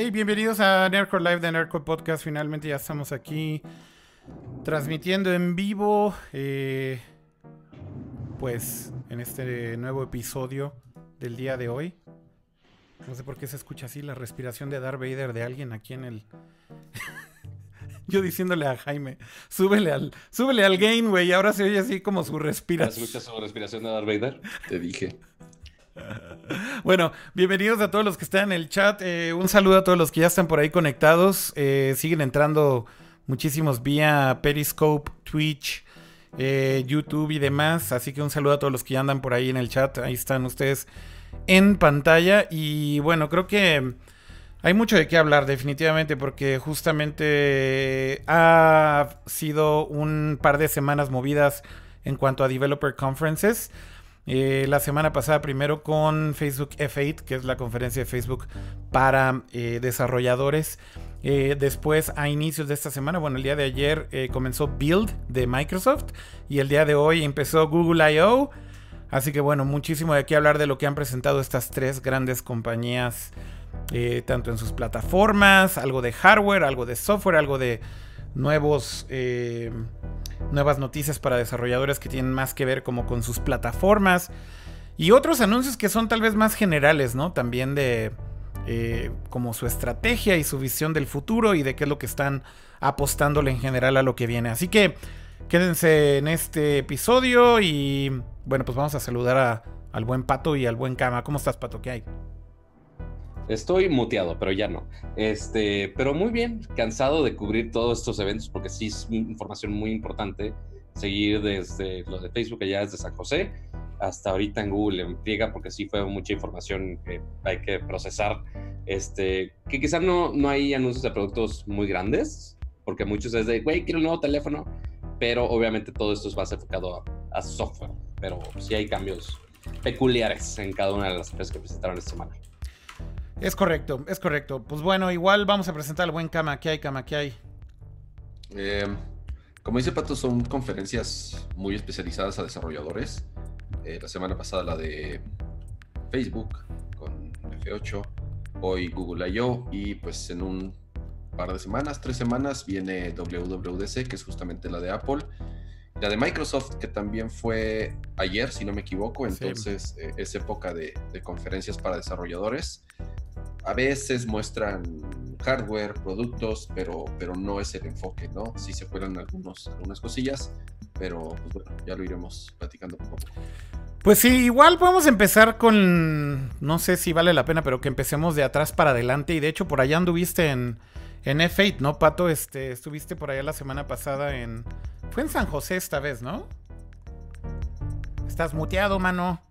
Hey, bienvenidos a Nerdcore Live de Nerdcore Podcast. Finalmente ya estamos aquí transmitiendo en vivo. eh, pues en este nuevo episodio del día de hoy. No sé por qué se escucha así la respiración de Darth Vader de alguien aquí en el. Yo diciéndole a Jaime, súbele al, súbele al gain, güey. Y ahora se oye así como su ¿Ya respiración. escuchas su respiración de Darth Vader? Te dije. Bueno, bienvenidos a todos los que están en el chat. eh, un saludo a todos los que ya están por ahí conectados. eh, siguen entrando muchísimos vía Periscope, Twitch, eh, YouTube y demás. Así que un saludo a todos los que ya andan por ahí en el chat. Ahí están ustedes en pantalla. Y bueno, creo que hay mucho de qué hablar definitivamente porque justamente ha sido un par de semanas movidas en cuanto a Developer Conferences. Eh, la semana pasada primero con Facebook F8, que es la conferencia de Facebook para eh, desarrolladores. Eh, después, a inicios de esta semana, bueno, el día de ayer comenzó Build de Microsoft y el día de hoy empezó Google I.O. Así que bueno, muchísimo de qué hablar de lo que han presentado estas tres grandes compañías, tanto en sus plataformas, algo de hardware, algo de software, algo de nuevos... nuevas noticias para desarrolladores que tienen más que ver como con sus plataformas y otros anuncios que son tal vez más generales, ¿no? También de eh, como su estrategia y su visión del futuro y de qué es lo que están apostándole en general a lo que viene. Así que quédense en este episodio y bueno, pues vamos a saludar a- al buen Pato y al buen Kama. ¿Cómo estás, Pato? ¿Qué hay? Estoy muteado, pero ya no. Este, pero muy bien, cansado de cubrir todos estos eventos porque sí es información muy importante. Seguir desde lo de Facebook allá desde San José hasta ahorita en Google en friega porque sí fue mucha información que hay que procesar. Este, que quizás no, no hay anuncios de productos muy grandes porque muchos es de, güey, quiero un nuevo teléfono, pero obviamente todo esto es más enfocado a, a software, pero sí hay cambios peculiares en cada una de las empresas que presentaron esta semana. Es correcto, es correcto. Pues bueno, igual vamos a presentar al buen Kama. ¿Qué hay, Kama? ¿Qué hay? Eh, como dice Pato, son conferencias muy especializadas a desarrolladores. Eh, la semana pasada la de Facebook con F8, hoy Google I.O. y pues en un par de semanas, tres semanas, viene WWDC, que es justamente la de Apple. La de Microsoft, que también fue ayer, si no me equivoco, Sí. entonces eh, es época de, de conferencias para desarrolladores. A veces muestran hardware, productos, pero, pero no es el enfoque, ¿no? Sí se fueron algunos, algunas cosillas, pero pues bueno, ya lo iremos platicando poco poco. Pues sí, igual podemos empezar con. No sé si vale la pena, pero que empecemos de atrás para adelante. Y de hecho, por allá anduviste en, en F8, ¿no, Pato? Este, estuviste por allá la semana pasada en. Fue en San José esta vez, ¿no? Estás muteado, mano.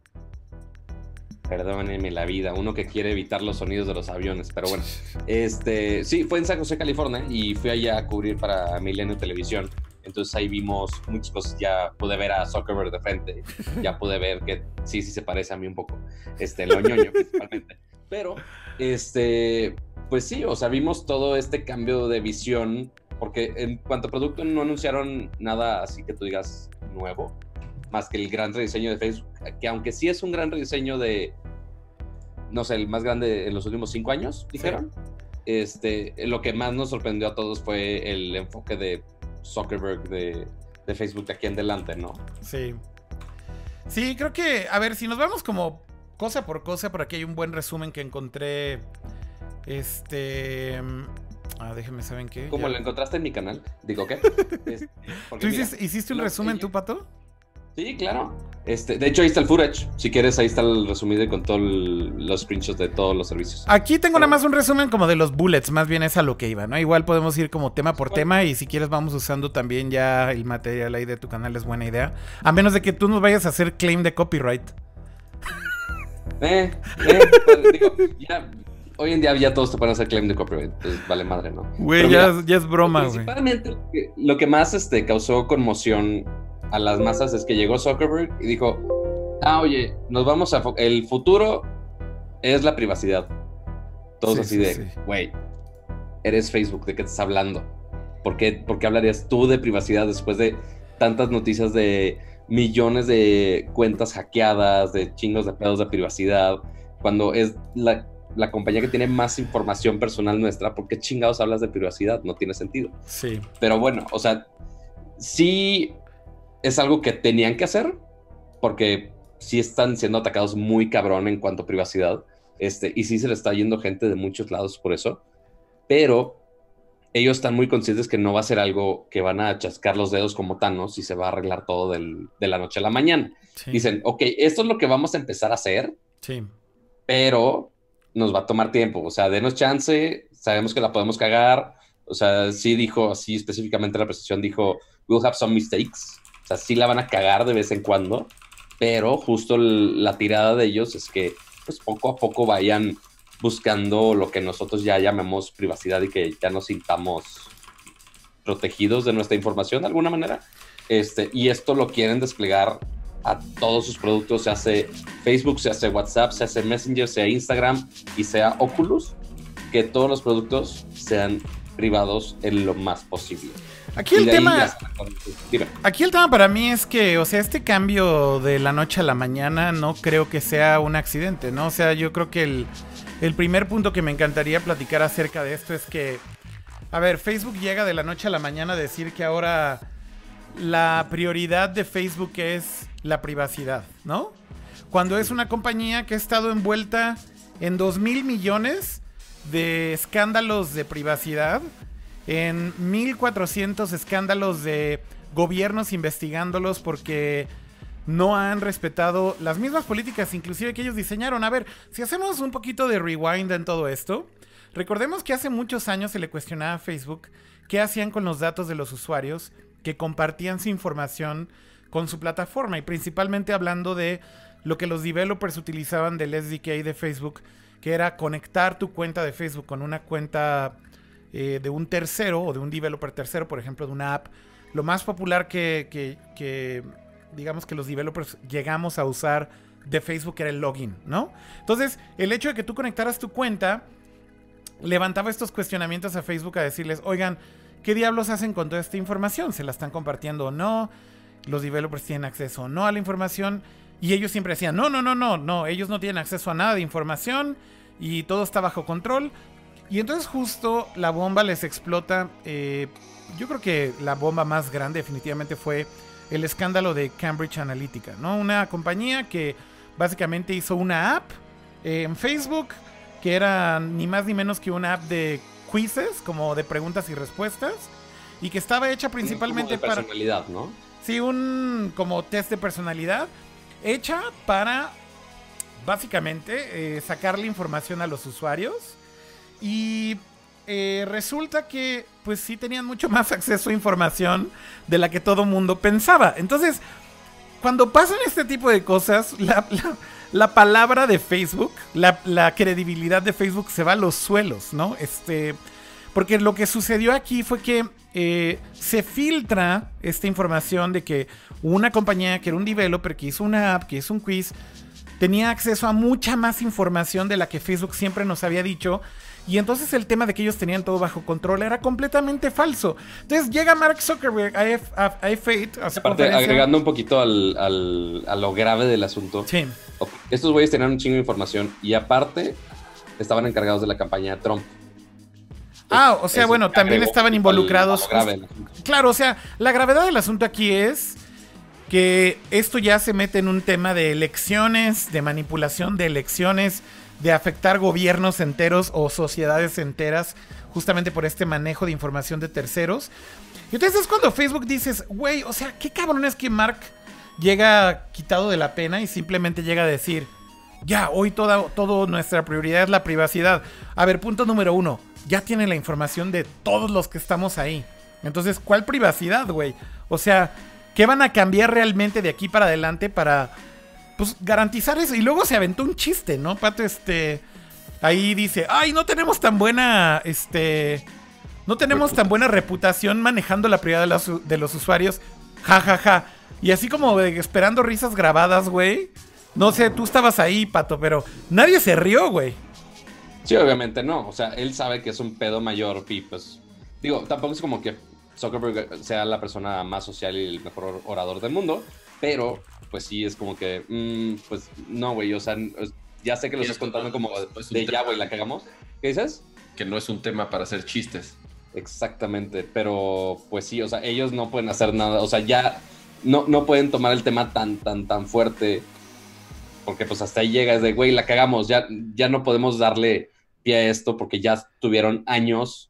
Perdónenme la vida, uno que quiere evitar los sonidos de los aviones, pero bueno. Este, sí, fue en San José, California, y fui allá a cubrir para Milenio Televisión. Entonces ahí vimos muchas cosas, ya pude ver a Zuckerberg de frente, ya pude ver que sí, sí se parece a mí un poco, este, lo ñoño principalmente. Pero, este, pues sí, o sea, vimos todo este cambio de visión, porque en cuanto a producto no anunciaron nada así que tú digas nuevo, más que el gran rediseño de Facebook, que aunque sí es un gran rediseño de, no sé, el más grande en los últimos cinco años, dijeron. Este, lo que más nos sorprendió a todos fue el enfoque de Zuckerberg de, de Facebook de aquí en adelante, ¿no? Sí. Sí, creo que. A ver, si nos vamos como cosa por cosa, por aquí hay un buen resumen que encontré. Este. Ah, déjenme, ¿saben qué? Como Ya- lo encontraste en mi canal, digo, ¿qué? Este, porque ¿Tú mira, hiciste, hiciste un resumen, ella- tú, Pato? Sí, claro. Este, de hecho, ahí está el footage. Si quieres, ahí está el resumido con todos los screenshots de todos los servicios. Aquí tengo nada más un resumen como de los bullets, más bien es a lo que iba, ¿no? Igual podemos ir como tema por Bueno. tema y si quieres vamos usando también ya el material ahí de tu canal, es buena idea. A menos de que tú nos vayas a hacer claim de copyright. Eh, eh, pues, digo, ya, hoy en día ya todos te pueden hacer claim de copyright, entonces vale madre, ¿no? Güey, ya, ya es broma, güey. Principalmente lo que, lo que más este, causó conmoción a las masas es que llegó Zuckerberg y dijo, ah, oye, nos vamos a... El futuro es la privacidad. Todos Sí, así sí, de, sí. güey, eres Facebook, ¿de qué estás hablando? ¿Por qué, por qué hablarías tú de privacidad después de tantas noticias de millones de cuentas hackeadas, de chingos de pedos de privacidad, cuando es la la compañía que tiene más información personal nuestra, ¿por qué chingados hablas de privacidad? No tiene sentido. Sí. Pero bueno, o sea, sí es algo que tenían que hacer, porque sí están siendo atacados muy cabrón en cuanto a privacidad, este, y sí se le está yendo gente de muchos lados por eso, pero ellos están muy conscientes que no va a ser algo que van a chascar los dedos como Thanos y se va a arreglar todo del, de la noche a la mañana. sí, Dicen, ok, esto es lo que vamos a empezar a hacer, Sí. pero nos va a tomar tiempo. O sea, denos chance, sabemos que la podemos cagar. O sea, sí dijo, así específicamente la presentación dijo, we'll have some mistakes. O sea, sí la van a cagar de vez en cuando, pero justo la tirada de ellos es que pues poco a poco vayan buscando lo que nosotros ya llamamos privacidad y que ya nos sintamos protegidos de nuestra información de alguna manera. Este, y esto lo quieren desplegar a todos sus productos, se hace Facebook, se hace WhatsApp, se hace Messenger, sea Instagram y sea Oculus, que todos los productos sean privados en lo más posible. Aquí el tema... ya. Aquí el tema para mí es que, o sea, este cambio de la noche a la mañana no creo que sea un accidente, ¿no? O sea, yo creo que el, el primer punto que me encantaría platicar acerca de esto es que, a ver, Facebook llega de la noche a la mañana a decir que ahora la prioridad de Facebook es la privacidad, ¿no? Cuando es una compañía que ha estado envuelta en 2 mil millones de escándalos de privacidad, en 1400 escándalos de gobiernos investigándolos porque no han respetado las mismas políticas, inclusive que ellos diseñaron. A ver, si hacemos un poquito de rewind en todo esto, recordemos que hace muchos años se le cuestionaba a Facebook qué hacían con los datos de los usuarios que compartían su información con su plataforma y principalmente hablando de lo que los developers utilizaban del SDK de Facebook, que era conectar tu cuenta de Facebook con una cuenta eh, de un tercero o de un developer tercero, por ejemplo, de una app. Lo más popular que, que- que, digamos que los developers llegamos a usar de Facebook era el login, ¿no? Entonces, el hecho de que tú conectaras tu cuenta levantaba estos cuestionamientos a Facebook a decirles, oigan, ¿qué diablos hacen con toda esta información? ¿Se la están compartiendo o no? ¿Los developers tienen acceso o no a la información? Y ellos siempre decían, no, no, no, no, no, ellos no tienen acceso a nada de información y todo está bajo control. Y entonces justo la bomba les explota. eh, yo creo que la bomba más grande definitivamente fue el escándalo de Cambridge Analytica, ¿no? Una compañía que básicamente hizo una app eh, en Facebook que era ni más ni menos que una app de quizzes, como de preguntas y respuestas, y que estaba hecha principalmente Como de para... personalidad, ¿no? Sí, un como test de personalidad hecha para básicamente eh, sacarle información a los usuarios y eh, resulta que pues sí tenían mucho más acceso a información de la que todo mundo pensaba. Entonces, cuando pasan este tipo de cosas, la, la- la palabra de Facebook, la, la credibilidad de Facebook se va a los suelos, ¿no? Este, porque lo que sucedió aquí fue que eh, se filtra esta información de que una compañía que era un developer, que hizo una app, que hizo un quiz, tenía acceso a mucha más información de la que Facebook siempre nos había dicho. Y entonces el tema de que ellos tenían todo bajo control era completamente falso. Entonces llega Mark Zuckerberg a, F- a, a F8 a su Aparte, agregando un poquito al, al- a lo grave del asunto. Sí, Estos güeyes tenían un chingo de información y aparte estaban encargados de la campaña de Trump. Ah, o sea, Eso bueno, también estaban involucrados. grave. Claro, o sea, la gravedad del asunto aquí es que esto ya se mete en un tema de elecciones, de manipulación de elecciones, de afectar gobiernos enteros o sociedades enteras, justamente por este manejo de información de terceros. Y entonces es cuando Facebook dices, güey, o sea, qué cabrón es que Mark llega quitado de la pena y simplemente llega a decir, ya, hoy toda, nuestra prioridad es la privacidad. A ver, punto número uno, ya tienen la información de todos los que estamos ahí. Entonces, ¿cuál privacidad, güey? O sea, ¿qué van a cambiar realmente de aquí para adelante para, pues, garantizar eso? Y luego se aventó un chiste, ¿no? Pato, este, ahí dice, ay, no tenemos tan buena, este, no tenemos tan buena reputación manejando la prioridad de los, usuarios. Ja, ja, ja. Y así como esperando risas grabadas, güey. No sé, tú estabas ahí, Pato, pero nadie se rió, güey. Sí, obviamente no. O sea, él sabe que es un pedo mayor y pues... Digo, tampoco es como que Zuckerberg sea la persona más social y el mejor orador del mundo, pero pues sí es como que, mm, pues no, güey, o sea, ya sé que lo estás contando como de ya, güey, la cagamos. ¿Qué dices? Que no es un tema para hacer chistes. Exactamente, pero pues sí, o sea, ellos no pueden hacer nada, o sea, ya no, no pueden tomar el tema tan, tan, tan fuerte, porque pues hasta ahí llega, es de, güey, la cagamos, ya, ya no podemos darle pie a esto porque ya tuvieron años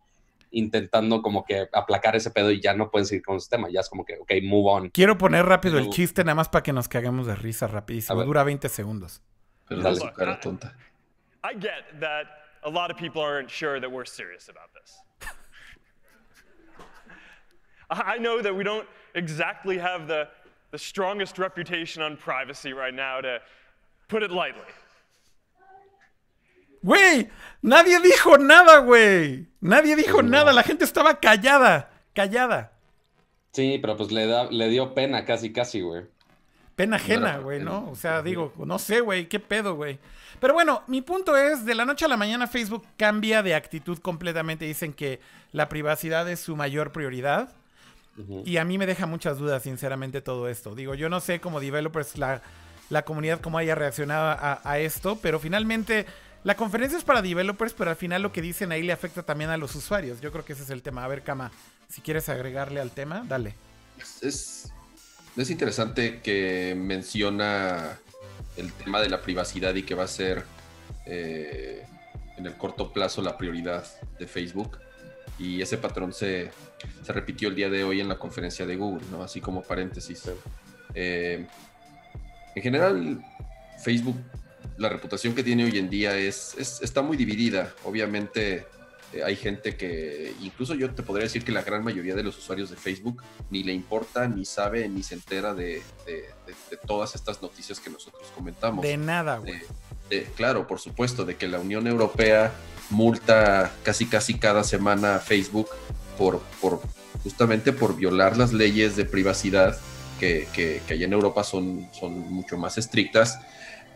intentando como que aplacar ese pedo y ya no pueden seguir con ese tema, ya es como que, ok, move on. Quiero poner rápido el chiste nada más para que nos caguemos de risa rapidísimo, dura 20 segundos. Pero Dale. su cara tonta. I get that a lot of people aren't sure that we're serious about this. I know that we don't exactly have the, the strongest reputation on privacy right now, to put it lightly. Güey, nadie dijo nada, güey. Nadie dijo nada. La gente estaba callada, callada. Sí, pero pues le, da, le dio pena casi, casi, güey. Pena ajena, güey, ¿no? O sea, digo, no sé, güey, qué pedo, güey. Pero bueno, mi punto es, de la noche a la mañana Facebook cambia de actitud completamente. Dicen que la privacidad es su mayor prioridad. Y a mí me deja muchas dudas, sinceramente, todo esto. Digo, yo no sé como developers, la, la comunidad, cómo haya reaccionado a, esto, pero finalmente la conferencia es para developers, pero al final lo que dicen ahí le afecta también a los usuarios. Yo creo que ese es el tema. A ver, Kama, si quieres agregarle al tema, dale. Es, es interesante que menciona el tema de la privacidad y que va a ser eh, en el corto plazo la prioridad de Facebook. Y ese patrón se, se repitió el día de hoy en la conferencia de Google, ¿no? Así como paréntesis. Eh, en general, Facebook, la reputación que tiene hoy en día es, está muy dividida. Obviamente eh, hay gente que, incluso yo te podría decir que la gran mayoría de los usuarios de Facebook ni le importa, ni sabe, ni se entera de, todas estas noticias que nosotros comentamos. De nada, güey. claro, por supuesto, de que la Unión Europea multa casi casi cada semana a Facebook por, por justamente por violar las leyes de privacidad que, que, allá en Europa son, son mucho más estrictas.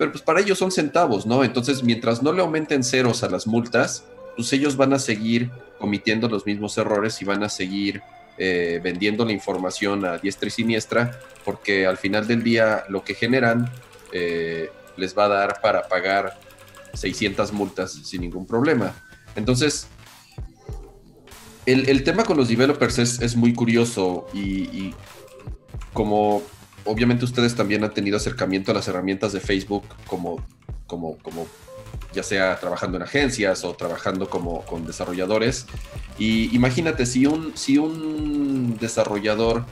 Pero pues para ellos son centavos, ¿no? Entonces, mientras no le aumenten ceros a las multas, pues ellos van a seguir cometiendo los mismos errores y van a seguir eh, vendiendo la información a diestra y siniestra, porque al final del día lo que generan eh, les va a dar para pagar 600 multas sin ningún problema. Entonces, el, tema con los developers es, muy curioso y, como obviamente ustedes también han tenido acercamiento a las herramientas de Facebook como, como, como ya sea trabajando en agencias o trabajando como con desarrolladores. Y imagínate si un, si un desarrollador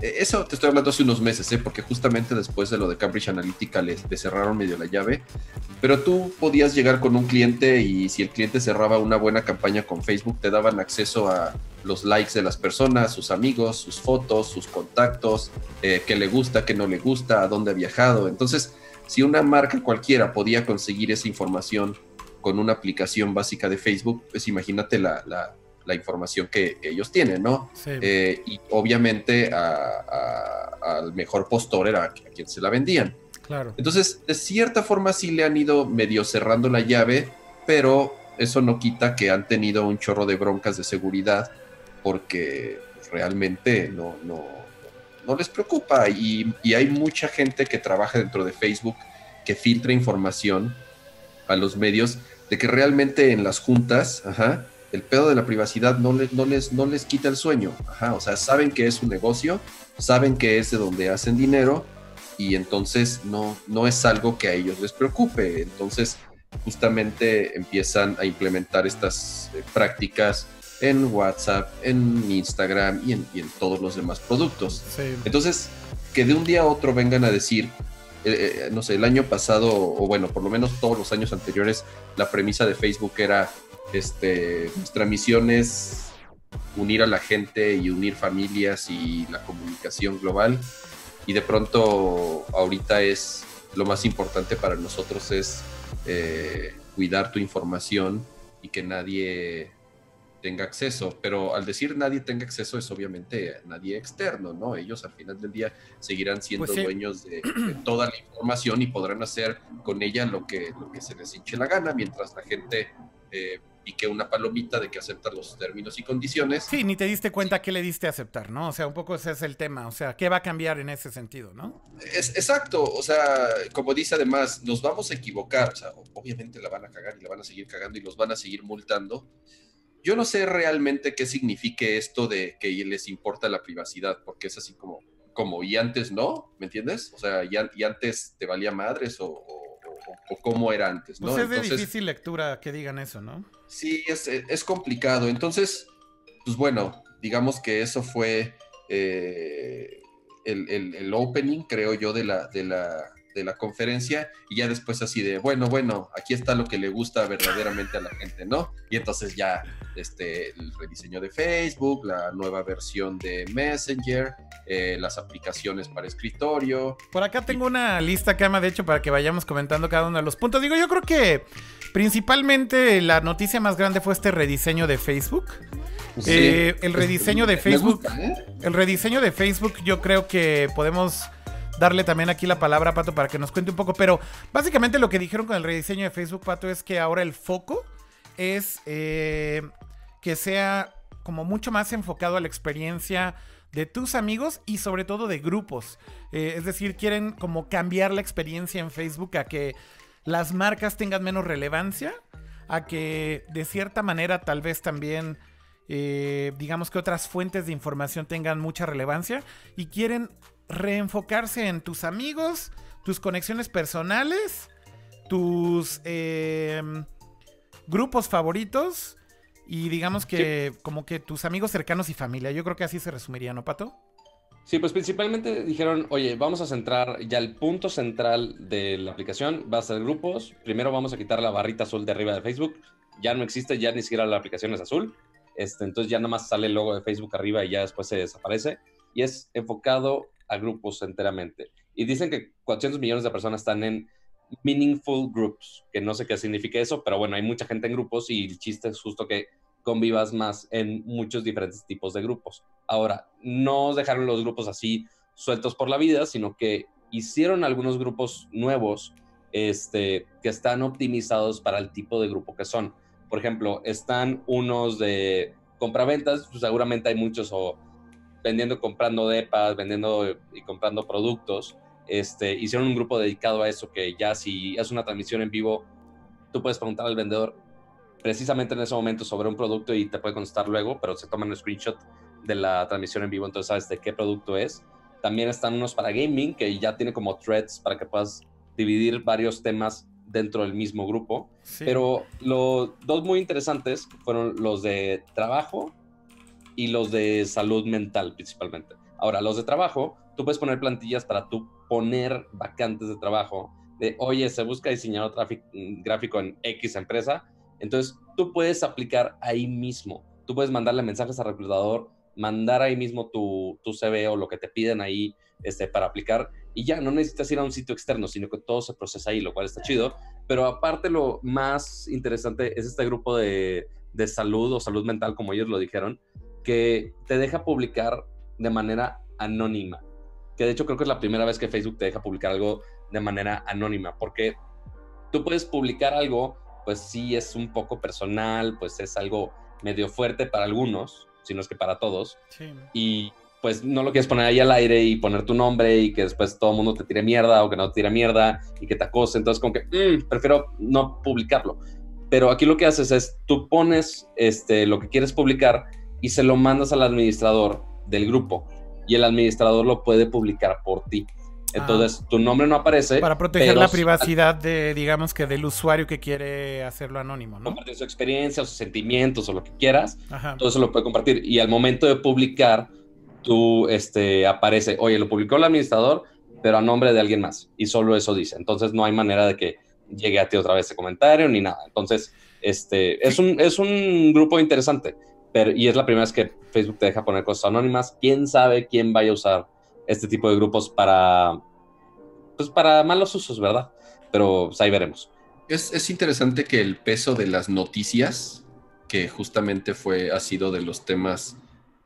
eso te estoy hablando hace unos meses, ¿eh? porque justamente después de lo de Cambridge Analytica les, cerraron medio la llave, pero tú podías llegar con un cliente y si el cliente cerraba una buena campaña con Facebook, te daban acceso a los likes de las personas, sus amigos, sus fotos, sus contactos, eh, qué le gusta, qué no le gusta, a dónde ha viajado. Entonces, si una marca cualquiera podía conseguir esa información con una aplicación básica de Facebook, pues imagínate la información que, ellos tienen, ¿no? Eh, y obviamente al mejor postor era a, quien se la vendían. Claro. Entonces, de cierta forma sí le han ido medio cerrando la llave, pero eso no quita que han tenido un chorro de broncas de seguridad porque realmente no, no, no les preocupa y, y hay mucha gente que trabaja dentro de Facebook que filtra información a los medios de que realmente en las juntas, ajá, el pedo de la privacidad no, no, les, no les quita el sueño. o sea, saben que es un negocio, saben que es de donde hacen dinero y entonces no, no es algo que a ellos les preocupe. Entonces, justamente empiezan a implementar estas eh, prácticas en WhatsApp, en Instagram y en, todos los demás productos. Entonces, que de un día a otro vengan a decir, eh, eh, no sé, el año pasado, o bueno, por lo menos todos los años anteriores, la premisa de Facebook era este, nuestra misión es unir a la gente y unir familias y la comunicación global. Y de pronto ahorita es lo más importante para nosotros es eh, cuidar tu información y que nadie tenga acceso, pero al decir nadie tenga acceso es obviamente nadie externo, ¿no? Ellos al final del día seguirán siendo pues dueños de, toda la información y podrán hacer con ella lo que, lo que se les hinche la gana, mientras la gente eh, piqué una palomita de que aceptar los términos y condiciones. Sí, ni te diste cuenta qué le diste a aceptar, ¿no? O sea, un poco ese es el tema. O sea, ¿qué va a cambiar en ese sentido, no? Es, exacto. O sea, como dice además, nos vamos a equivocar. O sea, obviamente la van a cagar y la van a seguir cagando y los van a seguir multando. Yo no sé realmente qué signifique esto de que les importa la privacidad, porque es así como, como y antes no, ¿me entiendes? O sea, y, antes te valía madres o, cómo era antes, ¿no? Pues es de difícil lectura que digan eso, ¿no? Sí, es, es complicado. Entonces, pues bueno, digamos que eso fue eh, el, el, opening, creo yo, de la, de la, de la conferencia y ya después así de, bueno, bueno, aquí está lo que le gusta verdaderamente a la gente, ¿no? Y entonces ya este, el rediseño de Facebook, la nueva versión de Messenger, eh, las aplicaciones para escritorio. Por acá tengo una lista, Cama, de hecho, para que vayamos comentando cada uno de los puntos. Digo, yo creo que principalmente la noticia más grande fue este rediseño de Facebook. Eh, el rediseño de Facebook. ¿eh? El rediseño de Facebook, yo creo que podemos darle también aquí la palabra a Pato para que nos cuente un poco. Pero básicamente lo que dijeron con el rediseño de Facebook, Pato, es que ahora el foco es eh, que sea como mucho más enfocado a la experiencia de tus amigos y sobre todo de grupos. Eh, es decir, quieren como cambiar la experiencia en Facebook a que las marcas tengan menos relevancia, a que de cierta manera tal vez también eh, digamos que otras fuentes de información tengan mucha relevancia y quieren reenfocarse en tus amigos, tus conexiones personales, tus em, grupos favoritos y digamos que como que tus amigos cercanos y familia. Yo creo que así se resumiría, ¿no, Pato? Sí, pues principalmente dijeron, oye, vamos a centrar ya el punto central de la aplicación, va a ser grupos. Primero vamos a quitar la barrita azul de arriba de Facebook. Ya no existe, ya ni siquiera la aplicación es azul. Este, entonces ya nada más sale el logo de Facebook arriba y ya después se desaparece. Y es enfocado a grupos enteramente. Y dicen que 400 millones de personas están en meaningful groups, que no sé qué significa eso, pero bueno, hay mucha gente en grupos y el chiste es justo que convivas más en muchos diferentes tipos de grupos. Ahora, no dejaron los grupos así sueltos por la vida, sino que hicieron algunos grupos nuevos este, que están optimizados para el tipo de grupo que son. Por ejemplo, están unos de compraventas, pues seguramente hay muchos o vendiendo, comprando depas, vendiendo y comprando productos. Este, hicieron un grupo dedicado a eso que ya si es una transmisión en vivo, tú puedes preguntar al vendedor precisamente en ese momento sobre un producto y te puede contestar luego, pero se toman un screenshot de la transmisión en vivo, entonces sabes de qué producto es. También están unos para gaming, que ya tiene como threads para que puedas dividir varios temas dentro del mismo grupo. Pero los dos muy interesantes fueron los de trabajo y los de salud mental principalmente. Ahora, los de trabajo, tú puedes poner plantillas para tú poner vacantes de trabajo de, oye, se busca diseñador gráfico en X empresa. Entonces, tú puedes aplicar ahí mismo. Tú puedes mandarle mensajes al reclutador, mandar ahí mismo tu, tu CV o lo que te piden ahí este, para aplicar y ya no necesitas ir a un sitio externo, sino que todo se procesa ahí, lo cual está chido. Pero aparte lo más interesante es este grupo de, de salud o salud mental, como ellos lo dijeron, que te deja publicar de manera anónima. Que de hecho creo que es la primera vez que Facebook te deja publicar algo de manera anónima, porque tú puedes publicar algo, pues sí es un poco personal, pues es algo medio fuerte para algunos, si no es que para todos. Y pues no lo quieres poner ahí al aire y poner tu nombre y que después todo el mundo te tire mierda o que no te tire mierda y que te acose. Entonces, como que mm, prefiero no publicarlo. Pero aquí lo que haces es tú pones este, lo que quieres publicar y se lo mandas al administrador del grupo y el administrador lo puede publicar por ti. Entonces, ah. tu nombre no aparece. Para proteger la privacidad de, digamos que del usuario que quiere hacerlo anónimo, ¿no? Compartir su experiencia o sus sentimientos o lo que quieras. Todo eso lo puede compartir. Y al momento de publicar, tú este, aparece, oye, lo publicó el administrador, pero a nombre de alguien más. Y solo eso dice. Entonces, no hay manera de que llegue a ti otra vez ese comentario ni nada. Entonces, este, es, un, es un grupo interesante y es la primera vez que Facebook te deja poner cosas anónimas. ¿Quién sabe quién vaya a usar este tipo de grupos para, pues para malos usos, verdad? Pero pues, ahí veremos. Es, es, interesante que el peso de las noticias, que justamente fue, ha sido de los temas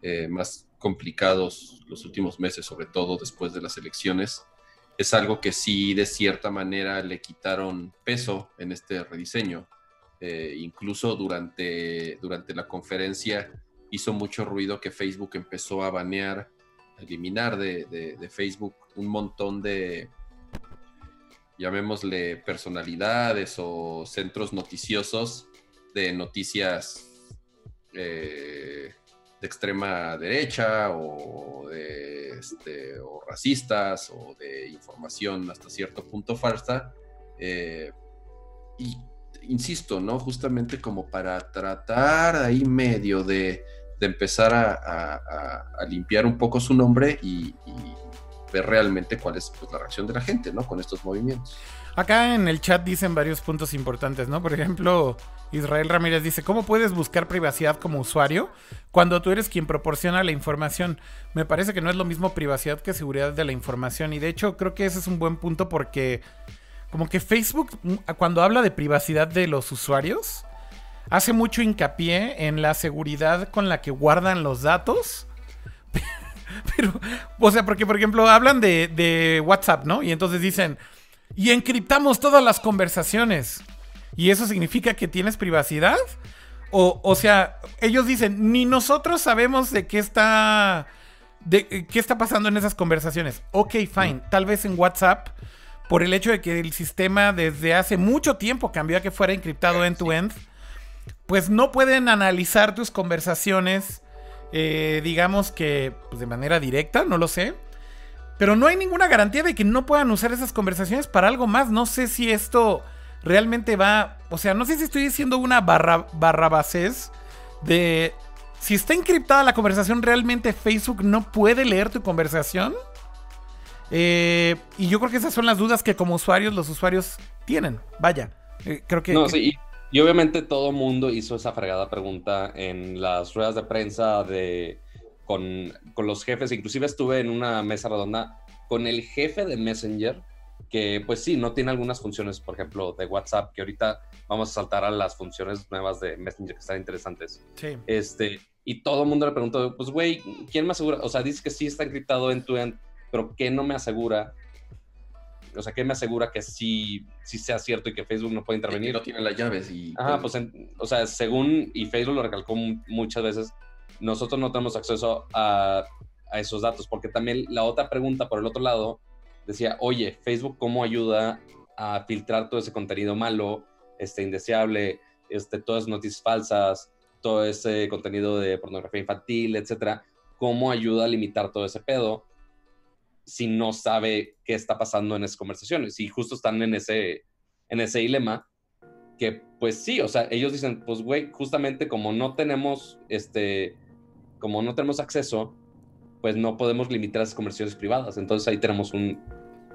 eh, más complicados los últimos meses, sobre todo después de las elecciones, es algo que sí de cierta manera le quitaron peso en este rediseño Eh, incluso durante, durante la conferencia hizo mucho ruido que Facebook empezó a banear, a eliminar de, Facebook un montón de, llamémosle, personalidades o centros noticiosos de noticias eh, de extrema derecha o, de, este, racistas o de información hasta cierto punto falsa. Eh, y insisto, ¿no? Justamente como para tratar ahí medio de, empezar a, limpiar un poco su nombre y, ver realmente cuál es pues, la reacción de la gente, ¿no? Con estos movimientos. Acá en el chat dicen varios puntos importantes, ¿no? Por ejemplo, Israel Ramírez dice, ¿cómo puedes buscar privacidad como usuario cuando tú eres quien proporciona la información? Me parece que no es lo mismo privacidad que seguridad de la información y de hecho creo que ese es un buen punto porque como que Facebook, mm, cuando habla de privacidad de los usuarios, hace mucho hincapié en la seguridad con la que guardan los datos. Pero, o sea, porque por ejemplo hablan de, WhatsApp, ¿no? Y entonces dicen, y encriptamos todas las conversaciones. ¿Y eso significa que tienes privacidad? O, o sea, ellos dicen, ni nosotros sabemos de qué está... De, ¿Qué está pasando en esas conversaciones? Ok, fine. Mm. Tal vez en WhatsApp por el hecho de que el sistema desde hace mucho tiempo cambió a que fuera encriptado end-to-end, pues no pueden analizar tus conversaciones, eh, digamos que pues de manera directa, no lo sé. Pero no hay ninguna garantía de que no puedan usar esas conversaciones para algo más. No sé si esto realmente va. O sea, no sé si estoy diciendo una barra, barra de. Si está encriptada la conversación, ¿realmente Facebook no puede leer tu conversación? Eh, y yo creo que esas son las dudas que como usuarios los usuarios tienen. Vaya, eh, creo que... No, sí, y, obviamente todo mundo hizo esa fregada pregunta en las ruedas de prensa de, con, con los jefes. Inclusive estuve en una mesa redonda con el jefe de Messenger, que pues sí, no tiene algunas funciones, por ejemplo, de WhatsApp, que ahorita vamos a saltar a las funciones nuevas de Messenger que están interesantes. Sí. Este, y todo el mundo le preguntó, pues güey, ¿quién me asegura? O sea, dice que sí está encriptado en tu end pero ¿qué no me asegura? O sea, ¿qué me asegura que sí, sí sea cierto y que Facebook no puede intervenir? no tiene las llaves y... Ajá, pues, o sea, según, y Facebook lo recalcó muchas veces, nosotros no tenemos acceso a, a esos datos, porque también la otra pregunta por el otro lado decía, oye, Facebook cómo ayuda a filtrar todo ese contenido malo, este, indeseable, este, todas las noticias falsas, todo ese contenido de pornografía infantil, etcétera, cómo ayuda a limitar todo ese pedo si no sabe qué está pasando en esas conversaciones. Y justo están en ese, en ese dilema que, pues sí, o sea, ellos dicen, pues güey, justamente como no tenemos, este, como no tenemos acceso, pues no podemos limitar esas conversaciones privadas. Entonces ahí tenemos un,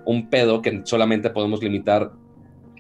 un pedo que solamente podemos limitar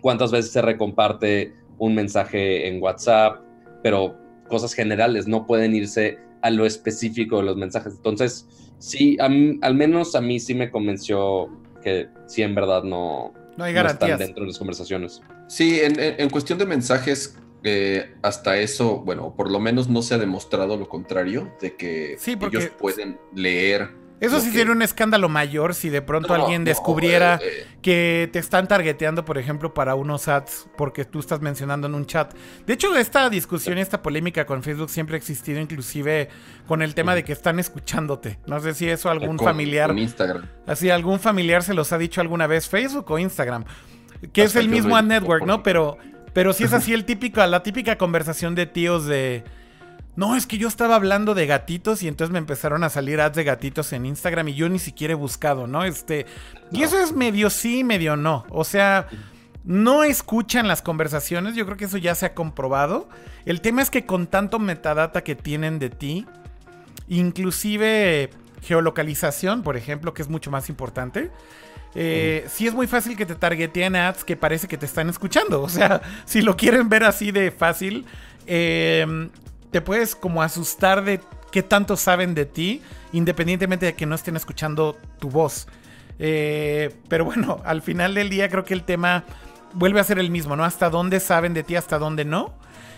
cuántas veces se recomparte un mensaje en WhatsApp, pero cosas generales no pueden irse a lo específico de los mensajes. Entonces, sí, al menos a mí sí me convenció que sí, en verdad no, no hay garantías dentro de las conversaciones. Sí, en, cuestión de mensajes, eh, hasta eso, bueno, por lo menos no se ha demostrado lo contrario, de que ellos pueden leer eso sí sería un escándalo mayor si de pronto alguien descubriera eh, eh. que te están targeteando, por ejemplo, para unos ads porque tú estás mencionando en un chat. De hecho, esta discusión y esta polémica con Facebook siempre ha existido, inclusive con el tema de que están escuchándote. No sé si eso algún familiar. Instagram. Así, algún familiar se los ha dicho alguna vez, Facebook o Instagram. Que es el mismo ad network, ¿no? Pero, pero sí es así el típico, la típica conversación de tíos de no, es que yo estaba hablando de gatitos y entonces me empezaron a salir ads de gatitos en Instagram y yo ni siquiera he buscado, ¿no? Este, y eso es medio sí, medio no. O sea, no escuchan las conversaciones, yo creo que eso ya se ha comprobado. El tema es que con tanto metadata que tienen de ti, inclusive geolocalización, por ejemplo, que es mucho más importante, eh, sí es muy fácil que te targeteen ads que parece que te están escuchando. O sea, si lo quieren ver así de fácil, eh, te puedes como asustar de qué tanto saben de ti, independientemente de que no estén escuchando tu voz. Eh, pero bueno, al final del día creo que el tema vuelve a ser el mismo, ¿no? Hasta dónde saben de ti, hasta dónde no.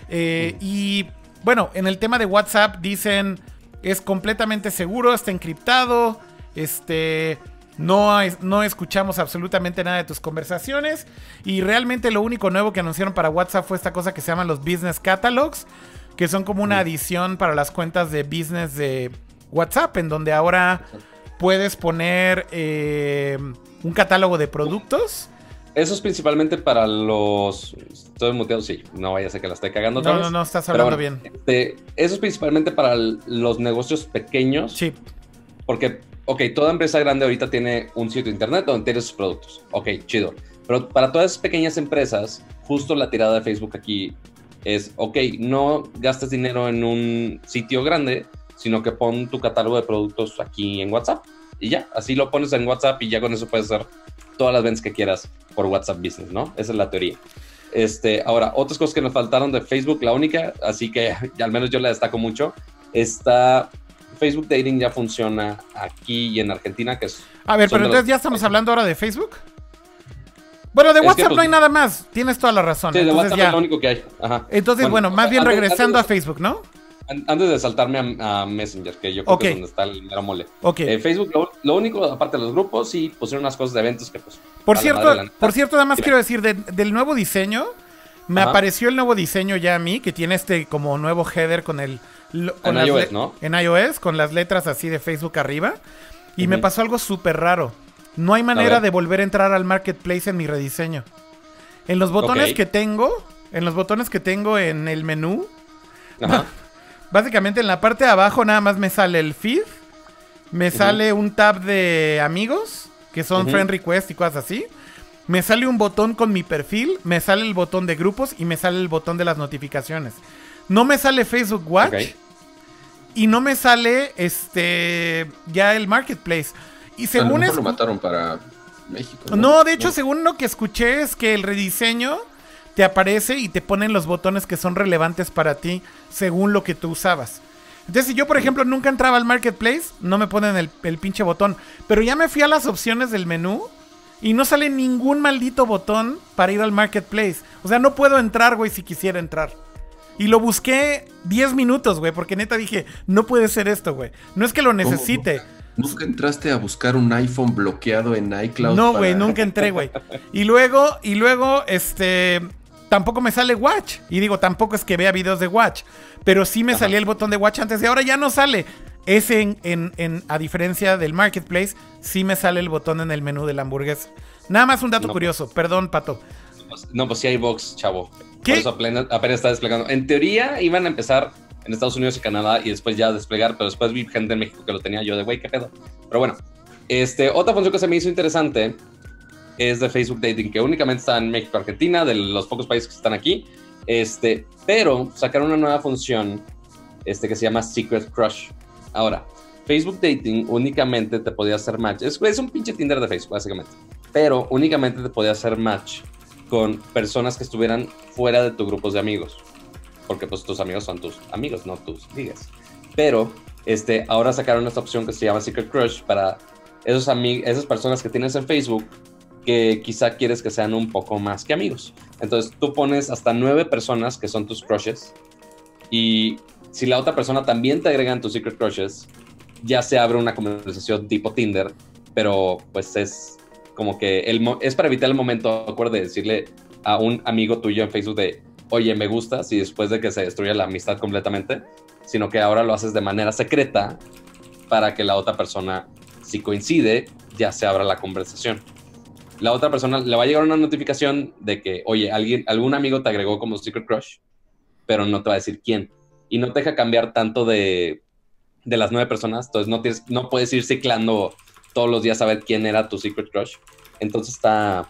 Eh, y bueno, en el tema de WhatsApp dicen es completamente seguro, está encriptado, este, No, no escuchamos absolutamente nada de tus conversaciones. Y realmente lo único nuevo que anunciaron para WhatsApp fue esta cosa que se llaman los Business Catalogs, que son como una adición para las cuentas de business de WhatsApp, en donde ahora puedes poner eh, un catálogo de productos. Eso es principalmente para los. Estoy muteado, sí. No vaya a ser que la esté cagando No, no, no, estás hablando bueno, bien. este, eso es principalmente para los negocios pequeños. Sí, Porque, ok, toda empresa grande ahorita tiene un sitio de internet donde tiene sus productos. Ok, chido. Pero para todas esas pequeñas empresas, justo la tirada de Facebook aquí es, ok, no gastes dinero en un sitio grande, sino que pon tu catálogo de productos aquí en WhatsApp. Y ya, así lo pones en WhatsApp y ya con eso puedes hacer todas las ventas que quieras por WhatsApp Business, ¿no? Esa es la teoría. Este, ahora, otras cosas que nos faltaron de Facebook, la única, así que al menos yo la destaco mucho, está Facebook Dating ya funciona aquí y en Argentina, que es... A ver, pero entonces los- ya estamos hablando ahora de Facebook. Bueno, de Es que, WhatsApp pues, no hay nada más. Tienes toda la razón. Sí, de Entonces, WhatsApp ya. es lo único que hay. Ajá. Entonces, bueno, más bien antes- regresando a Facebook, ¿no? an- Antes de saltarme a, a Messenger, que yo creo que es donde está el mero mole. Ok. Eh, Facebook, lo, lo único, aparte de los grupos, sí pusieron unas cosas de eventos que pues... Por cierto, por cierto, nada más Dime. quiero decir de- del nuevo diseño. Me Ajá. apareció el nuevo diseño ya a mí, que tiene este como nuevo header con el... con En iOS, ¿no? En iOS, con las letras así de Facebook arriba. Y me pasó algo súper raro. No hay manera de volver a entrar al marketplace en mi rediseño. En los botones que tengo, en los botones que tengo en el menú, Ajá. Básicamente en la parte de abajo nada más me sale el feed, me sale un tab de amigos, que son friend request y cosas así. Me sale un botón con mi perfil, me sale el botón de grupos y me sale el botón de las notificaciones. No me sale Facebook Watch y no me sale este ya el marketplace. Y lo según es lo mataron para México. no, de hecho, según lo que escuché es que el rediseño te aparece y te ponen los botones que son relevantes para ti según lo que tú usabas. Entonces, si yo, por ejemplo, nunca entraba al marketplace, no me ponen el, el pinche botón. Pero ya me fui a las opciones del menú y no sale ningún maldito botón para ir al marketplace. O sea, no puedo entrar, güey, si quisiera entrar. Y lo busqué 10 minutos, güey, porque neta dije, no puede ser esto, güey. No es que lo necesite. ¿Nunca entraste a buscar un iPhone bloqueado en iCloud? No, para- güey, nunca entré, güey. Y luego, y luego, este, tampoco me sale Watch. Y digo, tampoco es que vea videos de Watch. Pero sí me Ajá. salía el botón de Watch antes y ahora ya no sale. Ese, en, en- en- a diferencia del Marketplace, sí me sale el botón en el menú de la hamburguesa. Nada más un dato No. curioso. Perdón, Pato. Pues, No, pues sí hay box, chavo. ¿Qué? Por eso apenas, apenas está desplegando. En teoría iban a empezar en Estados Unidos y Canadá y después ya desplegar, pero después vi gente en México que lo tenía yo de, güey, qué pedo. Pero bueno, este, otra función que se me hizo interesante es de Facebook Dating, que únicamente está en México, Argentina, de los pocos países que están aquí. Este, pero sacaron una nueva función este, que se llama Secret Crush. Ahora, Facebook Dating únicamente te podía hacer match. Es, es un pinche Tinder de Facebook, básicamente. Pero únicamente te podía hacer match con personas que estuvieran fuera de tus grupos de amigos. Porque pues tus amigos son tus amigos, no tus ligas. Pero este, ahora sacaron esta opción que se llama Secret Crush para esos esas personas que tienes en Facebook que quizá quieres que sean un poco más que amigos. Entonces tú pones hasta nueve personas que son tus crushes y si la otra persona también te agrega en tus Secret Crushes, ya se abre una conversación tipo Tinder, pero pues es como que el es para evitar el momento acuerdo de decirle a un amigo tuyo en Facebook de, oye, me gustas, y después de que se destruya la amistad completamente, sino que ahora lo haces de manera secreta para que la otra persona, si coincide, ya se abra la conversación. La otra persona le va a llegar una notificación de que, oye, alguien, algún amigo te agregó como Secret Crush, pero no te va a decir quién. Y no te deja cambiar tanto de, de las nueve personas, entonces no, tienes, no puedes ir ciclando todos los días a ver quién era tu Secret Crush. Entonces está,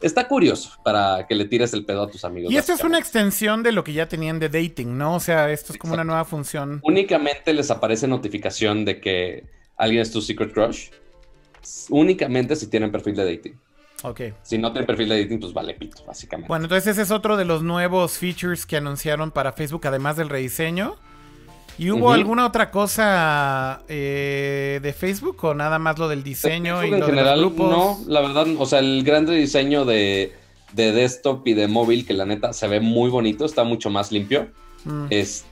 está curioso para que le tires el pedo a tus amigos. Y esto es una extensión de lo que ya tenían de dating, ¿no? O sea, esto es como una nueva función. Únicamente les aparece notificación de que alguien es tu Secret Crush. Únicamente si tienen perfil de dating. Ok. Si no tienen perfil de dating, pues vale pito, básicamente. Bueno, entonces ese es otro de los nuevos features que anunciaron para Facebook, además del rediseño. ¿Y hubo alguna otra cosa eh, de Facebook o nada más lo del diseño y Facebook lo en de general, los grupos? no, la verdad, o sea, el gran diseño de, de desktop y de móvil, que la neta se ve muy bonito, está mucho más limpio. Mm. Este,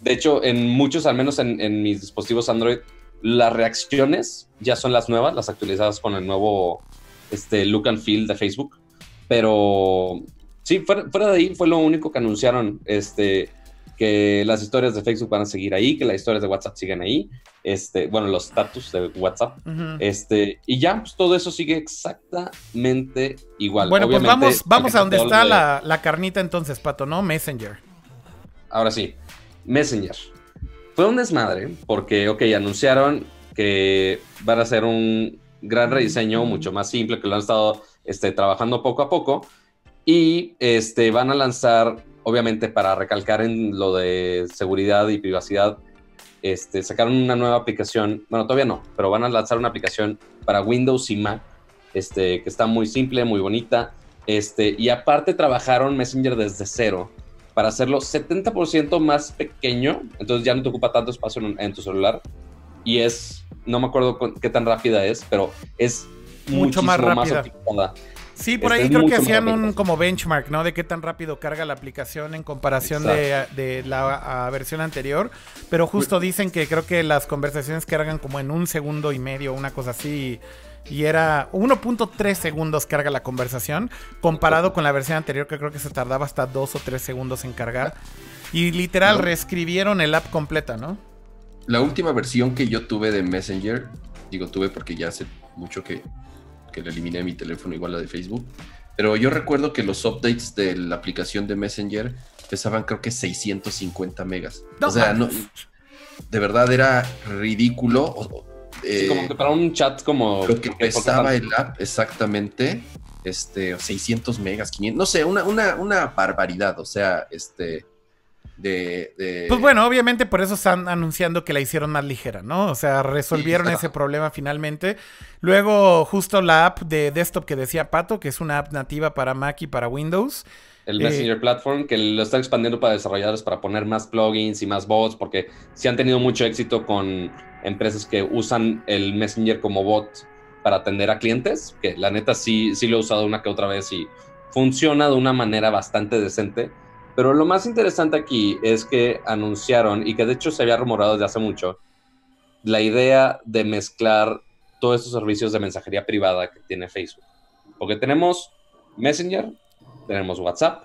de hecho, en muchos, al menos en, en mis dispositivos Android, las reacciones ya son las nuevas, las actualizadas con el nuevo este, look and feel de Facebook. Pero sí, fuera, fuera de ahí fue lo único que anunciaron. Este, que las historias de Facebook van a seguir ahí, que las historias de WhatsApp siguen ahí, este, bueno, los status de WhatsApp, este, y ya, pues todo eso sigue exactamente igual. Bueno, pues vamos, vamos a donde está de- la, la carnita entonces, Pato, ¿no? Messenger. Ahora sí, Messenger. Fue un desmadre porque, ok, anunciaron que van a hacer un gran rediseño, mucho más simple, que lo han estado este, trabajando poco a poco. Y este, van a lanzar, obviamente, para recalcar en lo de seguridad y privacidad, este, sacaron una nueva aplicación. Bueno, todavía no, pero van a lanzar una aplicación para Windows y Mac, este, que está muy simple, muy bonita. Este, y aparte trabajaron Messenger desde cero para hacerlo 70% más pequeño, entonces ya no te ocupa tanto espacio en, en tu celular. Y es, no me acuerdo cu- qué tan rápida es, pero es Mucho más rápida. Sí, por ahí creo que hacían un como benchmark, ¿no? De qué tan rápido carga la aplicación en comparación de, de la a, versión anterior. Pero justo dicen que creo que las conversaciones cargan como en un segundo y medio, una cosa así. Y era 1.3 segundos carga la conversación, comparado con la versión anterior que creo que se tardaba hasta 2 o 3 segundos en cargar. Y literal, No. reescribieron el app completa, ¿no? La última versión que yo tuve de Messenger, digo tuve porque ya hace mucho que, que le eliminé mi teléfono igual a la de Facebook, pero yo recuerdo que los updates de la aplicación de Messenger pesaban creo que 650 megas. No o sea, no, de verdad era ridículo. Sí, eh, como que para un chat como... lo que pesaba el app exactamente, este, 600 megas, 500, no sé, una, una, una barbaridad, o sea, este, de... de- Pues bueno, obviamente por eso están anunciando que la hicieron más ligera, ¿no? O sea, resolvieron Sí, ese problema finalmente. Luego, justo la app de desktop que decía Pato, que es una app nativa para Mac y para Windows. El Eh, Messenger Platform, que lo está expandiendo para desarrolladores para poner más plugins y más bots, porque sí han tenido mucho éxito con empresas que usan el Messenger como bot para atender a clientes, que la neta sí, sí lo he usado una que otra vez y funciona de una manera bastante decente. Pero lo más interesante aquí es que anunciaron, y que de hecho se había rumorado desde hace mucho, la idea de mezclar todos estos servicios de mensajería privada que tiene Facebook. Porque tenemos Messenger, tenemos WhatsApp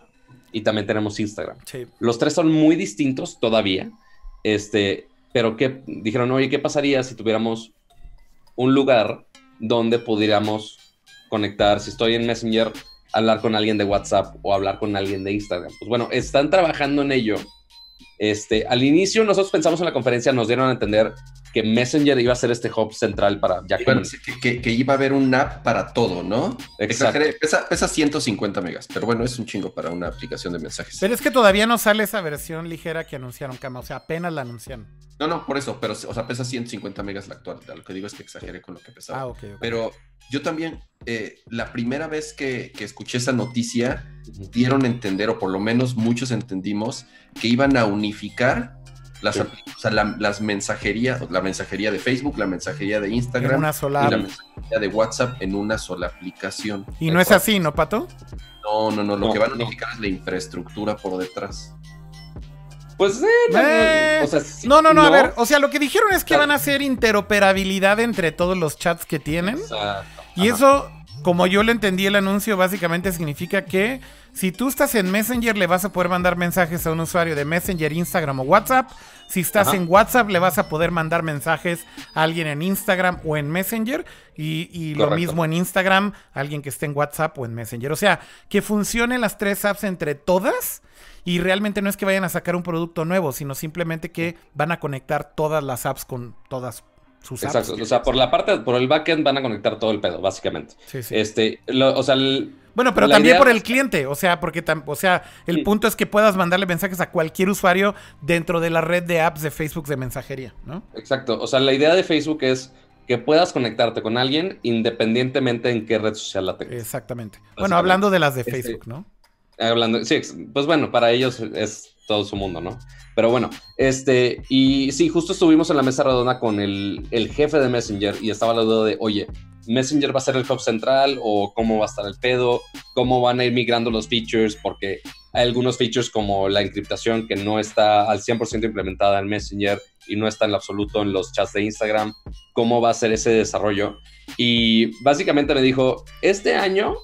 y también tenemos Instagram. Sí. Los tres son muy distintos todavía, este, pero que dijeron, oye, ¿qué pasaría si tuviéramos un lugar donde pudiéramos conectar, si estoy en Messenger, hablar con alguien de WhatsApp o hablar con alguien de Instagram? Pues bueno, están trabajando en ello. Este, al inicio nosotros pensamos en la conferencia, nos dieron a entender que Messenger iba a ser este hub central para ya comunicar. que, que- que iba a haber un app para todo, ¿no? Exacto. Pesa, pesa 150 megas, pero bueno, es un chingo para una aplicación de mensajes. Pero es que todavía no sale esa versión ligera que anunciaron, Cama. O sea, apenas la anunciaron. No, no, por eso, pero o sea, pesa 150 megas la actual. Lo que digo es que exageré con lo que pesaba. Ah, ok. ok. Pero yo también, eh, la primera vez que, que escuché esa noticia, dieron a entender, o por lo menos muchos entendimos, que iban a unificar las, Sí. apli- o sea, la- las mensajerías, la mensajería de Facebook, la mensajería de En Instagram y la mensajería de WhatsApp en una sola aplicación. Y no es así, ¿no, Pato? No, no, no, lo No, que van a no. unificar es la infraestructura por detrás. Pues, eh, no, Eh, o sea, sí, No, no, no, a ver. O sea, lo que dijeron es que Claro. van a hacer interoperabilidad entre todos los chats que tienen. Exacto. Y Ajá. eso, como yo lo entendí el anuncio, básicamente significa que si tú estás en Messenger le vas a poder mandar mensajes a un usuario de Messenger, Instagram o WhatsApp. Si estás Ajá. en WhatsApp le vas a poder mandar mensajes a alguien en Instagram o en Messenger. Y, y lo mismo en Instagram, alguien que esté en WhatsApp o en Messenger. O sea, que funcionen las tres apps entre todas. Y realmente no es que vayan a sacar un producto nuevo, sino simplemente que van a conectar todas las apps con todas sus apps. Exacto. O sea, por la parte, por el backend van a conectar todo el pedo, básicamente. Sí, sí. Este, lo- o sea, el- Bueno, pero también idea por el cliente, o sea, porque tam- o sea, el Sí. punto es que puedas mandarle mensajes a cualquier usuario dentro de la red de apps de Facebook de mensajería, ¿no? exacto. O sea, la idea de Facebook es que puedas conectarte con alguien independientemente en qué red social la tengas. Exactamente. Bueno, hablando de las de Este, Facebook, ¿no? Hablando, sí, pues bueno, para ellos es todo su mundo, ¿no? Pero bueno, este, y sí, justo estuvimos en la mesa redonda con el, el jefe de Messenger y estaba la duda de, oye, ¿Messenger va a ser el hub central o cómo va a estar el pedo? ¿Cómo van a ir migrando los features? Porque hay algunos features como la encriptación que no está al 100% implementada en Messenger y no está en absoluto en los chats de Instagram. ¿Cómo va a ser ese desarrollo? Y básicamente me dijo, este año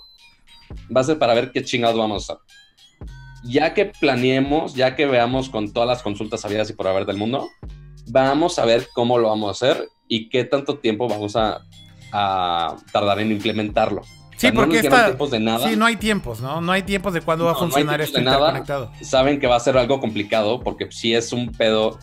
va a ser para ver qué chingados vamos a hacer. Ya que planeemos, ya que veamos con todas las consultas abiertas y por haber del mundo, vamos a ver cómo lo vamos a hacer y qué tanto tiempo vamos a, a tardar en implementarlo. Sí, porque no está, tiempos de nada. Sí, no hay tiempos, ¿no? No hay tiempos de cuándo va a No, no hay funcionar tiempos esto de nada. Saben que va a ser algo complicado porque si es un pedo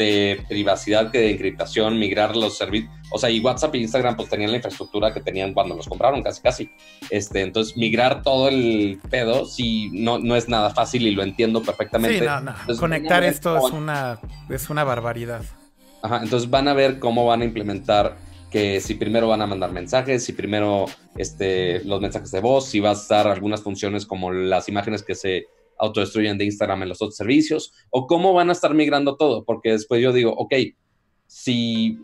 de privacidad que de encriptación, migrar los servicios. O sea, y WhatsApp e Instagram pues tenían la infraestructura que tenían cuando los compraron, casi casi. Este, entonces, migrar todo el pedo sí no, no es nada fácil y lo entiendo perfectamente. Sí, no, no. Entonces, Conectar esto es una, es una barbaridad. Ajá, entonces van a ver cómo van a implementar que si primero van a mandar mensajes, si primero este, los mensajes de voz, si va a estar algunas funciones como las imágenes que se autodestruyen de Instagram en los otros servicios, o cómo van a estar migrando todo, porque después yo digo, ok, si,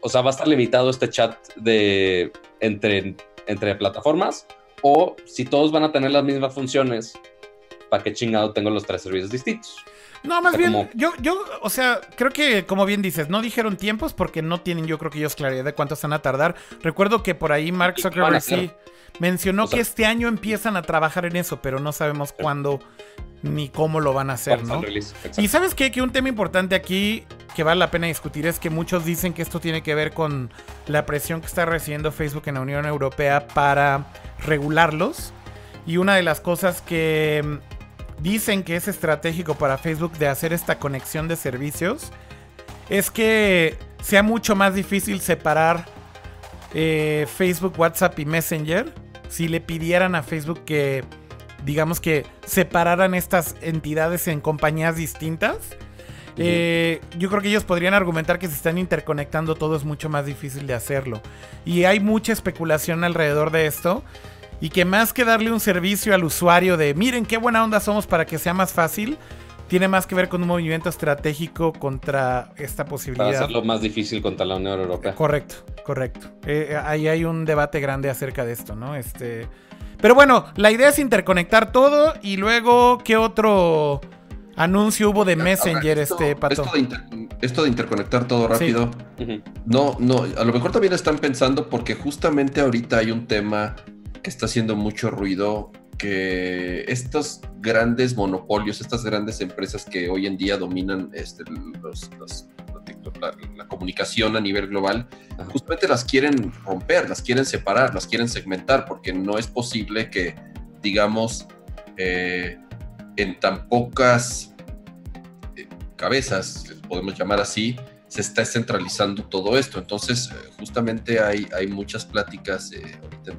o sea, va a estar limitado este chat de entre, entre plataformas, o si todos van a tener las mismas funciones, ¿para qué chingado tengo los tres servicios distintos? No, más O sea, bien, como- yo, yo, o sea, creo que, como bien dices, no dijeron tiempos porque no tienen, yo creo que ellos claridad de cuántos van a tardar. Recuerdo que por ahí Mark ¿Y qué van a Zuckerberg sí? Mencionó O sea- que este año empiezan a trabajar en eso, pero no sabemos cuándo ni cómo lo van a hacer, ¿Cuál es el ¿no? release? Y sabes qué? que un tema importante aquí que vale la pena discutir es que muchos dicen que esto tiene que ver con la presión que está recibiendo Facebook en la Unión Europea para regularlos. Y una de las cosas que mm, dicen que es estratégico para Facebook de hacer esta conexión de servicios es que sea mucho más difícil separar eh, Facebook, WhatsApp y Messenger si le pidieran a Facebook que, digamos que separaran estas entidades en compañías distintas. Eh, yo creo que ellos podrían argumentar que si están interconectando todo es mucho más difícil de hacerlo. Y hay mucha especulación alrededor de esto. Y que más que darle un servicio al usuario de miren qué buena onda somos para que sea más fácil, tiene más que ver con un movimiento estratégico contra esta Para posibilidad. hacerlo más difícil contra la Unión Europea. Correcto, correcto. Eh, ahí hay un debate grande acerca de esto, ¿no? Este. Pero bueno, la idea es interconectar todo y luego, ¿qué otro anuncio hubo de Messenger, Ahora, esto- este pato? Esto de, inter- esto de interconectar todo rápido, no, no, a lo mejor también están pensando porque justamente ahorita hay un tema que está haciendo mucho ruido, que estos grandes monopolios, estas grandes empresas que hoy en día dominan este, los- los- la, la comunicación a nivel global, Ajá. justamente las quieren romper, las quieren separar, las quieren segmentar, porque no es posible que, digamos, eh, en tan pocas eh, cabezas, podemos llamar así, se está centralizando todo esto. Entonces, justamente hay, hay muchas pláticas eh, ahorita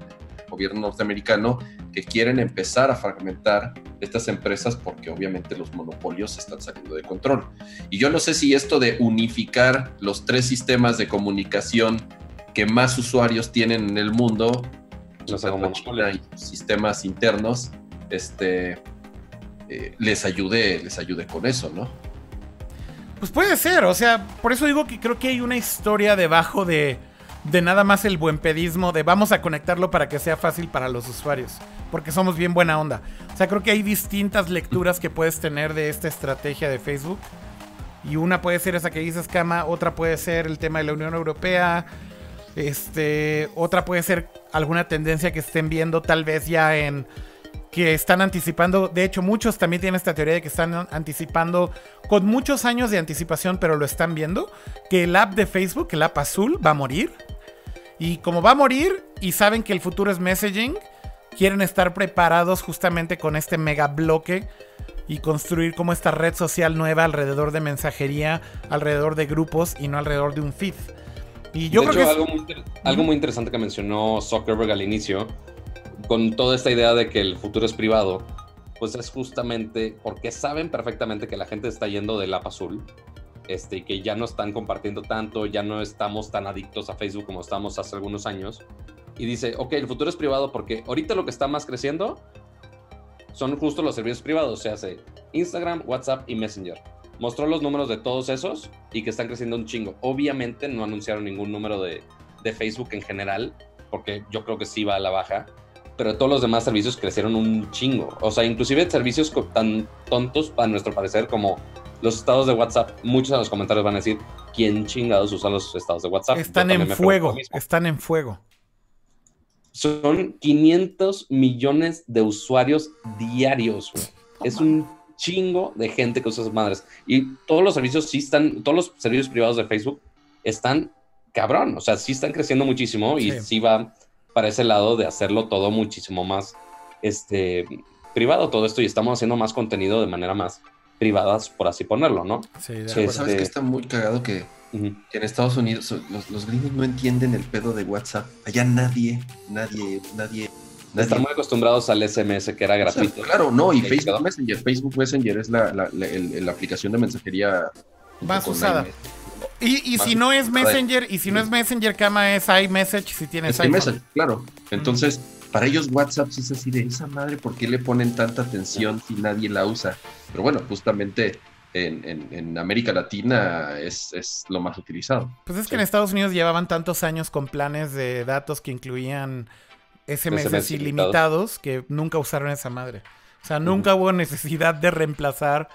gobierno norteamericano que quieren empezar a fragmentar estas empresas porque obviamente los monopolios están saliendo de control. Y yo no sé si esto de unificar los tres sistemas de comunicación que más usuarios tienen en el mundo, No sé cómo- China y sistemas internos, este, eh, les ayude, les ayude con eso, ¿no? Pues puede ser, o sea, por eso digo que creo que hay una historia debajo de, de nada más el buen pedismo, de vamos a conectarlo para que sea fácil para los usuarios, porque somos bien buena onda. O sea, creo que hay distintas lecturas que puedes tener de esta estrategia de Facebook. Y una puede ser esa que dices, Kama, otra puede ser el tema de la Unión Europea, este, otra puede ser alguna tendencia que estén viendo tal vez ya en que están anticipando, de hecho muchos también tienen esta teoría de que están anticipando con muchos años de anticipación, pero lo están viendo, que el app de Facebook, el app azul, va a morir. Y como va a morir y saben que el futuro es messaging, quieren estar preparados justamente con este mega bloque y construir como esta red social nueva alrededor de mensajería, alrededor de grupos y no alrededor de un feed. Y yo de creo hecho, que es- algo, muy, algo muy interesante que mencionó Zuckerberg al inicio, con toda esta idea de que el futuro es privado, pues es justamente porque saben perfectamente que la gente está yendo del app azul este, que ya no están compartiendo tanto, ya no estamos tan adictos a Facebook como estábamos hace algunos años. Y dice, ok, el futuro es privado porque ahorita lo que está más creciendo son justo los servicios privados, o sea, hace Instagram, WhatsApp y Messenger. Mostró los números de todos esos y que están creciendo un chingo. Obviamente no anunciaron ningún número de, de Facebook en general, porque yo creo que sí va a la baja. pero todos los demás servicios crecieron un chingo. O sea, inclusive servicios tan tontos, a nuestro parecer, como los estados de WhatsApp. Muchos en los comentarios van a decir, ¿quién chingados usa los estados de WhatsApp? Están en fuego. Están en fuego. Son 500 millones de usuarios diarios, güey. Es un chingo de gente que usa esas madres. Y todos los servicios sí están, todos los servicios privados de Facebook están cabrón. O sea, sí están creciendo muchísimo y Sí. sí, va para ese lado de hacerlo todo muchísimo más este, privado todo esto y estamos haciendo más contenido de manera más privada, por así ponerlo, ¿no? Sí, de acuerdo. ¿Sabes Este- que está muy cagado que, en Estados Unidos los, los gringos no entienden el pedo de WhatsApp? Allá nadie, nadie, nadie, nadie. Están muy acostumbrados al SMS que era O sea, gratuito. claro, no, y Facebook quedó. Messenger. Facebook Messenger es la, la, la- el- la aplicación de mensajería Más con usada. Y, y si no es. Messenger, y si no es Messenger, cama es iMessage si tienes Es iMessage, claro. Entonces, para ellos WhatsApp sí es así de esa madre, ¿por qué le ponen tanta atención si nadie la usa? Pero bueno, justamente en, en- en América Latina es, es lo más utilizado. Pues es que Sí. en Estados Unidos llevaban tantos años con planes de datos que incluían SMS, SMS ilimitados que nunca usaron esa madre. O sea, nunca hubo necesidad de reemplazar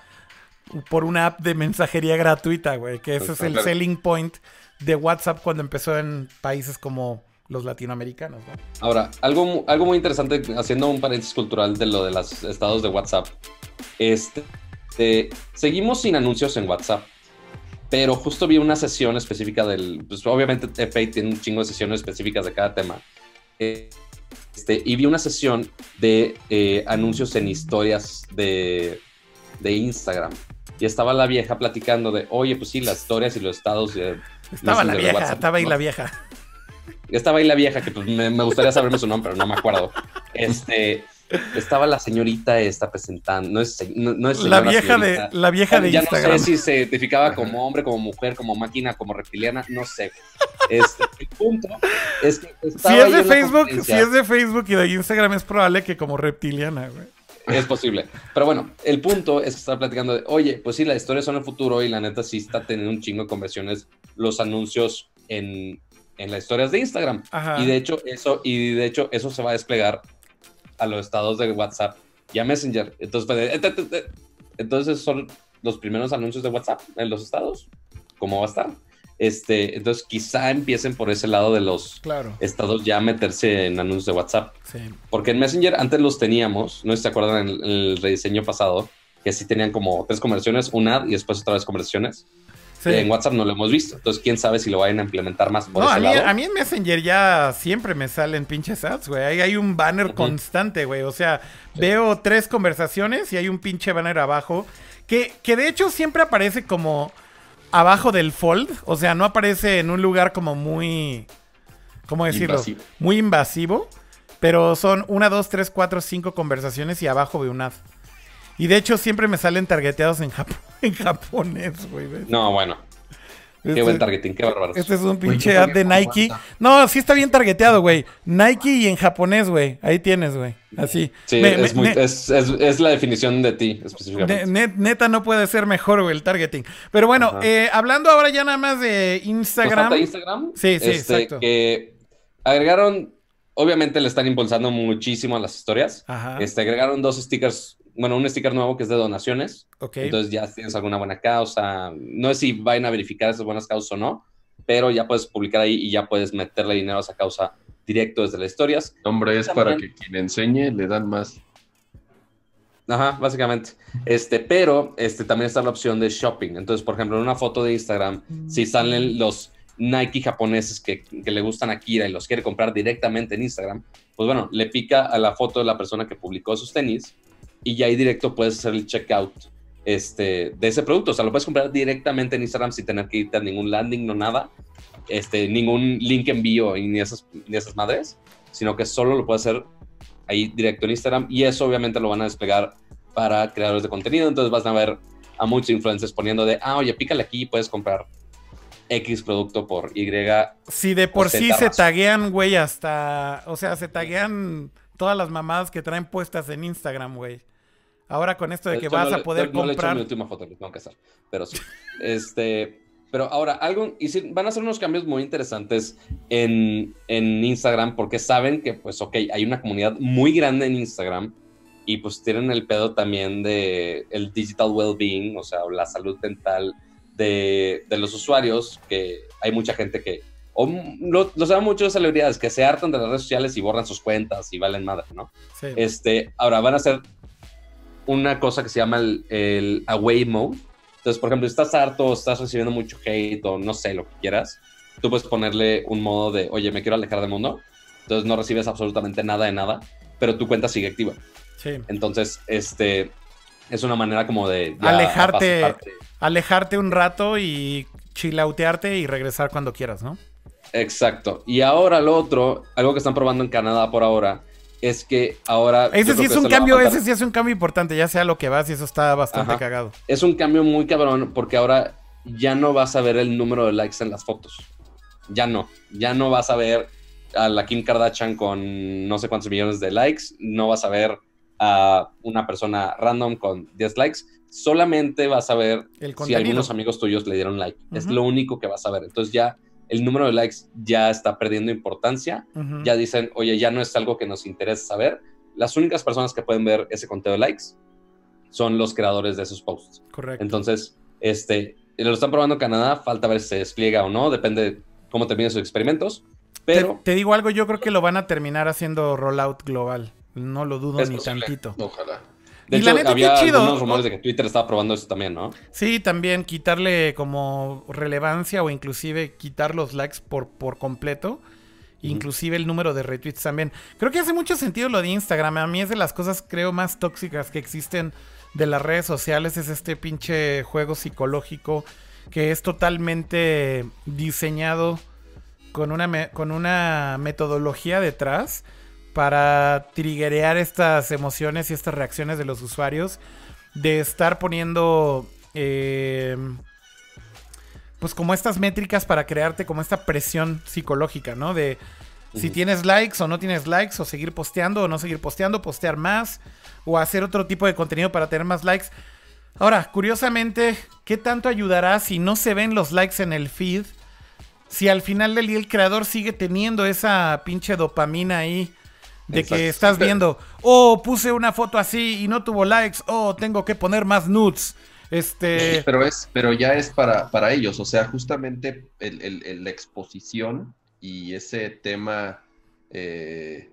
por una app de mensajería gratuita, güey. Que ese es el Claro. selling point de WhatsApp cuando empezó en países como los latinoamericanos, ¿no? Ahora, algo, algo muy interesante, haciendo un paréntesis cultural de lo de los estados de WhatsApp. Este, eh, seguimos sin anuncios en WhatsApp, pero justo vi una sesión específica del. Pues obviamente, FA tiene un chingo de sesiones específicas de cada tema. Eh, este, y vi una sesión de eh, anuncios en historias de, de Instagram. Y estaba la vieja platicando de, oye, pues sí, las historias y los estados. eh, Estaba la vieja, WhatsApp, estaba ahí ¿no? la vieja. Estaba ahí la vieja, que pues, me, me gustaría saberme su nombre, pero no me acuerdo. Este, estaba la señorita esta presentando, no es, no, no es La vieja de, la vieja de ya Instagram. no sé si se identificaba como hombre, como mujer, como máquina, como reptiliana, no sé. Este, el punto es que Si es de Facebook, si es de Facebook y de Instagram es probable que como reptiliana, güey. Es posible. Pero bueno, el punto es que estaba platicando de, oye, pues sí, las historias son el futuro y la neta sí está teniendo un chingo de conversiones los anuncios en, en las historias de Instagram. Ajá. Y de hecho, eso, y de hecho, eso se va a desplegar a los estados de WhatsApp y a Messenger. Entonces, eh, entonces son los primeros anuncios de WhatsApp en los estados. ¿Cómo va a estar? Este, entonces quizá empiecen por ese lado de los Claro, estados ya a meterse en anuncios de WhatsApp. sí. Porque en Messenger antes los teníamos, no sé si se acuerdan en el, en el rediseño pasado, que sí tenían como tres conversiones, una ad y después otra vez conversiones. Sí. En WhatsApp no lo hemos visto, entonces quién sabe si lo vayan a implementar más por No, ese a mí, lado. a mí en Messenger ya siempre me salen pinches ads, güey. Ahí hay un banner constante, güey. O sea, veo tres conversaciones y hay un pinche banner abajo. Que, que de hecho siempre aparece como abajo del fold. O sea, no aparece en un lugar como muy. ¿Cómo decirlo? Invasivo. Muy invasivo. Pero son una, dos, tres, cuatro, cinco conversaciones y abajo veo un ad. Y de hecho siempre me salen targeteados en, Jap- en japonés, güey. ¿ves? No, bueno, qué Este- buen targeting, qué bárbaro. este es un pinche ad de Nike. No, sí está bien targeteado, güey. Nike y en japonés, güey. Ahí tienes, güey. Así. Sí, Me- es, me- muy- es, es- es la definición de ti específicamente. net- neta no puede ser mejor, güey, el targeting. Pero bueno, eh, hablando ahora ya nada más de ¿Nos Instagram. falta Instagram? Sí, sí, Este, exacto. Que agregaron, obviamente le están impulsando muchísimo a las historias. Ajá. Este, agregaron dos stickers, bueno, un sticker nuevo que es de donaciones. ok. Entonces ya tienes alguna buena causa. No sé si vayan a verificar esas buenas causas o no, pero ya puedes publicar ahí y ya puedes meterle dinero a esa causa directo desde las historias. El nombre es para que quien enseñe le dan más. Ajá, básicamente. Este, pero este, también está la opción de shopping. Entonces, por ejemplo, en una foto de Instagram, si salen los Nike japoneses que, que le gustan a Kira y los quiere comprar directamente en Instagram, pues bueno, le pica a la foto de la persona que publicó esos tenis y ya ahí directo puedes hacer el checkout este, de ese producto. O sea, lo puedes comprar directamente en Instagram sin tener que irte a ningún landing, no nada, este, ningún link envío y ni esas, ni esas madres, sino que solo lo puedes hacer ahí directo en Instagram y eso obviamente lo van a desplegar para creadores de contenido. Entonces vas a ver a muchos influencers poniendo de, ah, oye, pícale aquí y puedes comprar X producto por Y. Si de por sí se taguean, güey, hasta. O sea, se taguean todas las mamadas que traen puestas en Instagram, güey. Ahora con esto de que vas no a le- poder yo no le he hecho comprar. mi última foto, lo tengo que hacer. Pero sí. este, Pero ahora, algo, y sí, van a hacer unos cambios muy interesantes en, en Instagram porque saben que, pues, ok, hay una comunidad muy grande en Instagram y pues tienen el pedo también de el digital well-being, o sea, la salud mental de, de, los usuarios, que hay mucha gente que, o lo, lo saben muchas celebridades, que se hartan de las redes sociales y borran sus cuentas y valen madre, ¿no? Sí. Este, ahora van a hacer una cosa que se llama el, el away mode. Entonces, por ejemplo, si estás harto, estás recibiendo mucho hate o no sé, lo que quieras, tú puedes ponerle un modo de, oye, me quiero alejar del mundo. Entonces no recibes absolutamente nada de nada, pero tu cuenta sigue activa. Sí. Entonces, este es una manera como de alejarte, alejarte un rato y chilautearte y regresar cuando quieras, ¿no? Exacto. Y ahora lo otro, algo que están probando en Canadá por ahora, es que ahora. Ese sí es un cambio, ese sí es un cambio importante, ya sea lo que vas y eso está bastante Ajá. cagado. Es un cambio muy cabrón porque ahora ya no vas a ver el número de likes en las fotos. Ya no. Ya no vas a ver a la Kim Kardashian con no sé cuántos millones de likes. No vas a ver a una persona random con 10 likes. Solamente vas a ver El si algunos amigos tuyos le dieron like. Es lo único que vas a ver. Entonces ya el número de likes ya está perdiendo importancia. Ya dicen, oye, ya no es algo que nos interesa saber. Las únicas personas que pueden ver ese conteo de likes son los creadores de esos posts. Correcto. Entonces, este, lo están probando en Canadá, falta ver si se despliega o no, depende de cómo terminen sus experimentos. Pero te, te digo algo, yo creo que lo van a terminar haciendo rollout global. No lo dudo ni posible. tantito. Ojalá. De y hecho, la neta, había chido. algunos rumores de que Twitter estaba probando eso también, ¿no? Sí, también quitarle como relevancia o inclusive quitar los likes por, por completo. Inclusive el número de retweets también. Creo que hace mucho sentido lo de Instagram. A mí es de las cosas, creo, más tóxicas que existen de las redes sociales. Es este pinche juego psicológico que es totalmente diseñado con una, con una metodología detrás para triggerear estas emociones y estas reacciones de los usuarios. De estar poniendo... eh, pues como estas métricas para crearte como esta presión psicológica, ¿no? De si tienes likes o no tienes likes, o seguir posteando o no seguir posteando, postear más, o hacer otro tipo de contenido para tener más likes. Ahora, curiosamente, ¿qué tanto ayudará si no se ven los likes en el feed? Si al final del día el creador sigue teniendo esa pinche dopamina ahí de Exacto. que estás viendo, oh, puse una foto así y no tuvo likes, oh, tengo que poner más nudes. Este, Pero es, pero ya es para, para ellos, o sea, justamente el, el- el- la exposición y ese tema eh,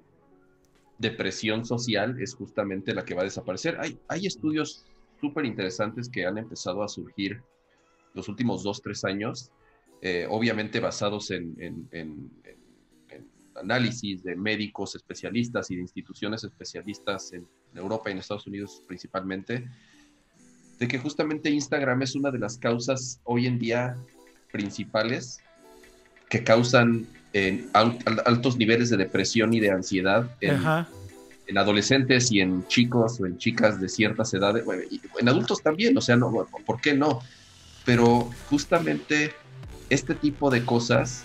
de presión social es justamente la que va a desaparecer. Hay, hay estudios súper interesantes que han empezado a surgir los últimos dos, tres años, eh, obviamente basados en, en- en- en- en análisis de médicos especialistas y de instituciones especialistas en Europa y en Estados Unidos principalmente, de que justamente Instagram es una de las causas hoy en día principales que causan eh, al- al- altos niveles de depresión y de ansiedad en, en adolescentes y en chicos o en chicas de ciertas edades, bueno, y en adultos también, o sea, no, ¿por qué no? Pero justamente este tipo de cosas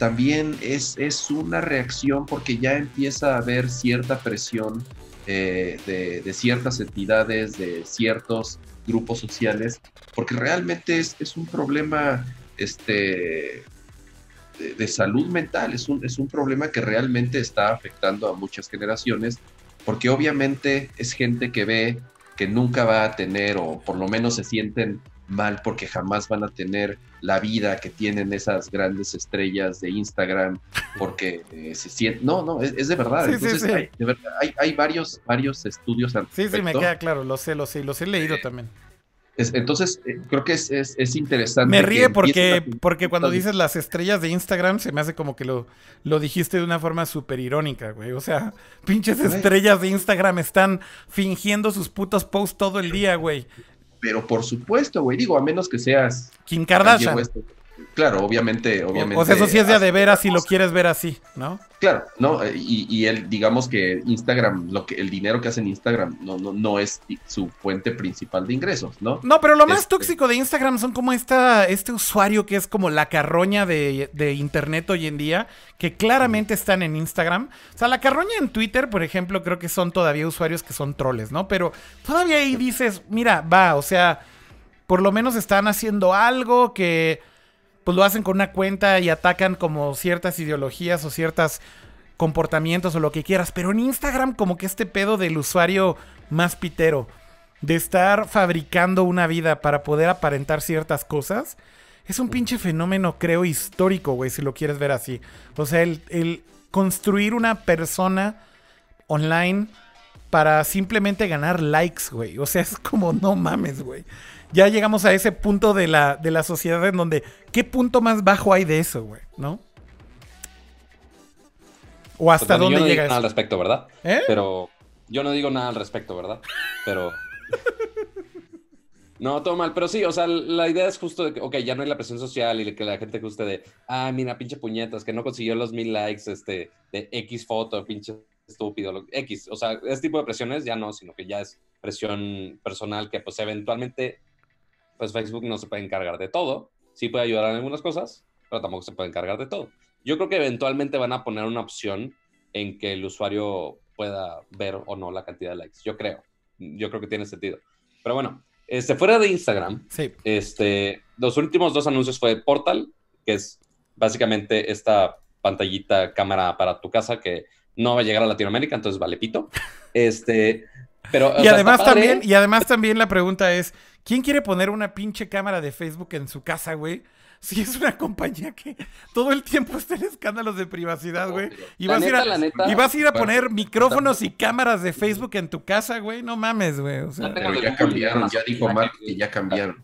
también es, es una reacción porque ya empieza a haber cierta presión eh, de, ciertas entidades, de ciertos grupos sociales, porque realmente es, es un problema este, de, de salud mental, es un, es un problema que realmente está afectando a muchas generaciones, porque obviamente es gente que ve que nunca va a tener, o por lo menos se sienten mal porque jamás van a tener la vida que tienen esas grandes estrellas de Instagram, porque eh, se sienten... No, no, es, es de verdad. Sí, sí, Entonces, sí. Hay, de verdad, hay, hay varios, varios estudios al Sí, sí, me queda claro, lo sé, lo sé, los he leído también. Es- entonces, eh, creo que es, es, es interesante. Me ríe porque, porque cuando dices las estrellas de Instagram se me hace como que lo, lo dijiste de una forma súper irónica, güey. O sea, pinches estrellas de Instagram están fingiendo sus putos posts todo el día, güey. Pero por supuesto, güey, digo, a menos que seas Kim Kardashian. West. Claro, obviamente, obviamente. O sea, eso sí es de de veras si lo quieres ver así, ¿no? Claro, no, y, y él, digamos que Instagram, lo que, el dinero que hace en Instagram no, no, no es su fuente principal de ingresos, ¿no? No, pero lo más Este- tóxico de Instagram son como esta, este usuario que es como la carroña de, de internet hoy en día, que claramente están en Instagram. O sea, la carroña en Twitter, por ejemplo, creo que son todavía usuarios que son troles, ¿no? Pero todavía ahí dices, mira, va, o sea, por lo menos están haciendo algo que pues lo hacen con una cuenta y atacan como ciertas ideologías o ciertos comportamientos o lo que quieras. Pero en Instagram como que este pedo del usuario más pitero, de estar fabricando una vida para poder aparentar ciertas cosas, es un pinche fenómeno, creo, histórico, güey, si lo quieres ver así. O sea, el, el construir una persona online para simplemente ganar likes, güey. O sea, es como, no mames, güey. Ya llegamos a ese punto de la, de la sociedad en donde, ¿qué punto más bajo hay de eso, güey? ¿No? ¿O hasta Pues, bueno, dónde yo no llega digo eso? nada al respecto, ¿verdad? ¿Eh? Pero yo no digo nada al respecto, ¿verdad? Pero. No, todo mal, pero sí, o sea, la idea es justo de que, ok, ya no hay la presión social y que la gente guste de, ah, mira, pinche puñetas, que no consiguió los mil likes, este, de X foto, pinche estúpido, lo- X, o sea, ese tipo de presiones ya no, sino que ya es presión personal que, pues, eventualmente, pues, Facebook no se puede encargar de todo, sí puede ayudar en algunas cosas, pero tampoco se puede encargar de todo. Yo creo que eventualmente van a poner una opción en que el usuario pueda ver o no la cantidad de likes. Yo creo. Yo creo que tiene sentido. Pero bueno, este, fuera de Instagram, Sí. este, los últimos dos anuncios fue Portal, que es básicamente esta pantallita cámara para tu casa que no va a llegar a Latinoamérica, entonces vale pito. Este, pero, Y además también, y además también la pregunta es, ¿quién quiere poner una pinche cámara de Facebook en su casa, güey? Si es una compañía que todo el tiempo está en escándalos de privacidad, güey. Y vas, a ir neta, a, la neta, y vas a ir a Bueno, poner micrófonos y cámaras de Facebook en tu casa, güey. No mames, güey. O sea, No tengo- Pero ya cambiaron, ya dijo Mark que ya cambiaron.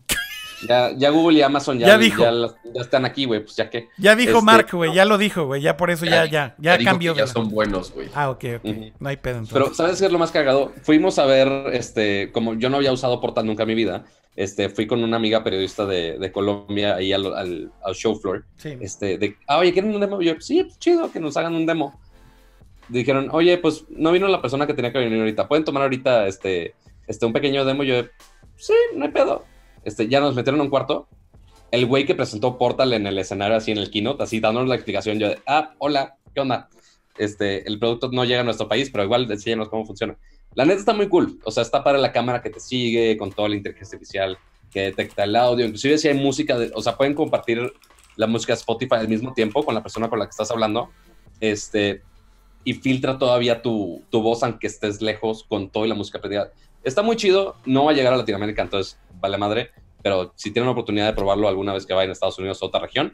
Ya, ya Google y Amazon ya, Ya dijo. ya, las- ya están aquí, güey, pues ya que. ya dijo este, Mark, güey. Ya lo dijo, güey. Ya por eso ya, ya, ya, cambió. ya son buenos, güey. Ah, ok, ok. No hay pedo entonces. Pero, ¿sabes qué es lo más cagado? Fuimos a ver, este, como yo no había usado Portal nunca en mi vida, este, fui con una amiga periodista de, de Colombia ahí al, al, al show floor, Sí. este, de, ah, oye, ¿quieren un demo? Y yo, sí, pues, chido, que nos hagan un demo. Dijeron, oye, pues no vino la persona que tenía que venir ahorita, ¿pueden tomar ahorita, este, este, un pequeño demo? Y yo, sí, no hay pedo. Este, ya nos metieron a un cuarto. El güey que presentó Portal en el escenario, así en el keynote, así dándonos la explicación, yo de, ah, hola, ¿qué onda? Este, el producto no llega a nuestro país, pero igual enséñanos cómo funciona. La neta está muy cool. O sea, está para la cámara que te sigue, con toda la inteligencia artificial que detecta el audio. Inclusive si hay música, o sea, pueden compartir la música Spotify al mismo tiempo con la persona con la que estás hablando. Este, y filtra todavía tu, tu voz aunque estés lejos con toda la música prendida. Está muy chido. No va a llegar a Latinoamérica, entonces vale madre. Pero si tienen la oportunidad de probarlo alguna vez que vayan a Estados Unidos o otra región,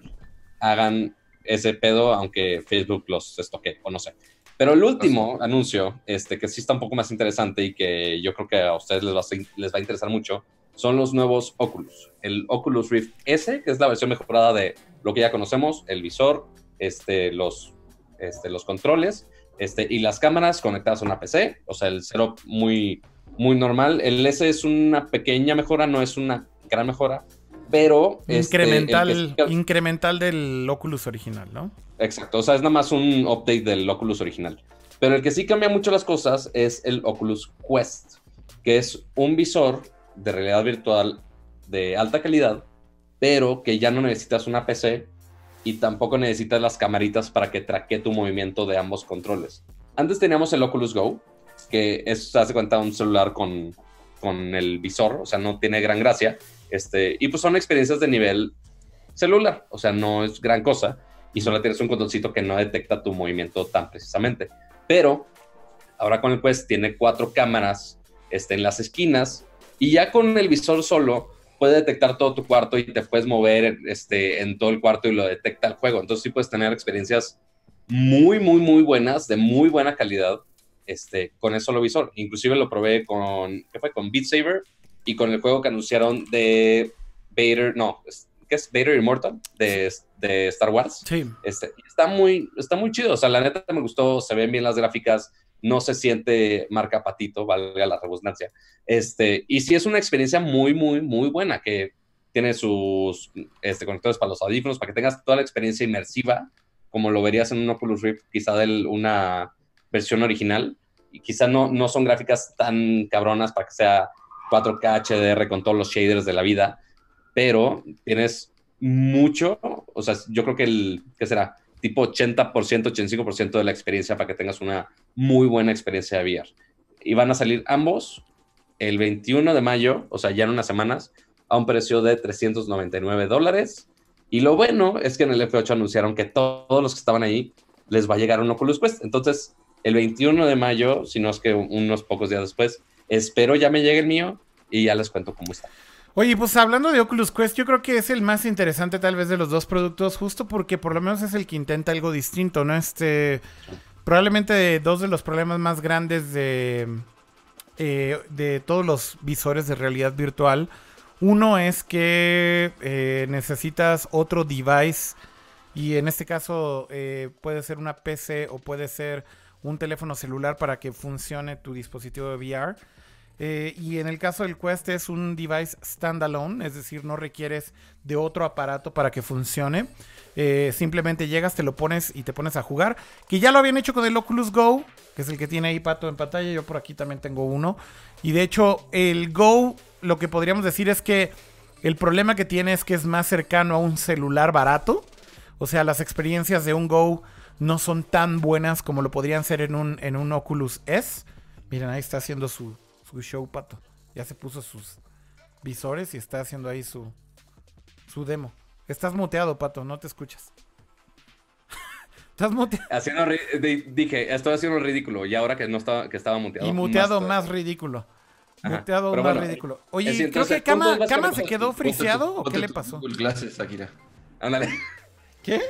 hagan ese pedo, aunque Facebook los estoque o no sé. Pero el último anuncio, este, que sí está un poco más interesante y que yo creo que a ustedes les va a, les va a interesar mucho, son los nuevos Oculus. El Oculus Rift S, que es la versión mejorada de lo que ya conocemos, el visor, este, los, este, los controles este, y las cámaras conectadas a una PC, o sea, el setup muy, muy normal. El S es una pequeña mejora, no es una gran mejora, pero... este, que Incremental, incremental del Oculus original, ¿no? Exacto, o sea, es nada más un update del Oculus original. Pero el que sí cambia mucho las cosas es el Oculus Quest, que es un visor de realidad virtual de alta calidad, pero que ya no necesitas una PC y tampoco necesitas las camaritas para que traquee tu movimiento de ambos controles. Antes teníamos el Oculus Go, que es, se hace cuenta, un celular con, con el visor, o sea, no tiene gran gracia. Este, y pues son experiencias de nivel celular, o sea, no es gran cosa y solo tienes un controlcito que no detecta tu movimiento tan precisamente. Pero ahora con el Quest tiene cuatro cámaras este, en las esquinas y ya con el visor solo puede detectar todo tu cuarto y te puedes mover este, en todo el cuarto y lo detecta el juego. Entonces sí puedes tener experiencias muy, muy, muy buenas, de muy buena calidad este, con el solo visor. Inclusive lo probé con, ¿qué fue? Con Beat Saber y con el juego que anunciaron de Vader, no, ¿qué es? Vader Immortal de, de Star Wars. Sí. Este, está, muy, está muy chido. O sea, la neta me gustó, se ven bien las gráficas, no se siente marca patito, valga la redundancia. Este, y sí es una experiencia muy, muy, muy buena que tiene sus este, conectores para los audífonos, para que tengas toda la experiencia inmersiva, como lo verías en un Oculus Rift, quizá de una versión original. Y quizá no, no son gráficas tan cabronas para que sea 4K HDR con todos los shaders de la vida, pero tienes mucho, o sea, yo creo que el, ¿qué será? Tipo 80%, 85% de la experiencia para que tengas una muy buena experiencia de VR. Y van a salir ambos el 21 de mayo, o sea, ya en unas semanas, a un precio de 399 dólares. Y lo bueno es que en el F8 anunciaron que todos los que estaban ahí les va a llegar un Oculus Quest. Entonces, el 21 de mayo, si no es que unos pocos días después, espero ya me llegue el mío y ya les cuento cómo está. Oye, pues hablando de Oculus Quest, yo creo que es el más interesante tal vez de los dos productos, justo porque por lo menos es el que intenta algo distinto, ¿no? Este, probablemente dos de los problemas más grandes de, eh, de todos los visores de realidad virtual, uno es que eh, necesitas otro device y en este caso eh, puede ser una PC o puede ser un teléfono celular para que funcione tu dispositivo de VR. Eh, y en el caso del Quest es un device standalone, es decir, no requieres de otro aparato para que funcione. Eh, simplemente llegas, te lo pones y te pones a jugar. Que ya lo habían hecho con el Oculus Go, que es el que tiene ahí Pato en pantalla. Yo por aquí también tengo uno. Y de hecho, el Go, lo que podríamos decir es que el problema que tiene es que es más cercano a un celular barato. O sea, las experiencias de un Go no son tan buenas como lo podrían ser en un, en un Oculus S. Miren, ahí está haciendo su, su show, pato. Ya se puso sus visores y está haciendo ahí su, su demo. Estás muteado, pato, no te escuchas. Estás muteado. Haciendo dije, estoy haciendo ridículo y ahora que no estaba, que estaba muteado. Y muteado más, ridículo. muteado más ridículo. Oye, creo que Kama, se quedó friseado o qué le pasó. Ándale. ¿Qué?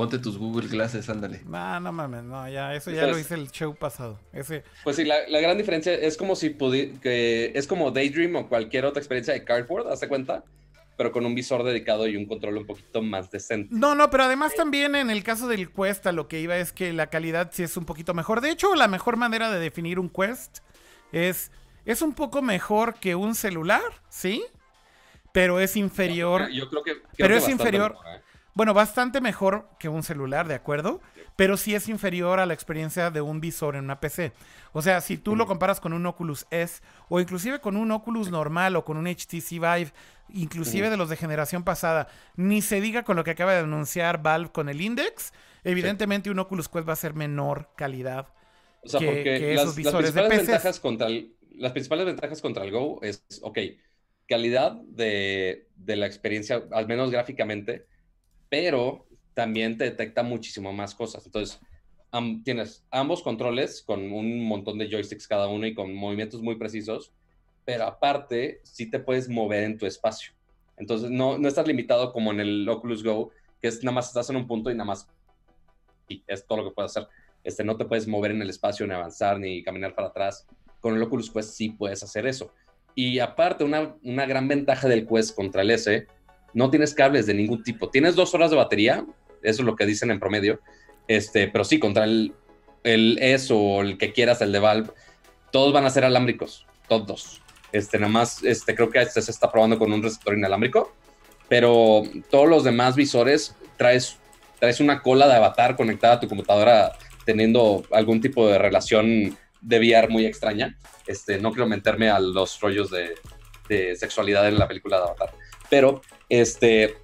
Ponte tus Google Glasses, ándale. No, no mames, no, ya, eso ya lo hice el show pasado. Ese... Pues sí, la, gran diferencia es como si que es como Daydream o cualquier otra experiencia de Cardboard, ¿hace cuenta? Pero con un visor dedicado y un control un poquito más decente. No, no, pero además también en el caso del Quest, a lo que iba es que la calidad sí es un poquito mejor. De hecho, la mejor manera de definir un Quest es, es un poco mejor que un celular, ¿sí? Pero es inferior. Yo creo que. pero es inferior. ¿eh? Bueno, bastante mejor que un celular, ¿de acuerdo? Pero sí es inferior a la experiencia de un visor en una PC. O sea, si tú lo comparas con un Oculus S o inclusive con un Oculus normal o con un HTC Vive, inclusive de los de generación pasada, ni se diga con lo que acaba de anunciar Valve con el Index, evidentemente un Oculus Quest va a ser menor calidad. O sea, porque las, principales ventajas contra el, las principales ventajas contra el Go es, ok, calidad de, de la experiencia, al menos gráficamente, pero también te detecta muchísimo más cosas. Entonces, tienes ambos controles con un montón de joysticks cada uno y con movimientos muy precisos, pero aparte sí te puedes mover en tu espacio. Entonces, no, no estás limitado como en el Oculus Go, que es nada más estás en un punto y nada más y es todo lo que puedes hacer. Este, no te puedes mover en el espacio, ni avanzar, ni caminar para atrás. Con el Oculus Quest sí puedes hacer eso. Y aparte, una, una gran ventaja del Quest contra el S no tienes cables de ningún tipo. Tienes dos horas de batería, eso es lo que dicen en promedio, este, pero sí, contra el, el S o el que quieras, el de Valve, todos van a ser alámbricos, todos. Este, nada más, este, creo que este se está probando con un receptor inalámbrico, pero todos los demás visores traes, traes una cola de avatar conectada a tu computadora teniendo algún tipo de relación de VR muy extraña. Este, no quiero meterme a los rollos de, de sexualidad en la película de Avatar, pero este,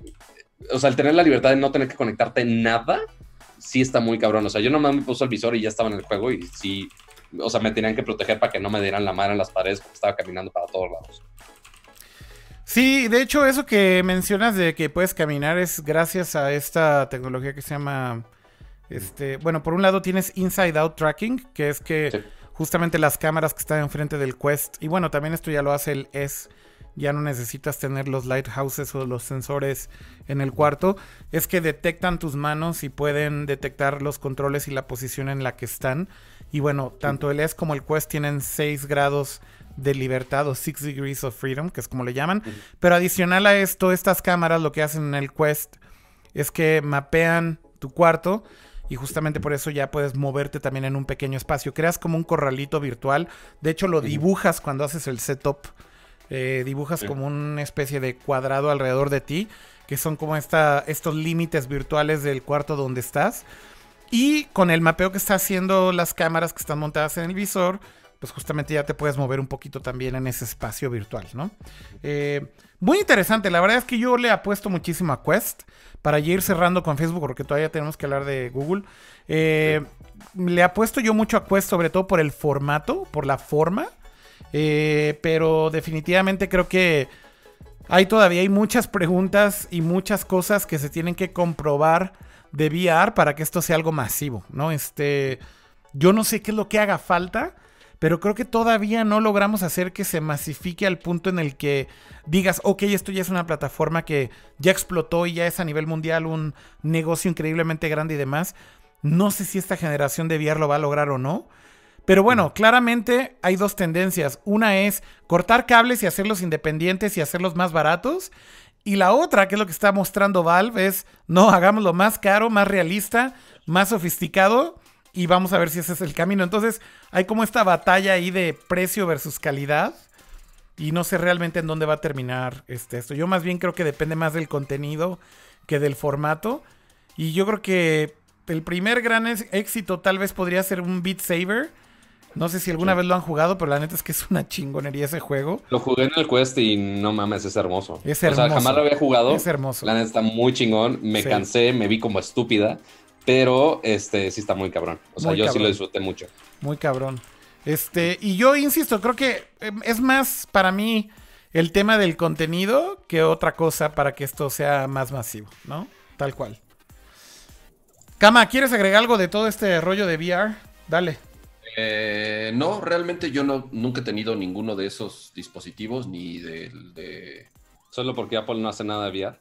o sea, el tener la libertad de no tener que conectarte nada, sí está muy cabrón. O sea, yo nomás me puse el visor y ya estaba en el juego y sí, o sea, me tenían que proteger para que no me dieran la mano en las paredes porque estaba caminando para todos lados. Sí, de hecho, eso que mencionas de que puedes caminar es gracias a esta tecnología que se llama. Este, bueno, por un lado tienes Inside Out Tracking, que es que justamente las cámaras que están enfrente del Quest, y bueno, también esto ya lo hace el S ya no necesitas tener los lighthouses o los sensores en el cuarto, es que detectan tus manos y pueden detectar los controles y la posición en la que están. Y bueno, tanto el S como el Quest tienen 6 grados de libertad o 6 degrees of freedom, que es como le llaman. Pero adicional a esto, estas cámaras lo que hacen en el Quest es que mapean tu cuarto y justamente por eso ya puedes moverte también en un pequeño espacio. Creas como un corralito virtual. De hecho, lo dibujas cuando haces el setup eh, dibujas como una especie de cuadrado alrededor de ti, que son como esta, estos límites virtuales del cuarto donde estás. Y con el mapeo que está haciendo las cámaras que están montadas en el visor, pues justamente ya te puedes mover un poquito también en ese espacio virtual, ¿no? Eh, muy interesante, la verdad es que yo le apuesto muchísimo a Quest para ir cerrando con Facebook, porque todavía tenemos que hablar de Google. Eh, le apuesto yo mucho a Quest, sobre todo por el formato, por la forma. Eh, pero definitivamente creo que hay todavía hay muchas preguntas y muchas cosas que se tienen que comprobar de VR para que esto sea algo masivo, ¿no? Este, yo no sé qué es lo que haga falta, pero creo que todavía no logramos hacer que se masifique al punto en el que digas, ok, esto ya es una plataforma que ya explotó y ya es a nivel mundial un negocio increíblemente grande y demás. No sé si esta generación de VR lo va a lograr o no. Pero bueno, claramente hay dos tendencias. Una es cortar cables y hacerlos independientes y hacerlos más baratos. Y la otra, que es lo que está mostrando Valve, es no, hagámoslo más caro, más realista, más sofisticado. Y vamos a ver si ese es el camino. Entonces, hay como esta batalla ahí de precio versus calidad. Y no sé realmente en dónde va a terminar este, esto. Yo más bien creo que depende más del contenido que del formato. Y yo creo que el primer gran éxito tal vez podría ser un Beat Saber no sé si alguna vez lo han jugado, pero la neta es que es una chingonería ese juego. Lo jugué en el Quest y no mames, es hermoso. Es hermoso. O sea, jamás lo había jugado. Es hermoso. La neta está muy chingón. Me cansé, me vi como estúpida. Pero este sí está muy cabrón. O sea, yo sí lo disfruté mucho. Muy cabrón. Este, y yo insisto, creo que em, es más para mí el tema del contenido que otra cosa para que esto sea más masivo, ¿no? Tal cual. Kama, ¿quieres agregar algo de todo este rollo de VR? Dale. Eh, no, realmente yo no, nunca he tenido ninguno de esos dispositivos, ni de, ¿Solo porque Apple no hace nada de VR?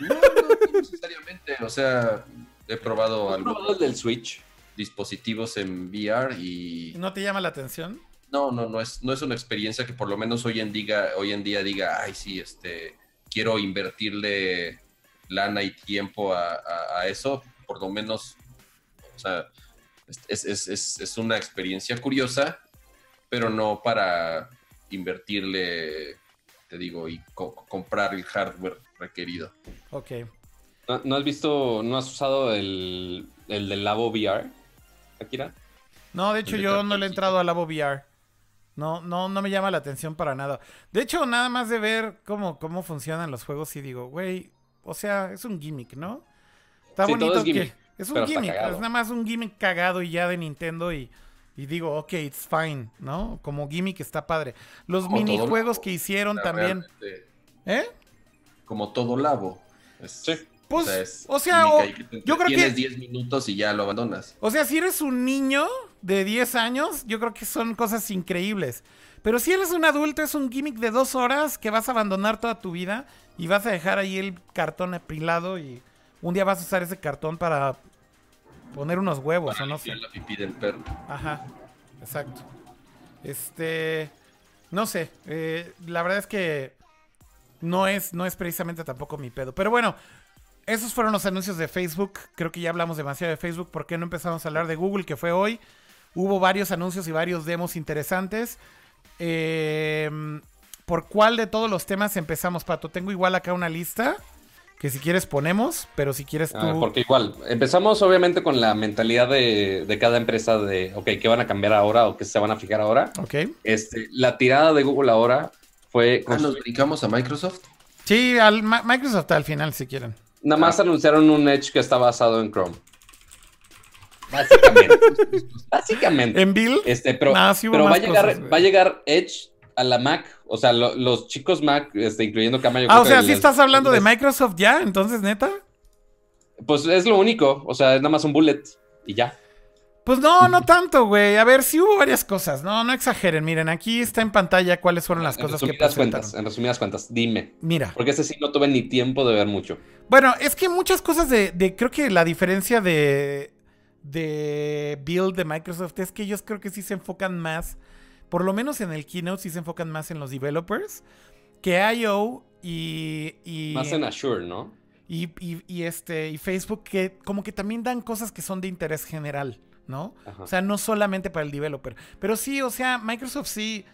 No, no, necesariamente. O sea, he probado algunos del Switch. dispositivos en VR y... ¿No te llama la atención? No, no, no es, no es una experiencia que por lo menos hoy en, día, hoy en día diga, ay, sí, este, quiero invertirle lana y tiempo a, a eso. Por lo menos, o sea, es, una experiencia curiosa, pero no para invertirle, te digo, y comprar el hardware requerido. Ok. ¿No, has visto, no has usado el, el del Labo VR, Akira? No, de hecho yo no le he entrado al Labo VR. No, no, no me llama la atención para nada. De hecho, nada más de ver cómo, cómo funcionan los juegos y digo, güey, o sea, es un gimmick, ¿no? Está bonito que es un gimmick, es nada más un gimmick cagado y ya de Nintendo y, digo, ok, it's fine, ¿no? Como gimmick está padre. Los minijuegos que hicieron también. ¿Eh? Como todo labo. sí. Pues, o sea, yo creo que... Tienes 10 minutos y ya lo abandonas. O sea, si eres un niño de 10 años, yo creo que son cosas increíbles. Pero si eres un adulto, es un gimmick de dos horas que vas a abandonar toda tu vida y vas a dejar ahí el cartón apilado y un día vas a usar ese cartón para poner unos huevos o no sé. La pipí del perro. Ajá, exacto. Este, no sé, eh, la verdad es que no es, no es precisamente tampoco mi pedo. Pero bueno, esos fueron los anuncios de Facebook. Creo que ya hablamos demasiado de Facebook. ¿Por qué no empezamos a hablar de Google, que fue hoy? Hubo varios anuncios y varios demos interesantes. Eh, ¿Por cuál de todos los temas empezamos, Pato? Tengo igual acá una lista que si quieres ponemos, pero si quieres ah, tú... porque igual, empezamos obviamente con la mentalidad de, cada empresa de, ok, ¿qué van a cambiar ahora o qué se van a fijar ahora? Ok. Este, la tirada de Google ahora fue... Ah, ¿Nos dedicamos a Microsoft? Sí, al Microsoft al final, si quieren. Nada más anunciaron un Edge que está basado en Chrome. Básicamente. Básicamente. ¿En Bill? Este, pero, pero va, a llegar, va a llegar Edge a la Mac. O sea, los chicos Mac, este, incluyendo Cama. Ah, o sea, sí estás hablando de Microsoft ya, entonces, neta. Pues es lo único. O sea, es nada más un bullet y ya. Pues no, no tanto, güey. A ver, sí hubo varias cosas. No, no exageren. Miren, aquí está en pantalla cuáles fueron las cosas que cuentas, En resumidas cuentas, dime. Mira. Porque ese sí no tuve ni tiempo de ver mucho. Bueno, es que muchas cosas de, de creo que la diferencia de de build de Microsoft es que ellos creo que sí se enfocan más por lo menos en el keynote sí se enfocan más en los developers que I.O. Y, Más en Azure, ¿no? Y, y, este, y Facebook que como que también dan cosas que son de interés general, ¿no? O sea, no solamente para el developer. Pero sí, o sea, Microsoft sí...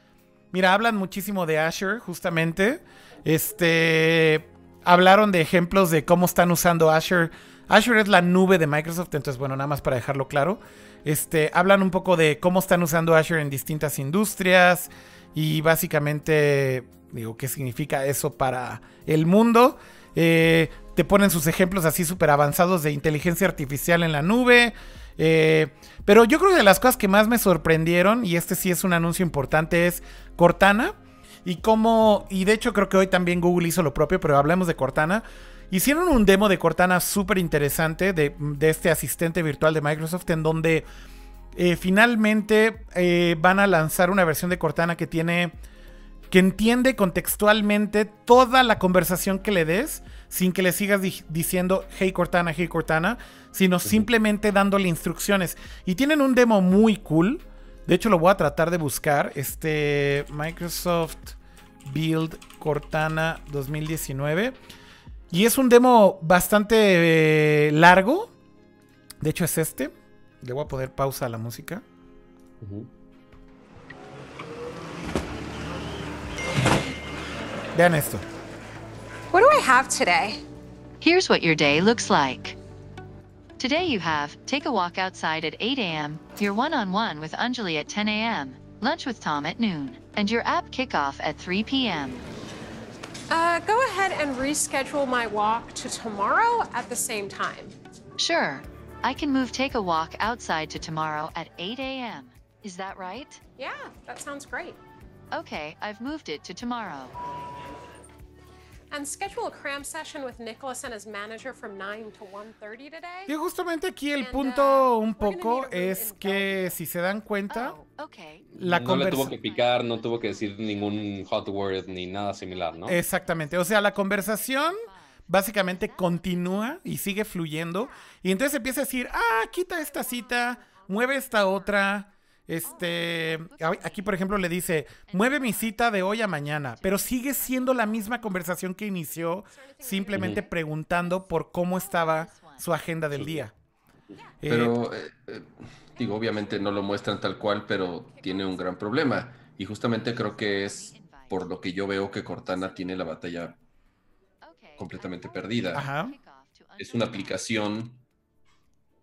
Mira, hablan muchísimo de Azure, justamente. Este... Hablaron de ejemplos de cómo están usando Azure. Azure es la nube de Microsoft, entonces, bueno, nada más para dejarlo claro. Este, hablan un poco de cómo están usando Azure en distintas industrias y básicamente, digo, qué significa eso para el mundo. Eh, te ponen sus ejemplos así súper avanzados de inteligencia artificial en la nube. Eh, pero yo creo que de las cosas que más me sorprendieron, y este sí es un anuncio importante, es Cortana, y cómo, y de hecho creo que hoy también Google hizo lo propio, pero hablemos de Cortana. Hicieron un demo de Cortana súper interesante de, de este asistente virtual de Microsoft en donde eh, finalmente eh, van a lanzar una versión de Cortana que tiene que entiende contextualmente toda la conversación que le des sin que le sigas diciendo hey Cortana, hey Cortana, sino simplemente dándole instrucciones. Y tienen un demo muy cool. De hecho, lo voy a tratar de buscar. Este Microsoft Build Cortana 2019. Y es un demo bastante eh, largo. De hecho, es este. Le voy a poner pausa a la música. Vean esto. What do I have today? Here's what your day looks like. Today you have take a walk outside at 8 a.m., your one on one with Anjali at 10 a.m., lunch with Tom at noon, and your app kickoff at 3 p.m. Uh, go ahead and reschedule my walk to tomorrow at the same time. Sure. I can move take a walk outside to tomorrow at 8 a.m. Is that right? Yeah, that sounds great. Okay, I've moved it to tomorrow. And schedule a cram session with Nicholas and his manager from 9 to 1:30 today. Y justamente aquí el punto un poco es que si se dan cuenta, Oh, okay. la no le tuvo conversación... que picar, no tuvo que decir ningún hot word ni nada similar, ¿no? Exactamente, o sea, la conversación básicamente continúa y sigue fluyendo y entonces empieza a decir, ah, quita esta cita, mueve esta otra. Este, aquí por ejemplo le dice, mueve mi cita de hoy a mañana, pero sigue siendo la misma conversación que inició, simplemente preguntando por cómo estaba su agenda del día. Eh, Pero, eh, eh, digo, obviamente no lo muestran tal cual, pero tiene un gran problema. Y justamente creo que es por lo que yo veo que Cortana tiene la batalla completamente perdida. Ajá. Es una aplicación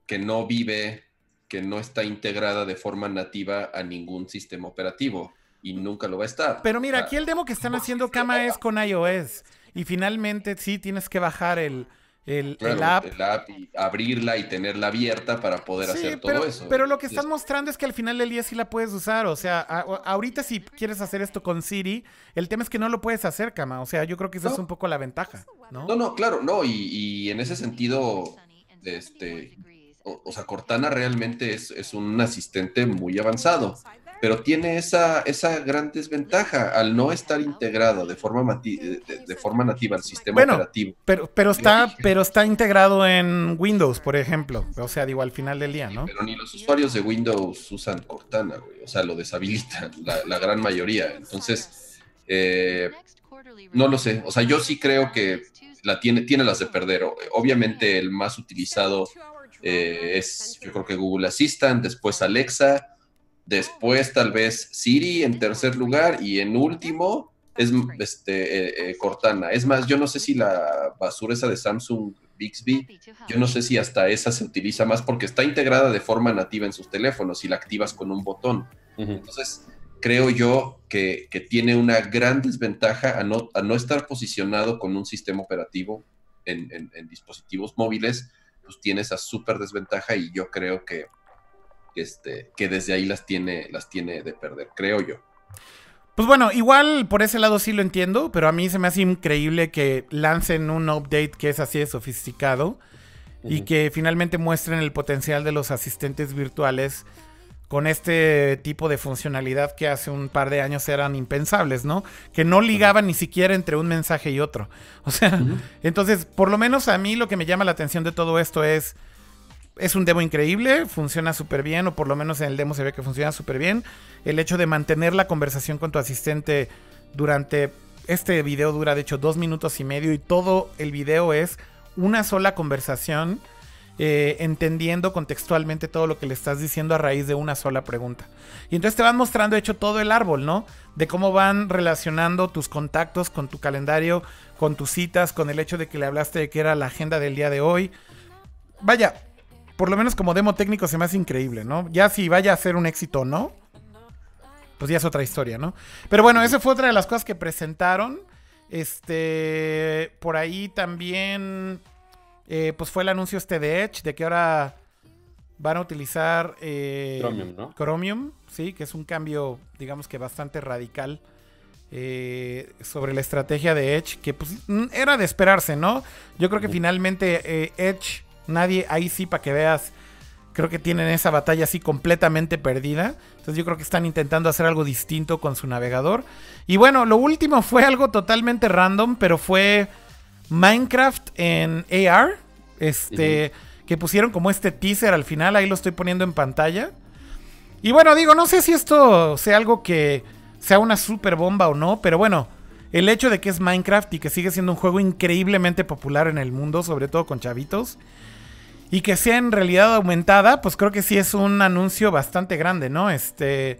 que no vive, que no está integrada de forma nativa a ningún sistema operativo y nunca lo va a estar. Pero mira, aquí el demo que están haciendo Kama es con iOS. Y finalmente sí tienes que bajar el, el, claro, el app. el app y abrirla y tenerla abierta para poder Sí, hacer todo pero, eso. pero lo que están Es- mostrando es que al final del día sí la puedes usar. O sea, a- a- ahorita si quieres hacer esto con Siri, el tema es que no lo puedes hacer, Kama. O sea, yo creo que esa es un poco la ventaja, ¿no? No, no, claro, no, y, y en ese sentido, este, o, o sea, Cortana realmente es, es un asistente muy avanzado, pero tiene esa, esa gran desventaja al no estar integrado de forma, mati- de, de forma nativa al sistema Bueno, operativo. Pero, pero está, pero está integrado en Windows, por ejemplo. O sea, digo, al final del día, ¿no? Pero ni los usuarios de Windows usan Cortana, güey. O sea, lo deshabilitan, la, la gran mayoría. Entonces, eh, no lo sé. O sea, yo sí creo que la tiene, tiene las de perder. Obviamente, el más utilizado eh, es, yo creo que Google Assistant, después Alexa, después tal vez Siri en tercer lugar y en último es este, eh, eh, Cortana. Es más, yo no sé si la basura esa de Samsung Bixby, yo no sé si hasta esa se utiliza más porque está integrada de forma nativa en sus teléfonos y la activas con un botón. Entonces, creo yo que, que tiene una gran desventaja a no, a no estar posicionado con un sistema operativo en, en- en dispositivos móviles, pues tiene esa súper desventaja y yo creo que, este, que desde ahí las tiene, las tiene de perder, creo yo. Pues bueno, igual por ese lado sí lo entiendo, pero a mí se me hace increíble que lancen un update que es así de sofisticado y que finalmente muestren el potencial de los asistentes virtuales con este tipo de funcionalidad que hace un par de años eran impensables, ¿no? Que no ligaban ni siquiera entre un mensaje y otro. O sea, entonces, por lo menos a mí lo que me llama la atención de todo esto es es un demo increíble, funciona súper bien, o por lo menos en el demo se ve que funciona súper bien. El hecho de mantener la conversación con tu asistente durante... Este video dura de hecho dos minutos y medio y todo el video es una sola conversación, eh, entendiendo contextualmente todo lo que le estás diciendo a raíz de una sola pregunta. Y entonces te van mostrando, hecho, todo el árbol, ¿no? De cómo van relacionando tus contactos con tu calendario, con tus citas, con el hecho de que le hablaste de que era la agenda del día de hoy. Vaya, por lo menos como demo técnico se me hace increíble, ¿no? Ya si vaya a ser un éxito o no, pues ya es otra historia, ¿no? Pero bueno, esa fue otra de las cosas que presentaron. Este, por ahí también, eh, pues fue el anuncio este de Edge, de que ahora van a utilizar eh, Chromium, ¿no? Chromium, sí, que es un cambio, digamos que bastante radical eh, sobre la estrategia de Edge, que pues mm, era de esperarse, ¿no? Yo creo que finalmente eh, Edge, nadie, ahí sí para que veas, creo que tienen esa batalla así completamente perdida. Entonces yo creo que están intentando hacer algo distinto con su navegador. Y bueno, lo último fue algo totalmente random, pero fue Minecraft en AR. Este, que pusieron como este teaser al final, ahí lo estoy poniendo en pantalla. Y bueno, digo, no sé si esto sea algo que sea una super bomba o no, pero bueno, el hecho de que es Minecraft y que sigue siendo un juego increíblemente popular en el mundo, sobre todo con chavitos, y que sea en realidad aumentada, pues creo que sí es un anuncio bastante grande, ¿no? Este,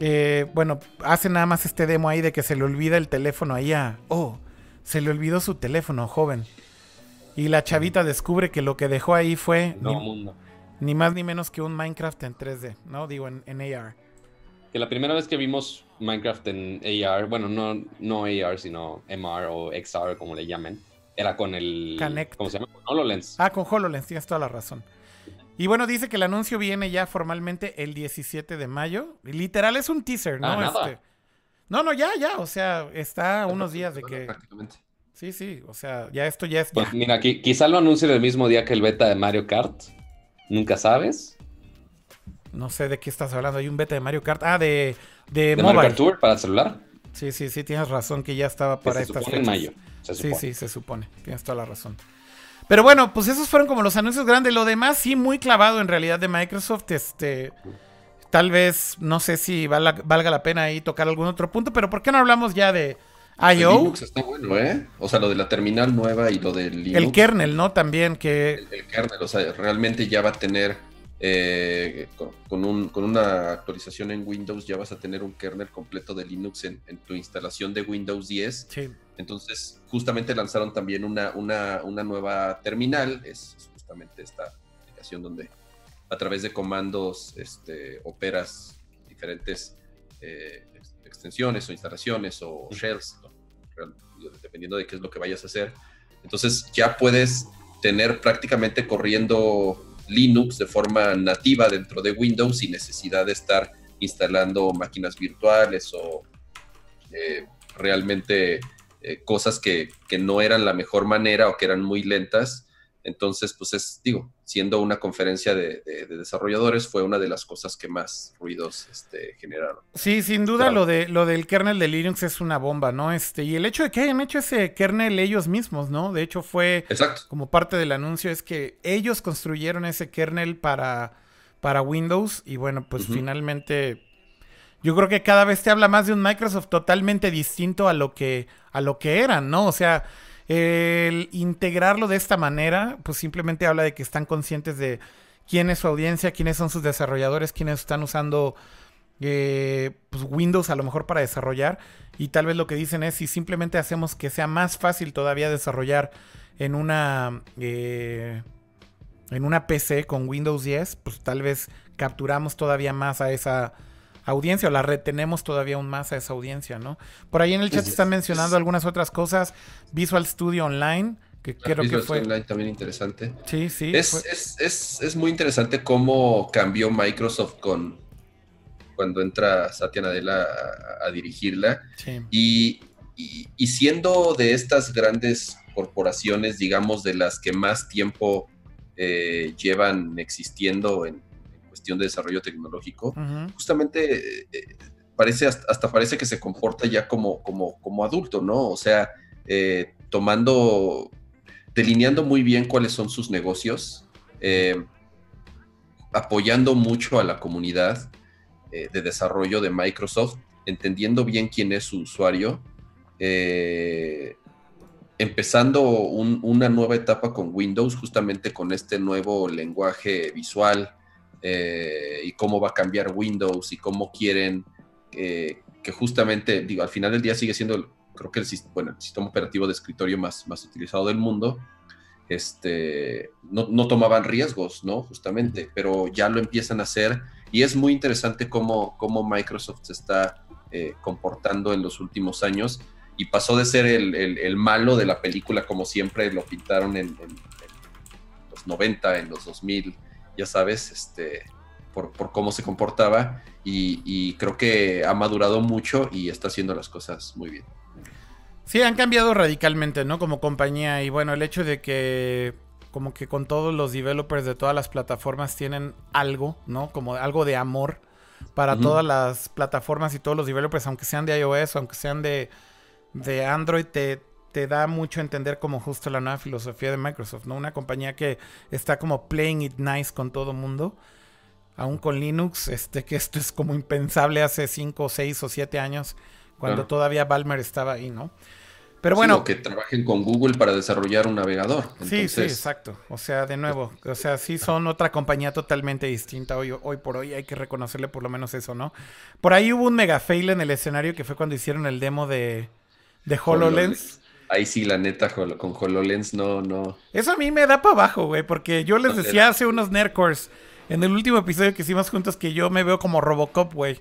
eh, bueno, hace nada más este demo ahí de que se le olvida el teléfono ahí a, oh, se le olvidó su teléfono, joven. Y la chavita descubre que lo que dejó ahí fue No, ni, mundo. ni más ni menos que un Minecraft en 3D, ¿no? Digo, en, en AR. Que la primera vez que vimos Minecraft en AR, bueno, no, no AR, sino MR o XR, como le llamen, era con el. Kinect. ¿Cómo se llama? Con HoloLens. Ah, con HoloLens, tienes toda la razón. Y bueno, dice que el anuncio viene ya formalmente el 17 de mayo. Literal es un teaser, ¿no? Ah, nada. Este- no, no, ya, ya. O sea, está a unos días de que. Prácticamente. Sí, sí. O sea, ya esto ya es. Pues ya. mira, qui- quizá lo anuncien el mismo día que el beta de Mario Kart. Nunca sabes. No sé de qué estás hablando. Hay un beta de Mario Kart. Ah, de, de, De Mario. Kart Tour para celular. Sí, sí, sí. Tienes razón que ya estaba para se estas supone en mayo. Se Sí, supone. sí, se supone. Tienes toda la razón. Pero bueno, pues esos fueron como los anuncios grandes. Lo demás, sí, muy clavado en realidad de Microsoft. Este. Tal vez, no sé si valga, valga la pena ahí tocar algún otro punto, pero ¿por qué no hablamos ya de El I.O.? Linux está bueno, ¿eh? O sea, lo de la terminal nueva y lo del Linux. El kernel, ¿no? También que... el, el kernel, o sea, realmente ya va a tener, eh, con, con un- con una actualización en Windows, ya vas a tener un kernel completo de Linux en, en tu instalación de Windows 10. Sí. Entonces, justamente lanzaron también una, una, una nueva terminal, es justamente esta aplicación donde a través de comandos este, operas diferentes eh, ex- extensiones o instalaciones o shells, dependiendo de qué es lo que vayas a hacer. Entonces ya puedes tener prácticamente corriendo Linux de forma nativa dentro de Windows sin necesidad de estar instalando máquinas virtuales o eh, realmente eh, cosas que, que no eran la mejor manera o que eran muy lentas. Entonces, pues es, digo, siendo una conferencia de, de- de desarrolladores, fue una de las cosas que más ruidos este, generaron. Sí, sin duda Claro. lo de lo del kernel de Linux es una bomba, ¿no? Este, y el hecho de que hayan hecho ese kernel ellos mismos, ¿no? De hecho fue Exacto. como parte del anuncio es que ellos construyeron ese kernel para, para Windows y bueno, pues finalmente yo creo que cada vez te habla más de un Microsoft totalmente distinto a lo que a lo que eran, ¿no? O sea, el integrarlo de esta manera, pues simplemente habla de que están conscientes de quién es su audiencia, quiénes son sus desarrolladores, quiénes están usando eh, pues Windows a lo mejor para desarrollar. Y tal vez lo que dicen es si simplemente hacemos que sea más fácil todavía desarrollar en una eh, en una PC con Windows 10 pues tal vez capturamos todavía más a esa audiencia o la retenemos todavía aún más a esa audiencia no por ahí en el chat Es- están mencionando es- algunas otras cosas Visual Studio Online que creo que Visual fue Studio Online también interesante. sí sí Es, fue- es, es, es muy interesante cómo cambió Microsoft con cuando entra Satya Nadella a, a dirigirla. sí. Y, y- y siendo de estas grandes corporaciones, digamos, de las que más tiempo eh, llevan existiendo en, de desarrollo tecnológico, justamente eh, eh, parece hasta, hasta parece que se comporta ya como, como, como adulto, ¿no? O sea, eh, tomando, delineando muy bien cuáles son sus negocios, eh, apoyando mucho a la comunidad de desarrollo de Microsoft, entendiendo bien quién es su usuario, eh, empezando un- una nueva etapa con Windows, justamente con este nuevo lenguaje visual eh, y cómo va a cambiar Windows y cómo quieren eh, que justamente, digo, al final del día sigue siendo, creo que el, bueno, el sistema operativo de escritorio más, más utilizado del mundo. Este, no, no tomaban riesgos, ¿no? Justamente, pero ya lo empiezan a hacer y es muy interesante cómo, cómo Microsoft se está eh, comportando en los últimos años y pasó de ser el, el- el malo de la película como siempre lo pintaron en, en- en los 90, en los 2000, ya sabes, este, por, por cómo se comportaba y, y creo que ha madurado mucho y está haciendo las cosas muy bien. Sí, han cambiado radicalmente, ¿no? Como compañía. Y bueno, el hecho de que como que con todos los developers de todas las plataformas tienen algo, ¿no? Como algo de amor para todas las plataformas y todos los developers, aunque sean de iOS aunque sean de, de Android, te, te da mucho a entender como justo la nueva filosofía de Microsoft, ¿no? Una compañía que está como playing it nice con todo mundo. Aún con Linux, este, que esto es como impensable hace 5, 6 o 7 años, cuando Claro. todavía Balmer estaba ahí, ¿no? Pero bueno, o que trabajen con Google para desarrollar un navegador. Sí, sí, exacto. O sea, de nuevo, o sea, sí son otra compañía totalmente distinta hoy, hoy por hoy. Hay que reconocerle por lo menos eso, ¿no? Por ahí hubo un mega fail en el escenario que fue cuando hicieron el demo de, de HoloLens. Ahí sí, la neta, con HoloLens no, no. Eso a mí me da para abajo, güey, porque yo les decía hace unos Nerdcores en el último episodio que hicimos juntos que yo me veo como Robocop, güey,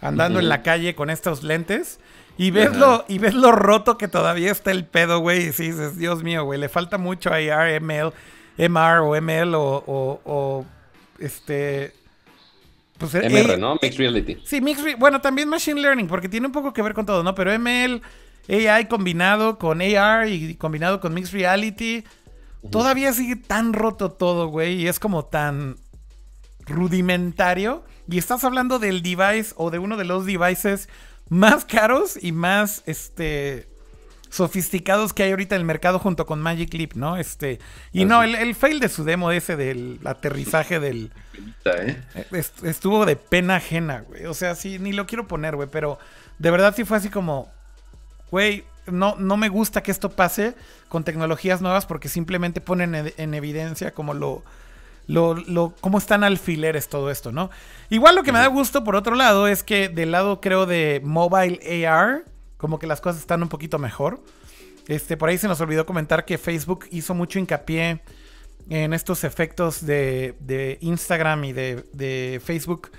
andando en la calle con estos lentes. Y ves, Ajá. lo, y ves lo roto que todavía está el pedo, güey. Y sí dices, Dios mío, güey, le falta mucho a AR, ML, MR o ML o, o- o, este... Pues, eh, MR, eh, ¿no? Mixed Reality. Sí, Mixed bueno, también Machine Learning, porque tiene un poco que ver con todo, ¿no? Pero ML, AI combinado con AR y combinado con Mixed Reality, todavía sigue tan roto todo, güey, y es como tan rudimentario. Y estás hablando del device o de uno de los devices más caros y más, este, sofisticados que hay ahorita en el mercado junto con Magic Leap, ¿no? Este, y no, el, el fail de su demo ese del aterrizaje del... ¿eh? Est- Estuvo de pena ajena, güey. O sea, sí, ni lo quiero poner, güey. Pero de verdad sí fue así como, güey, no, no me gusta que esto pase con tecnologías nuevas porque simplemente ponen en, en evidencia como lo, lo, lo, cómo están alfileres todo esto, ¿no? Igual lo que me da gusto, por otro lado, es que del lado, creo, de mobile AR, como que las cosas están un poquito mejor. Este, por ahí se nos olvidó comentar que Facebook hizo mucho hincapié en estos efectos de, de Instagram y de, de Facebook,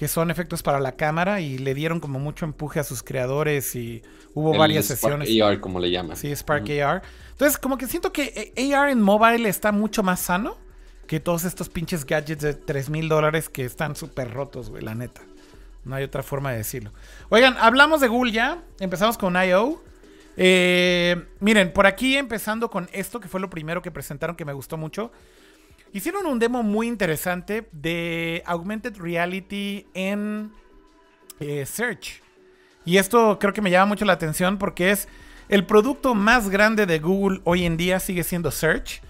que son efectos para la cámara, y le dieron como mucho empuje a sus creadores y hubo El varias Spark sesiones. AR, como le llaman. Sí, Spark AR. Entonces, como que siento que eh, AR en mobile está mucho más sano que todos estos pinches gadgets de 3 mil dólares que están súper rotos, güey, la neta. No hay otra forma de decirlo. Oigan, hablamos de Google ya. Empezamos con I.O. Eh, miren, por aquí empezando con esto, que fue lo primero que presentaron que me gustó mucho. Hicieron un demo muy interesante de Augmented Reality en eh, Search. Y esto creo que me llama mucho la atención porque es el producto más grande de Google hoy en día, sigue siendo Search.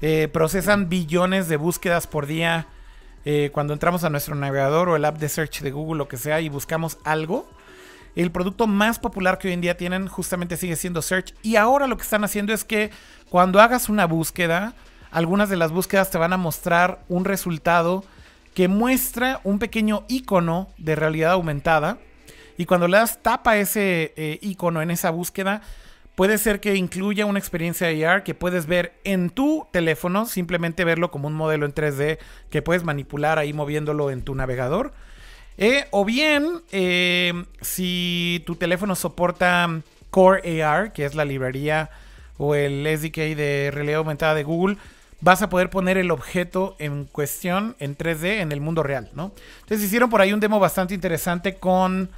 Eh, procesan billones de búsquedas por día eh, cuando entramos a nuestro navegador o el app de Search de Google, lo que sea, y buscamos algo. El producto más popular que hoy en día tienen justamente sigue siendo Search. Y ahora lo que están haciendo es que cuando hagas una búsqueda, algunas de las búsquedas te van a mostrar un resultado que muestra un pequeño icono de realidad aumentada. Y cuando le das tapa ese eh, icono en esa búsqueda, puede ser que incluya una experiencia AR que puedes ver en tu teléfono, simplemente verlo como un modelo en 3D que puedes manipular ahí moviéndolo en tu navegador. Eh, o bien, eh, si tu teléfono soporta Core AR, que es la librería o el SDK de realidad aumentada de Google, vas a poder poner el objeto en cuestión en 3D en el mundo real, ¿no? Entonces hicieron por ahí un demo bastante interesante con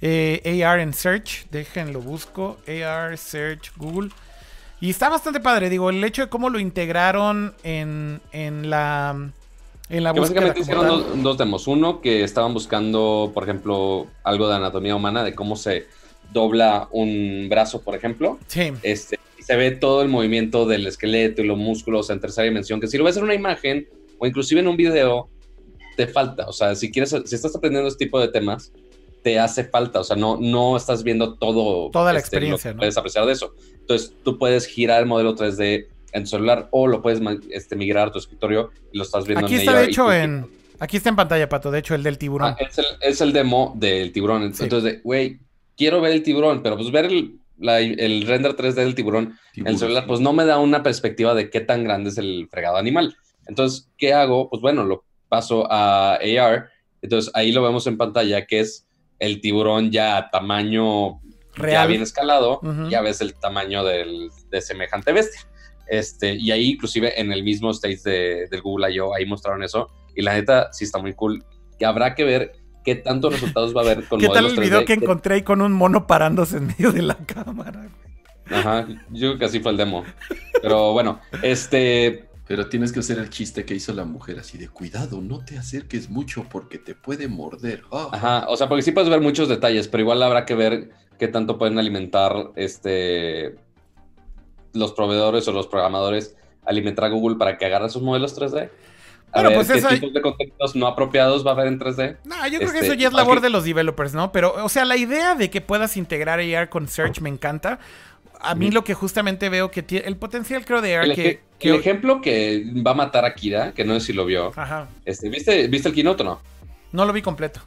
eh, AR en Search. Déjenlo busco. AR Search Google. Y está bastante padre, digo, el hecho de cómo lo integraron en, en la en la Que búsqueda básicamente hicieron dos, dos demos. Uno, que estaban buscando, por ejemplo, algo de anatomía humana, de cómo se dobla un brazo, por ejemplo. Sí. Este, se ve todo el movimiento del esqueleto y los músculos en tercera dimensión, que si lo ves en una imagen o inclusive en un video, te falta. O sea, si quieres, si estás aprendiendo este tipo de temas, te hace falta. O sea, no, no estás viendo todo. Toda la este, experiencia, ¿no? Puedes apreciar de eso. Entonces, tú puedes girar el modelo 3D en tu celular o lo puedes este, migrar a tu escritorio y lo estás viendo Aquí en está de hecho en aquí está en pantalla, Pato, de hecho el del tiburón. Ah, es, el, es el demo del tiburón. Entonces, güey, quiero ver el tiburón, pero pues ver el, la- el render 3D del tiburón en el celular, pues no me da una perspectiva de qué tan grande es el fregado animal. Entonces, ¿qué hago? Pues bueno, lo paso a AR. Entonces, ahí lo vemos en pantalla, que es el tiburón ya a tamaño ya bien escalado. Ya ves el tamaño del, de semejante bestia. Este, y ahí, inclusive, en el mismo stage de, del Google I.O., ahí mostraron eso. Y la neta, sí está muy cool. que habrá que ver qué tantos resultados va a haber con ¿Qué tal modelos el video 3D que encontré ahí con un mono parándose en medio de la cámara? Ajá, yo creo que así fue el demo. Pero bueno, este, Pero tienes que hacer el chiste que hizo la mujer así de cuidado, no te acerques mucho porque te puede morder. Ah. Ajá, o sea, porque sí puedes ver muchos detalles, pero igual habrá que ver qué tanto pueden alimentar este los proveedores o los programadores alimentar a Google para que agarre sus modelos 3D. A Bueno, ver pues qué eso- tipos de contenidos no apropiados va a haber en 3D. No, yo creo que Este, eso ya es labor aquí- de los developers, ¿no? Pero, o sea, la idea de que puedas integrar AR con Search me encanta. A mí lo que justamente veo que tiene el potencial, creo, de AR El, que, el ejemplo que va a matar a Kira, que no sé si lo vio, Ajá. este, ¿viste, ¿viste el keynote o no? No lo vi completo.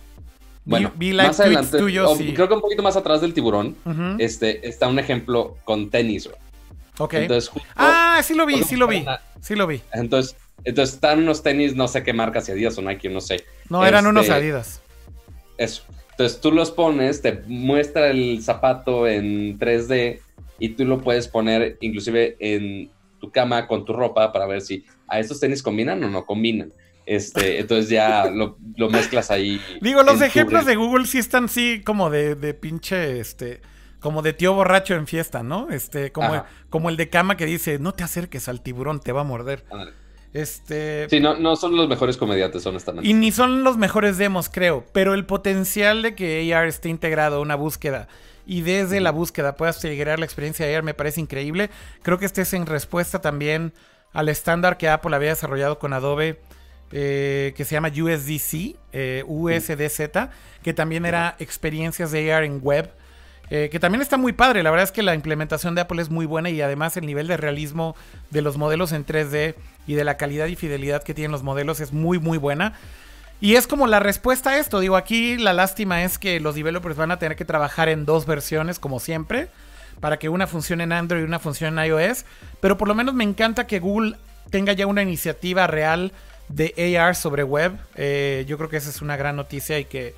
Vi- Bueno, vi, live más tweets adelante, tuyos y... creo que un poquito más atrás del tiburón, este, está un ejemplo con tenis. Ok. Entonces, justo- ah, sí lo vi, sí lo vi. Sí lo vi. Entonces, entonces están unos tenis, no sé qué marca, si Adidas o Nike, no sé. No, eran Este, unos Adidas. Eso. Entonces tú los pones, te muestra el zapato en 3D y tú lo puedes poner inclusive en tu cama con tu ropa para ver si a estos tenis combinan o no combinan. Este, entonces ya lo, lo mezclas ahí. Digo, los ejemplos de Google sí están sí como de, de pinche, este, como de tío borracho en fiesta, ¿no? Este, como, Ajá. como el de cama que dice, no te acerques al tiburón, te va a morder. Este... Sí, no, no son los mejores comediantes, honestamente. Y ni son los mejores demos, creo. Pero el potencial de que AR esté integrado a una búsqueda y desde la búsqueda puedas integrar la experiencia de AR me parece increíble. Creo que este es en respuesta también al estándar que Apple había desarrollado con Adobe. eh, que se llama USDC, eh, USDZ, que también era experiencias de AR en web, eh, que también está muy padre. La verdad es que la implementación de Apple es muy buena y además el nivel de realismo de los modelos en 3D y de la calidad y fidelidad que tienen los modelos es muy, muy buena. Y es como la respuesta a esto. Digo, aquí la lástima es que los developers van a tener que trabajar en dos versiones, como siempre, para que una funcione en Android y una funcione en iOS. Pero por lo menos me encanta que Google tenga ya una iniciativa real de AR sobre web. Eh, yo creo que esa es una gran noticia y que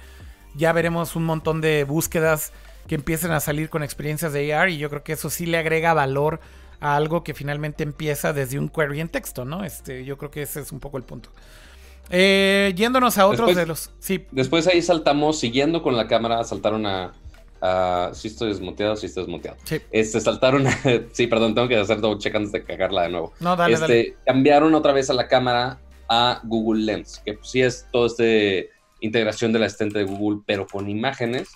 ya veremos un montón de búsquedas que empiecen a salir con experiencias de AR. Y yo creo que eso sí le agrega valor a algo que finalmente empieza desde un query en texto, ¿no? Este, yo creo que ese es un poco el punto. Eh, yéndonos a otros Después- de los. Sí, Después ahí saltamos, siguiendo con la cámara, saltaron a... a si estoy desmuteado, si estoy desmuteado. sí. Este, saltaron, a- sí, perdón, tengo que hacer double check antes de cagarla de nuevo. No, dale, este, dale. Cambiaron otra vez a la cámara a Google Lens, que pues, sí es toda esta integración del asistente de Google, pero con imágenes.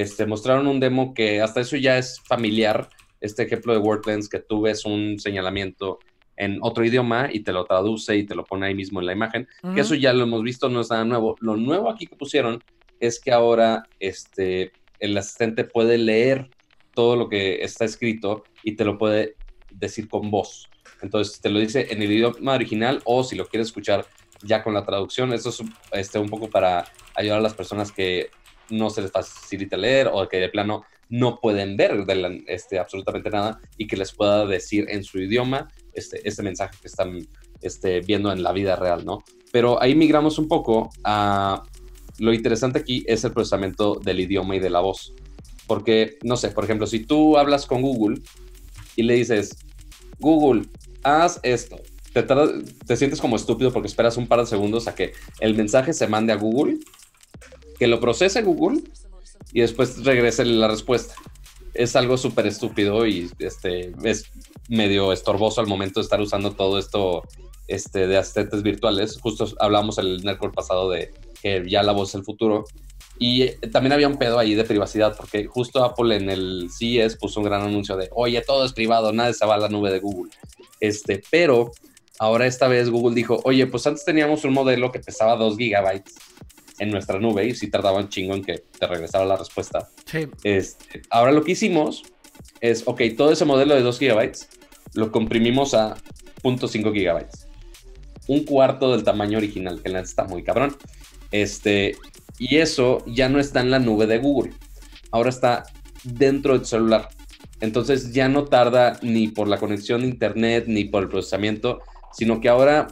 Este, mostraron un demo que hasta eso ya es familiar. Este ejemplo de Word Lens, que tú ves un señalamiento en otro idioma y te lo traduce y te lo pone ahí mismo en la imagen. Que eso ya lo hemos visto, no es nada nuevo. Lo nuevo aquí que pusieron es que ahora este, el asistente puede leer todo lo que está escrito y te lo puede decir con voz. Entonces te lo dice en el idioma original o si lo quieres escuchar ya con la traducción. Eso es este, un poco para ayudar a las personas que no se les facilita leer o que de plano no pueden ver de la- este, absolutamente nada y que les pueda decir en su idioma este, este mensaje que están este, viendo en la vida real, ¿no? Pero ahí migramos un poco a lo interesante aquí es el procesamiento del idioma y de la voz. Porque, no sé, por ejemplo, si tú hablas con Google y le dices, Google, haz esto, te, te sientes como estúpido porque esperas un par de segundos a que el mensaje se mande a Google, que lo procese Google y después regrese la respuesta. Es algo súper estúpido y este, es medio estorboso al momento de estar usando todo esto este, de asistentes virtuales. Justo hablamos el Nerdcore pasado de que ya la voz es el futuro. Y eh, también había un pedo ahí de privacidad, porque justo Apple en el CES puso un gran anuncio de, oye, todo es privado, nadie se va a la nube de Google. Este, pero ahora esta vez Google dijo, oye, pues antes teníamos un modelo que pesaba 2 gigabytes en nuestra nube y sí tardaba un chingo en que te regresara la respuesta. Sí. Este, ahora lo que hicimos es, ok, todo ese modelo de 2 gigabytes lo comprimimos a 0.5 gigabytes. Un cuarto del tamaño original, que está muy cabrón. Este, y eso ya no está en la nube de Google. Ahora está dentro del celular. Entonces ya no tarda ni por la conexión de internet ni por el procesamiento, sino que ahora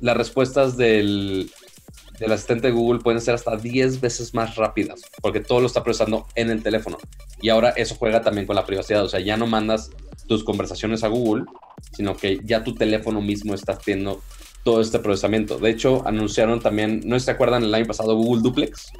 las respuestas del, del asistente de Google pueden ser hasta 10 veces más rápidas, porque todo lo está procesando en el teléfono. Y ahora eso juega también con la privacidad, o sea, ya no mandas tus conversaciones a Google, sino que ya tu teléfono mismo está haciendo todo este procesamiento. De hecho, anunciaron también, no sé si te acuerdan, el año pasado Google Duplex,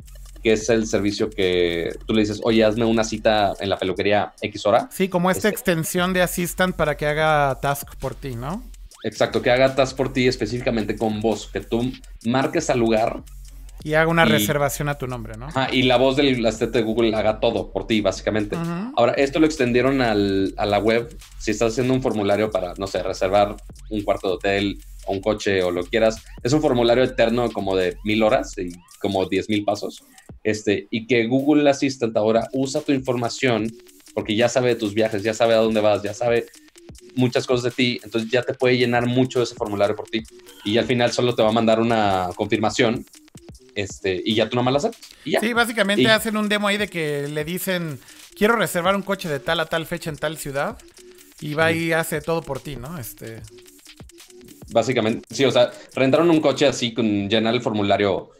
que es el servicio que tú le dices, oye, hazme una cita en la peluquería X hora. Sí, como esta Este- extensión de Assistant para que haga task por ti, ¿no? Exacto, que haga task por ti específicamente con voz, que tú marques al lugar Y haga una Y- reservación a tu nombre, ¿no? ajá, y la voz del asistente de Google haga todo por ti, básicamente. Ahora, esto lo extendieron al- a la web. Si estás haciendo un formulario para, no sé, reservar un cuarto de hotel o un coche o lo quieras, es un formulario eterno como de mil horas y como diez mil pasos. Este, y que Google Assistant ahora usa tu información porque ya sabe de tus viajes, ya sabe a dónde vas, ya sabe muchas cosas de ti, entonces ya te puede llenar mucho ese formulario por ti. Y al final solo te va a mandar una confirmación este, y ya tú nomás la. Y ya. Sí, básicamente Y- hacen un demo ahí de que le dicen, quiero reservar un coche de tal a tal fecha en tal ciudad. Y va y hace todo por ti, ¿no? Este. Básicamente, sí, o sea, rentaron un coche así con llenar el formulario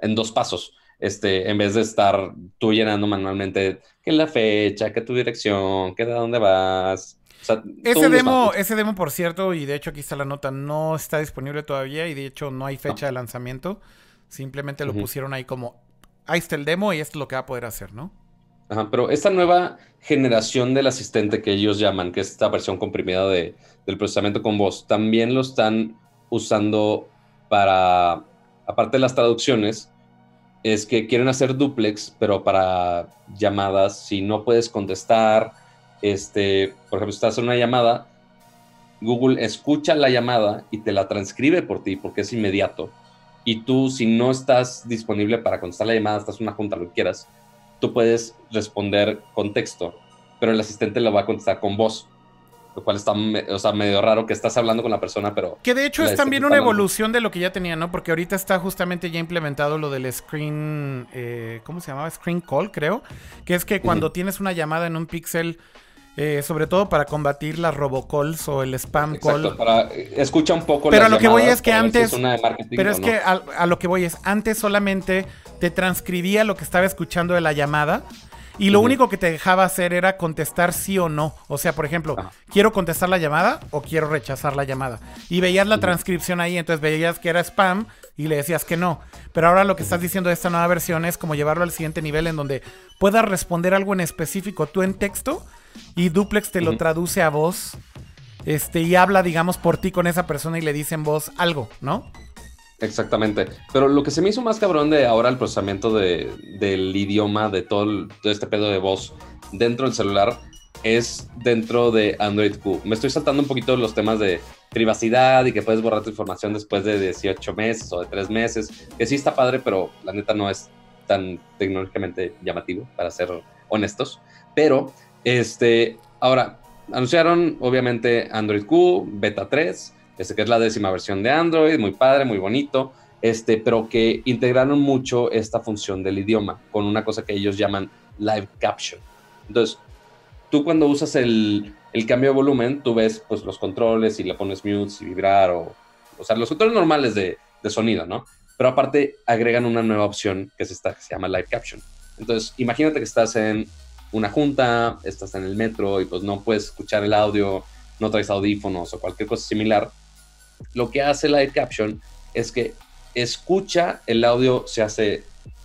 en dos pasos, este, en vez de estar tú llenando manualmente que la fecha, que tu dirección, que de dónde vas. Sea, Ese demo, ese demo, por cierto, y de hecho aquí está la nota, no está disponible todavía y de hecho no hay fecha de lanzamiento. Simplemente lo pusieron ahí como, ahí está el demo y esto es lo que va a poder hacer, ¿no? Ajá, pero esta nueva generación del asistente que ellos llaman, que es esta versión comprimida de, del procesamiento con voz, también lo están usando para, aparte de las traducciones, es que quieren hacer duplex, pero para llamadas, si no puedes contestar, este, por ejemplo, si estás en una llamada, Google escucha la llamada y te la transcribe por ti porque es inmediato. Y tú, si no estás disponible para contestar la llamada, estás en una junta, lo que quieras, tú puedes responder con texto, pero el asistente lo va a contestar con voz, lo cual está o sea, medio raro que estás hablando con la persona, pero Que de hecho La es también una hablando. evolución de lo que ya tenía, ¿no? Porque ahorita está justamente ya implementado lo del screen, eh, ¿cómo se llamaba? Screen call, creo. Que es que cuando tienes una llamada en un pixel, eh, sobre todo para combatir las robocalls o el spam exacto, call. para, eh, escucha un poco Pero a lo que voy es que ver si antes- es Pero es no. que a, a lo que voy es, antes solamente te transcribía lo que estaba escuchando de la llamada y lo único que te dejaba hacer era contestar sí o no. O sea, por ejemplo, Ajá. quiero contestar la llamada o quiero rechazar la llamada. Y veías la transcripción ahí, entonces veías que era spam y le decías que no. Pero ahora lo que estás diciendo de esta nueva versión es como llevarlo al siguiente nivel en donde puedas responder algo en específico tú en texto y Duplex te lo traduce a voz. Este, y habla, digamos, por ti con esa persona y le dice en voz algo, ¿no? Exactamente. Pero lo que se me hizo más cabrón de ahora el procesamiento de- del idioma, de todo, el- todo este pedo de voz dentro del celular, es dentro de Android Q. Me estoy saltando un poquito los temas de privacidad y que puedes borrar tu información después de 18 meses o de 3 meses, que sí está padre, pero la neta no es tan tecnológicamente llamativo, para ser honestos. Pero, este, ahora, anunciaron obviamente Android Q, beta 3, este, que es la décima versión de Android, muy padre, muy bonito, este, pero que integraron mucho esta función del idioma con una cosa que ellos llaman live caption. Entonces, tú cuando usas el, el cambio de volumen, tú ves pues, los controles y le pones mute y vibrar, o, o sea, los controles normales de, de sonido, ¿no? Pero aparte agregan una nueva opción que es esta que se llama live caption. Entonces, imagínate que estás en una junta, estás en el metro y pues no puedes escuchar el audio, no traes audífonos o cualquier cosa similar. Lo que hace live caption es que escucha el audio, se hace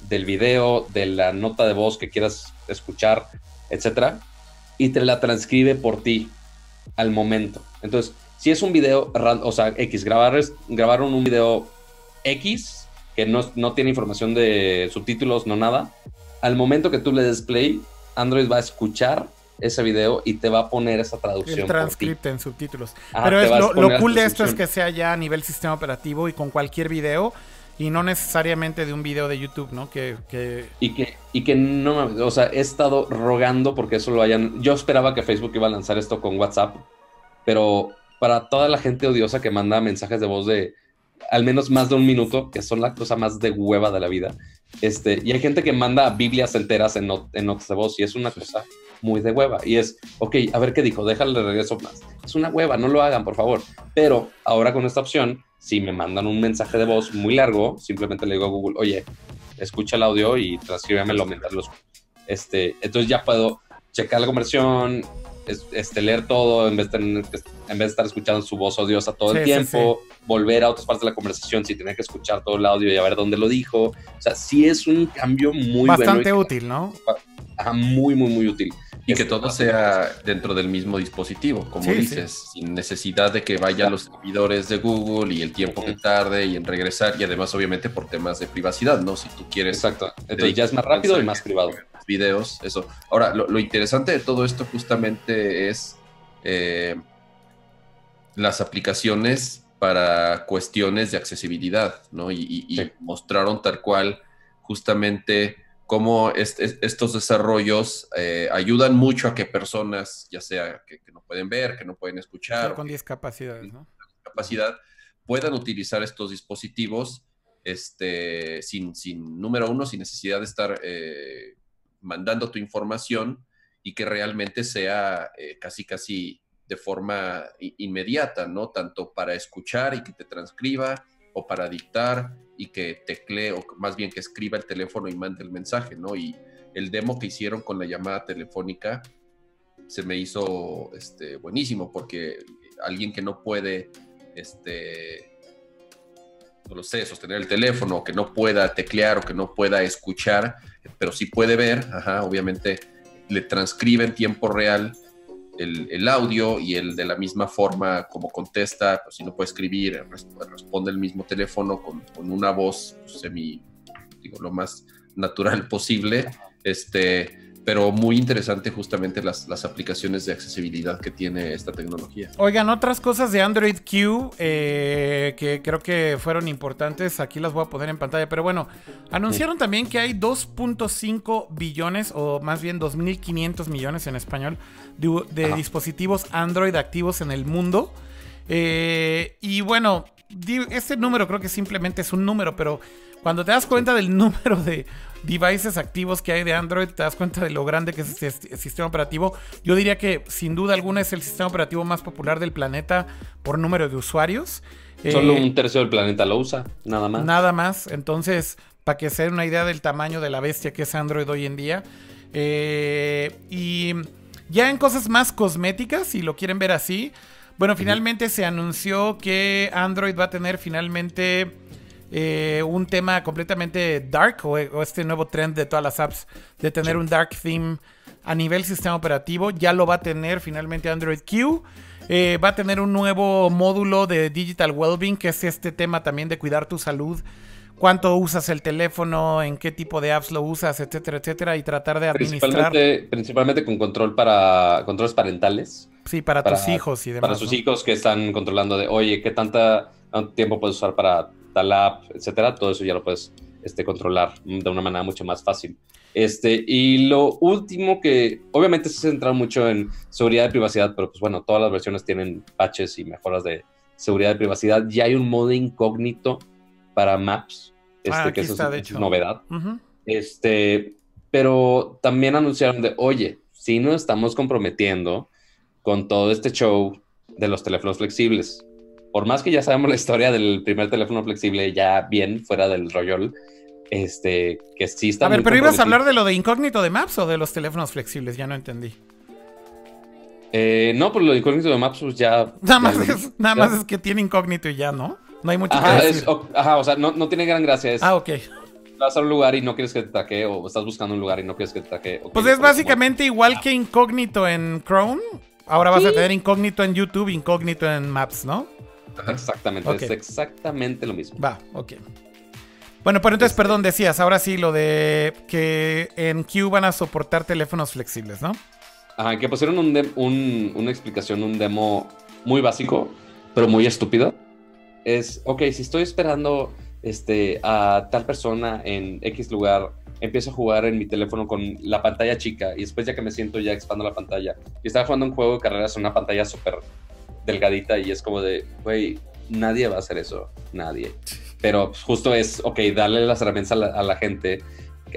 del video, de la nota de voz que quieras escuchar, etcétera, y te la transcribe por ti al momento. Entonces, si es un video, o sea, X, grabar grabaron un video X que no, no tiene información de subtítulos, no nada, al momento que tú le des play, Android va a escuchar ese video y te va a poner esa traducción. El transcript en subtítulos. Ajá, Pero es lo, lo cool de esto es que sea ya a nivel sistema operativo y con cualquier video y no necesariamente de un video de YouTube, ¿no? Que, que Y que, y que no o sea, he estado rogando porque eso lo hayan. Yo esperaba que Facebook iba a lanzar esto con WhatsApp, pero para toda la gente odiosa que manda mensajes de voz de al menos más de un minuto, que son la cosa más de hueva de la vida, este, y hay gente que manda Biblias enteras en, not- en notas de voz y es una cosa muy de hueva. Y es, ok, a ver qué dijo, déjale de regreso más. Es una hueva, no lo hagan, por favor. Pero ahora con esta opción, si me mandan un mensaje de voz muy largo, simplemente le digo a Google, oye, escucha el audio y transcríbemelo mientras lo escucho. Este, entonces ya puedo checar la conversión, es- este, leer todo en vez, de, en vez de estar escuchando su voz odiosa todo Sí, el sí, tiempo, volver a otras partes de la conversación sin tener que escuchar todo el audio y a ver dónde lo dijo. O sea, sí es un cambio muy Bastante bueno. y- útil, ¿no? ajá, muy, muy, muy útil. Y que todo sea dentro del mismo dispositivo, como Sí, sí. dices, sin necesidad de que vaya a los servidores de Google y el tiempo que tarde y en regresar, y además obviamente por temas de privacidad, ¿no? Si tú quieres Exacto. Entonces ya es más rápido y más privado. Videos, eso. Ahora, lo, lo interesante de todo esto justamente es eh, las aplicaciones para cuestiones de accesibilidad, ¿no? Y, y- y Sí. mostraron tal cual justamente cómo est- est- estos desarrollos eh, ayudan mucho a que personas, ya sea que, que no pueden ver, que no pueden escuchar, o Con que discapacidades, ¿no? capacidad puedan utilizar estos dispositivos este, sin, sin, número uno, sin necesidad de estar eh, mandando tu información y que realmente sea eh, casi, casi de forma inmediata, ¿no? Tanto para escuchar y que te transcriba o para dictar y que teclee, o más bien que escriba el teléfono y mande el mensaje, ¿no? Y el demo que hicieron con la llamada telefónica se me hizo este, buenísimo porque alguien que no puede, este, no lo sé, sostener el teléfono, o que no pueda teclear o que no pueda escuchar, pero sí puede ver, ajá, obviamente le transcribe en tiempo real el, audio y el de la misma forma como contesta, pues si no puede escribir, res- responde el mismo teléfono con, una voz semi, digo, lo más natural posible, este, pero muy interesante justamente las, las aplicaciones de accesibilidad que tiene esta tecnología. Oigan, otras cosas de Android Q eh, que creo que fueron importantes, aquí las voy a poner en pantalla, pero bueno, anunciaron también que hay 2.5 billones, o más bien 2.500 millones en español, de, dispositivos Android activos en el mundo. Eh, y bueno, este número creo que simplemente es un número, pero cuando te das cuenta del número de devices activos que hay de Android, te das cuenta de lo grande que es este sistema operativo. Yo diría que sin duda alguna es el sistema operativo más popular del planeta por número de usuarios. Solo Eh, un tercio del planeta lo usa, nada más. Nada más. Entonces, para que se den una idea del tamaño de la bestia que es Android hoy en día. Eh, y ya en cosas más cosméticas, si lo quieren ver así. Bueno, finalmente se anunció que Android va a tener finalmente eh, un tema completamente dark o, o este nuevo trend de todas las apps de tener un dark theme a nivel sistema operativo. Ya lo va a tener finalmente Android Q. Eh, va a tener un nuevo módulo de Digital Wellbeing, que es este tema también de cuidar tu salud. Cuánto usas el teléfono, en qué tipo de apps lo usas, etcétera, etcétera, y tratar de administrar. Principalmente, principalmente con control para controles parentales. Sí, para, para- tus hijos y demás. para sus ¿no? hijos que están controlando de, oye, ¿qué tanta tiempo puedes usar para tal app, etcétera? Todo eso ya lo puedes este, controlar de una manera mucho más fácil. Este, y lo último que, obviamente se centra mucho en seguridad y privacidad, pero pues bueno, todas las versiones tienen patches y mejoras de seguridad y privacidad. Ya hay un modo incógnito para Maps, este, Ah, que eso está, es, de es hecho. novedad. Ujú. Este, pero también anunciaron de, oye, si nos estamos comprometiendo con todo este show de los teléfonos flexibles. Por más que ya sabemos la historia del primer teléfono flexible, ya bien fuera del rollo, este, que sí está A ver, pero ibas a hablar de lo de incógnito de Maps o de los teléfonos flexibles, ya no entendí. Eh, no, por lo de incógnito de Maps, pues ya. Nada más, es, nada ya. más es que tiene incógnito y ya, ¿no? No hay mucho Ajá, que es- decir. o, ajá, o sea, no, no tiene gran gracia. Es, Ah, ok. vas a un lugar y no quieres que te traque, o estás buscando un lugar y no quieres que te traque. ok, Pues es básicamente igual que incógnito en Chrome. Ahora vas a tener incógnito en YouTube, incógnito en Maps, ¿no? Exactamente, Ok. es exactamente lo mismo. Va, ok. Bueno, pero entonces, Este- perdón, decías, ahora sí lo de que en Q van a soportar teléfonos flexibles, ¿no? Ajá, que pusieron un- una explicación, un demo muy básico, pero muy estúpido. Es, ok, si estoy esperando este, a tal persona en X lugar, empiezo a jugar en mi teléfono con la pantalla chica y después ya que me siento ya expando la pantalla. Y estaba jugando un juego de carreras en una pantalla súper delgadita y es como de, güey, nadie va a hacer eso, nadie. Pero pues, justo es, ok, darle las herramientas a la, a la gente,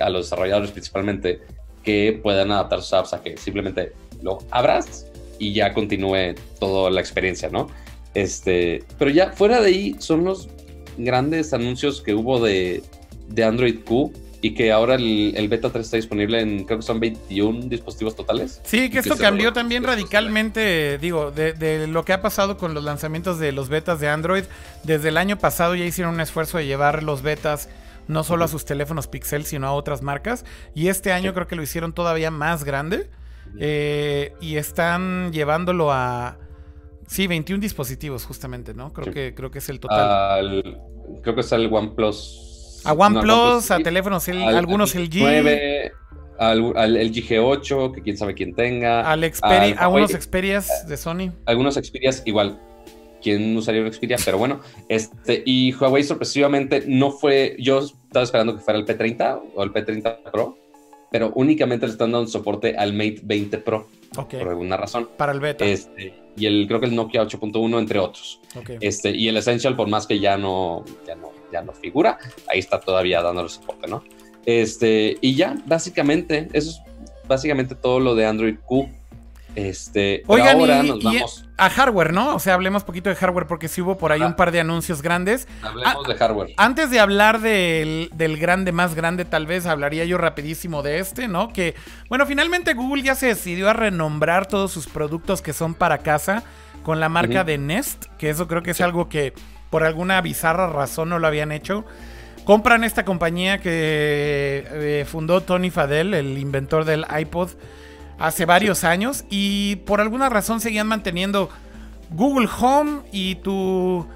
a los desarrolladores principalmente, que puedan adaptar sus apps a que simplemente lo abras y ya continúe toda la experiencia, ¿no? Este, pero ya fuera de ahí son los grandes anuncios que hubo de, de Android Q y que ahora el, el beta 3 está disponible en, creo que son 21 dispositivos totales. Sí, que esto que cambió también radicalmente, digo, de, de lo que ha pasado con los lanzamientos de los betas de Android. Desde el año pasado ya hicieron un esfuerzo de llevar los betas no solo a sus teléfonos Pixel, sino a otras marcas. Y este año creo que lo hicieron todavía más grande. eh, y están llevándolo a... Sí, 21 dispositivos justamente, ¿no? Creo, Sí. que, creo que es el total. Al- creo que es el OnePlus. A OnePlus, a teléfonos, el- al- algunos al el G, 9, al, al LG G8, que quién sabe quién tenga. al Xperia, al a unos. Xperias de Sony. algunos Xperias igual. ¿Quién usaría un Xperia? Pero bueno, este, y Huawei sorpresivamente no fue, yo estaba esperando que fuera el P30 o el P30 Pro, pero únicamente le están dando soporte al Mate 20 Pro, Ok, por alguna razón. para el beta. Este, y el, creo que el Nokia 8.1, entre otros. ok. Este, y el Essential, por más que ya no, ya no, ya no figura, ahí está todavía dándole soporte, ¿no? Este, y ya, básicamente, eso es básicamente todo lo de Android Q. Este, Oigan, ahora y- nos vamos, A hardware, ¿no? O sea, hablemos poquito de hardware porque sí hubo por ahí Ah. un par de anuncios grandes. hablemos de hardware. Antes de hablar del, del grande más grande, tal vez hablaría yo rapidísimo de este, ¿no? Que, bueno, finalmente Google ya se decidió a renombrar todos sus productos que son para casa con la marca de Nest, que eso creo que es algo que por alguna bizarra razón no lo habían hecho. Compran esta compañía que eh, fundó Tony Fadell, el inventor del iPod, hace varios años y por alguna razón seguían manteniendo Google Home y tu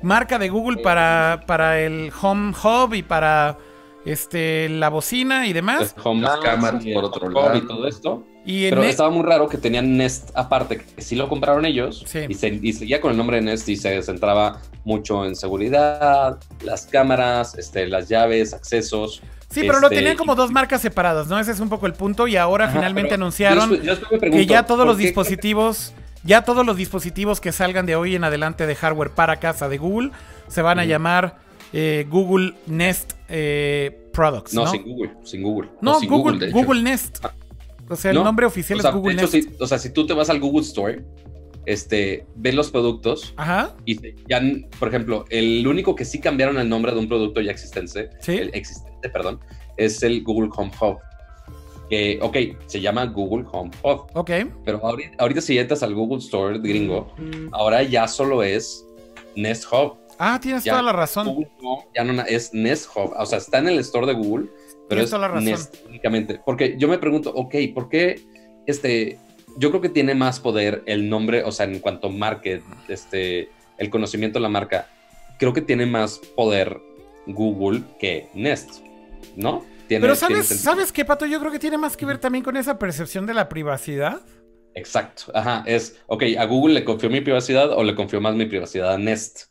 marca de Google para, para el Home Hub y para este la bocina y demás. Home Las Mouse cámaras, y por otro lado. y todo esto. Y Pero e- estaba muy raro que tenían Nest aparte, que sí lo compraron ellos Sí. y, se, y seguía con el nombre de Nest y se centraba mucho en seguridad, las cámaras, este, las llaves, accesos. sí, pero lo este, tenían como dos marcas separadas, ¿no? Ese es un poco el punto y ahora Ajá, finalmente anunciaron yo que ya todos ¿por los qué- dispositivos, ya todos los dispositivos que salgan de hoy en adelante de hardware para casa de Google se van a llamar eh, Google Nest eh, Products, No, ¿no? sin Google, sin Google. No, sin Google, Google, de Google, hecho. Nest. O sea, el No, nombre oficial O sea, es Google de hecho, Nest. si, o sea, si tú te vas al Google Store, este, ves los productos Ajá. y ya, por ejemplo, el único que sí cambiaron el nombre de un producto ya existente, Sí. el existente, perdón, es el Google Home Hub. Ok, se llama Google Home Hub, Ok. pero ahorita, ahorita si entras al Google Store gringo, ahora ya solo es Nest Hub. Ah, tienes Ya, toda la razón. Google Home ya no es Nest Hub, o sea, está en el store de Google, pero Tienes es toda la razón. Nest únicamente. Porque yo me pregunto, ok, ¿por qué este? Yo creo que tiene más poder el nombre, o sea, en cuanto a market, este, el conocimiento de la marca, creo que tiene más poder Google que Nest, ¿no? Tiene- Pero ¿sabes. ¿sabes qué, Pato? Yo creo que tiene más que ver también con esa percepción de la privacidad. Exacto, ajá, es, ok, a Google le confío mi privacidad o le confío más mi privacidad a Nest.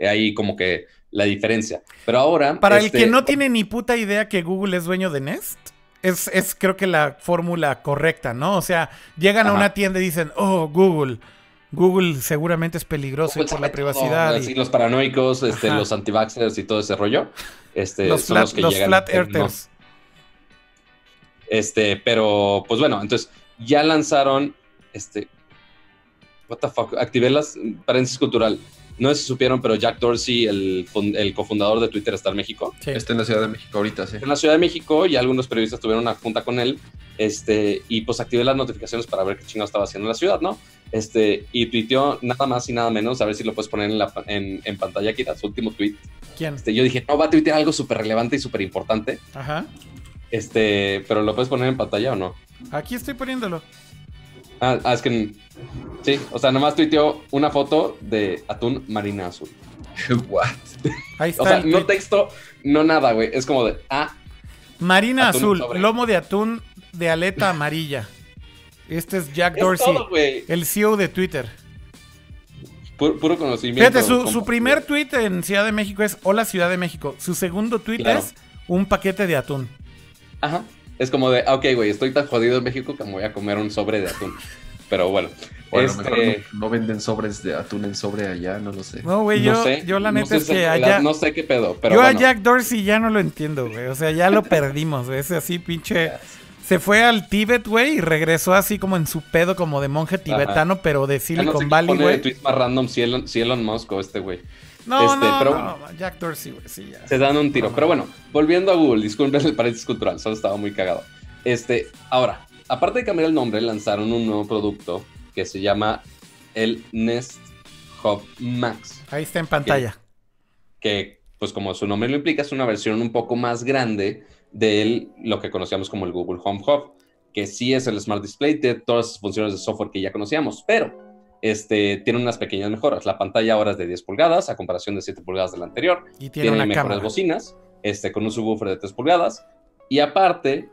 Ahí como que la diferencia. Pero ahora... Para el este, que no tiene ni puta idea que Google es dueño de Nest, es, es creo que la fórmula correcta, ¿no? O sea, llegan a una tienda y dicen, oh, Google. Google seguramente es peligroso por la todo, privacidad. y los paranoicos, este, los antivaxxers y todo ese rollo. Este, los son flat, los que los llegan. flat eh, no. earthers. Este, pero, pues bueno, entonces ya lanzaron, este, what the fuck, activé las, paréntesis cultural. No sé si supieron, pero Jack Dorsey, el, fun- el cofundador de Twitter, está en México. Sí. Está en la Ciudad de México ahorita, sí. En la Ciudad de México y algunos periodistas tuvieron una junta con él, este, y pues activé las notificaciones para ver qué chingado estaba haciendo en la ciudad, ¿no? Este, y tuiteó nada más y nada menos, a ver si lo puedes poner en, la, en, en pantalla aquí, su último tweet. ¿Quién? Este, yo dije, no, va a tuitear algo súper relevante y súper importante. Ajá. Este, pero ¿lo puedes poner en pantalla o no? Aquí estoy poniéndolo. Ah, ah, es que sí, o sea, nomás tuiteó una foto de atún marina azul. What? Ahí está. O sea, el no texto, no nada, güey. Es como de, ah, Marina atún azul, sobre. lomo de atún de aleta amarilla. Este es Jack es Dorsey, todo, güey. el CEO de Twitter. Puro, puro conocimiento. Fíjate, su, primer tweet en Ciudad de México es Hola Ciudad de México. Su segundo tweet Claro. es un paquete de atún. Ajá. Es como de, ah, ok, güey, estoy tan jodido en México que me voy a comer un sobre de atún. Pero bueno. Bueno, este, mejor no, no venden sobres de atún en sobre allá, no lo sé. No, güey, yo, no sé, yo la no neta sé es que la- allá... No sé qué pedo, pero yo bueno. a Jack Dorsey ya no lo entiendo, güey. O sea, ya lo perdimos, güey. Ese así pinche... Se fue al Tíbet, güey, y regresó así como en su pedo como de monje tibetano, pero de Ya no sé Silicon Valley, güey. tweets más random si Elon, si Elon Musk o este güey. No, Este, no, pero no, Jack Dorsey, güey, sí, ya. se dan un tiro. Pero bueno, volviendo a Google, disculpen el paréntesis cultural, solo estaba muy cagado. Este, ahora, aparte de cambiar el nombre, lanzaron un nuevo producto que se llama el Nest Hub Max. Ahí está en pantalla. que, pues como su nombre lo implica, es una versión un poco más grande de lo que conocíamos como el Google Home Hub, que sí es el Smart Display, tiene todas las funciones de software que ya conocíamos, pero este, tiene unas pequeñas mejoras. La pantalla ahora es de 10 pulgadas, a comparación de 7 pulgadas de la anterior. Y tiene, Tiene, una mejores cámara. bocinas, este, con un subwoofer de 3 pulgadas, y aparte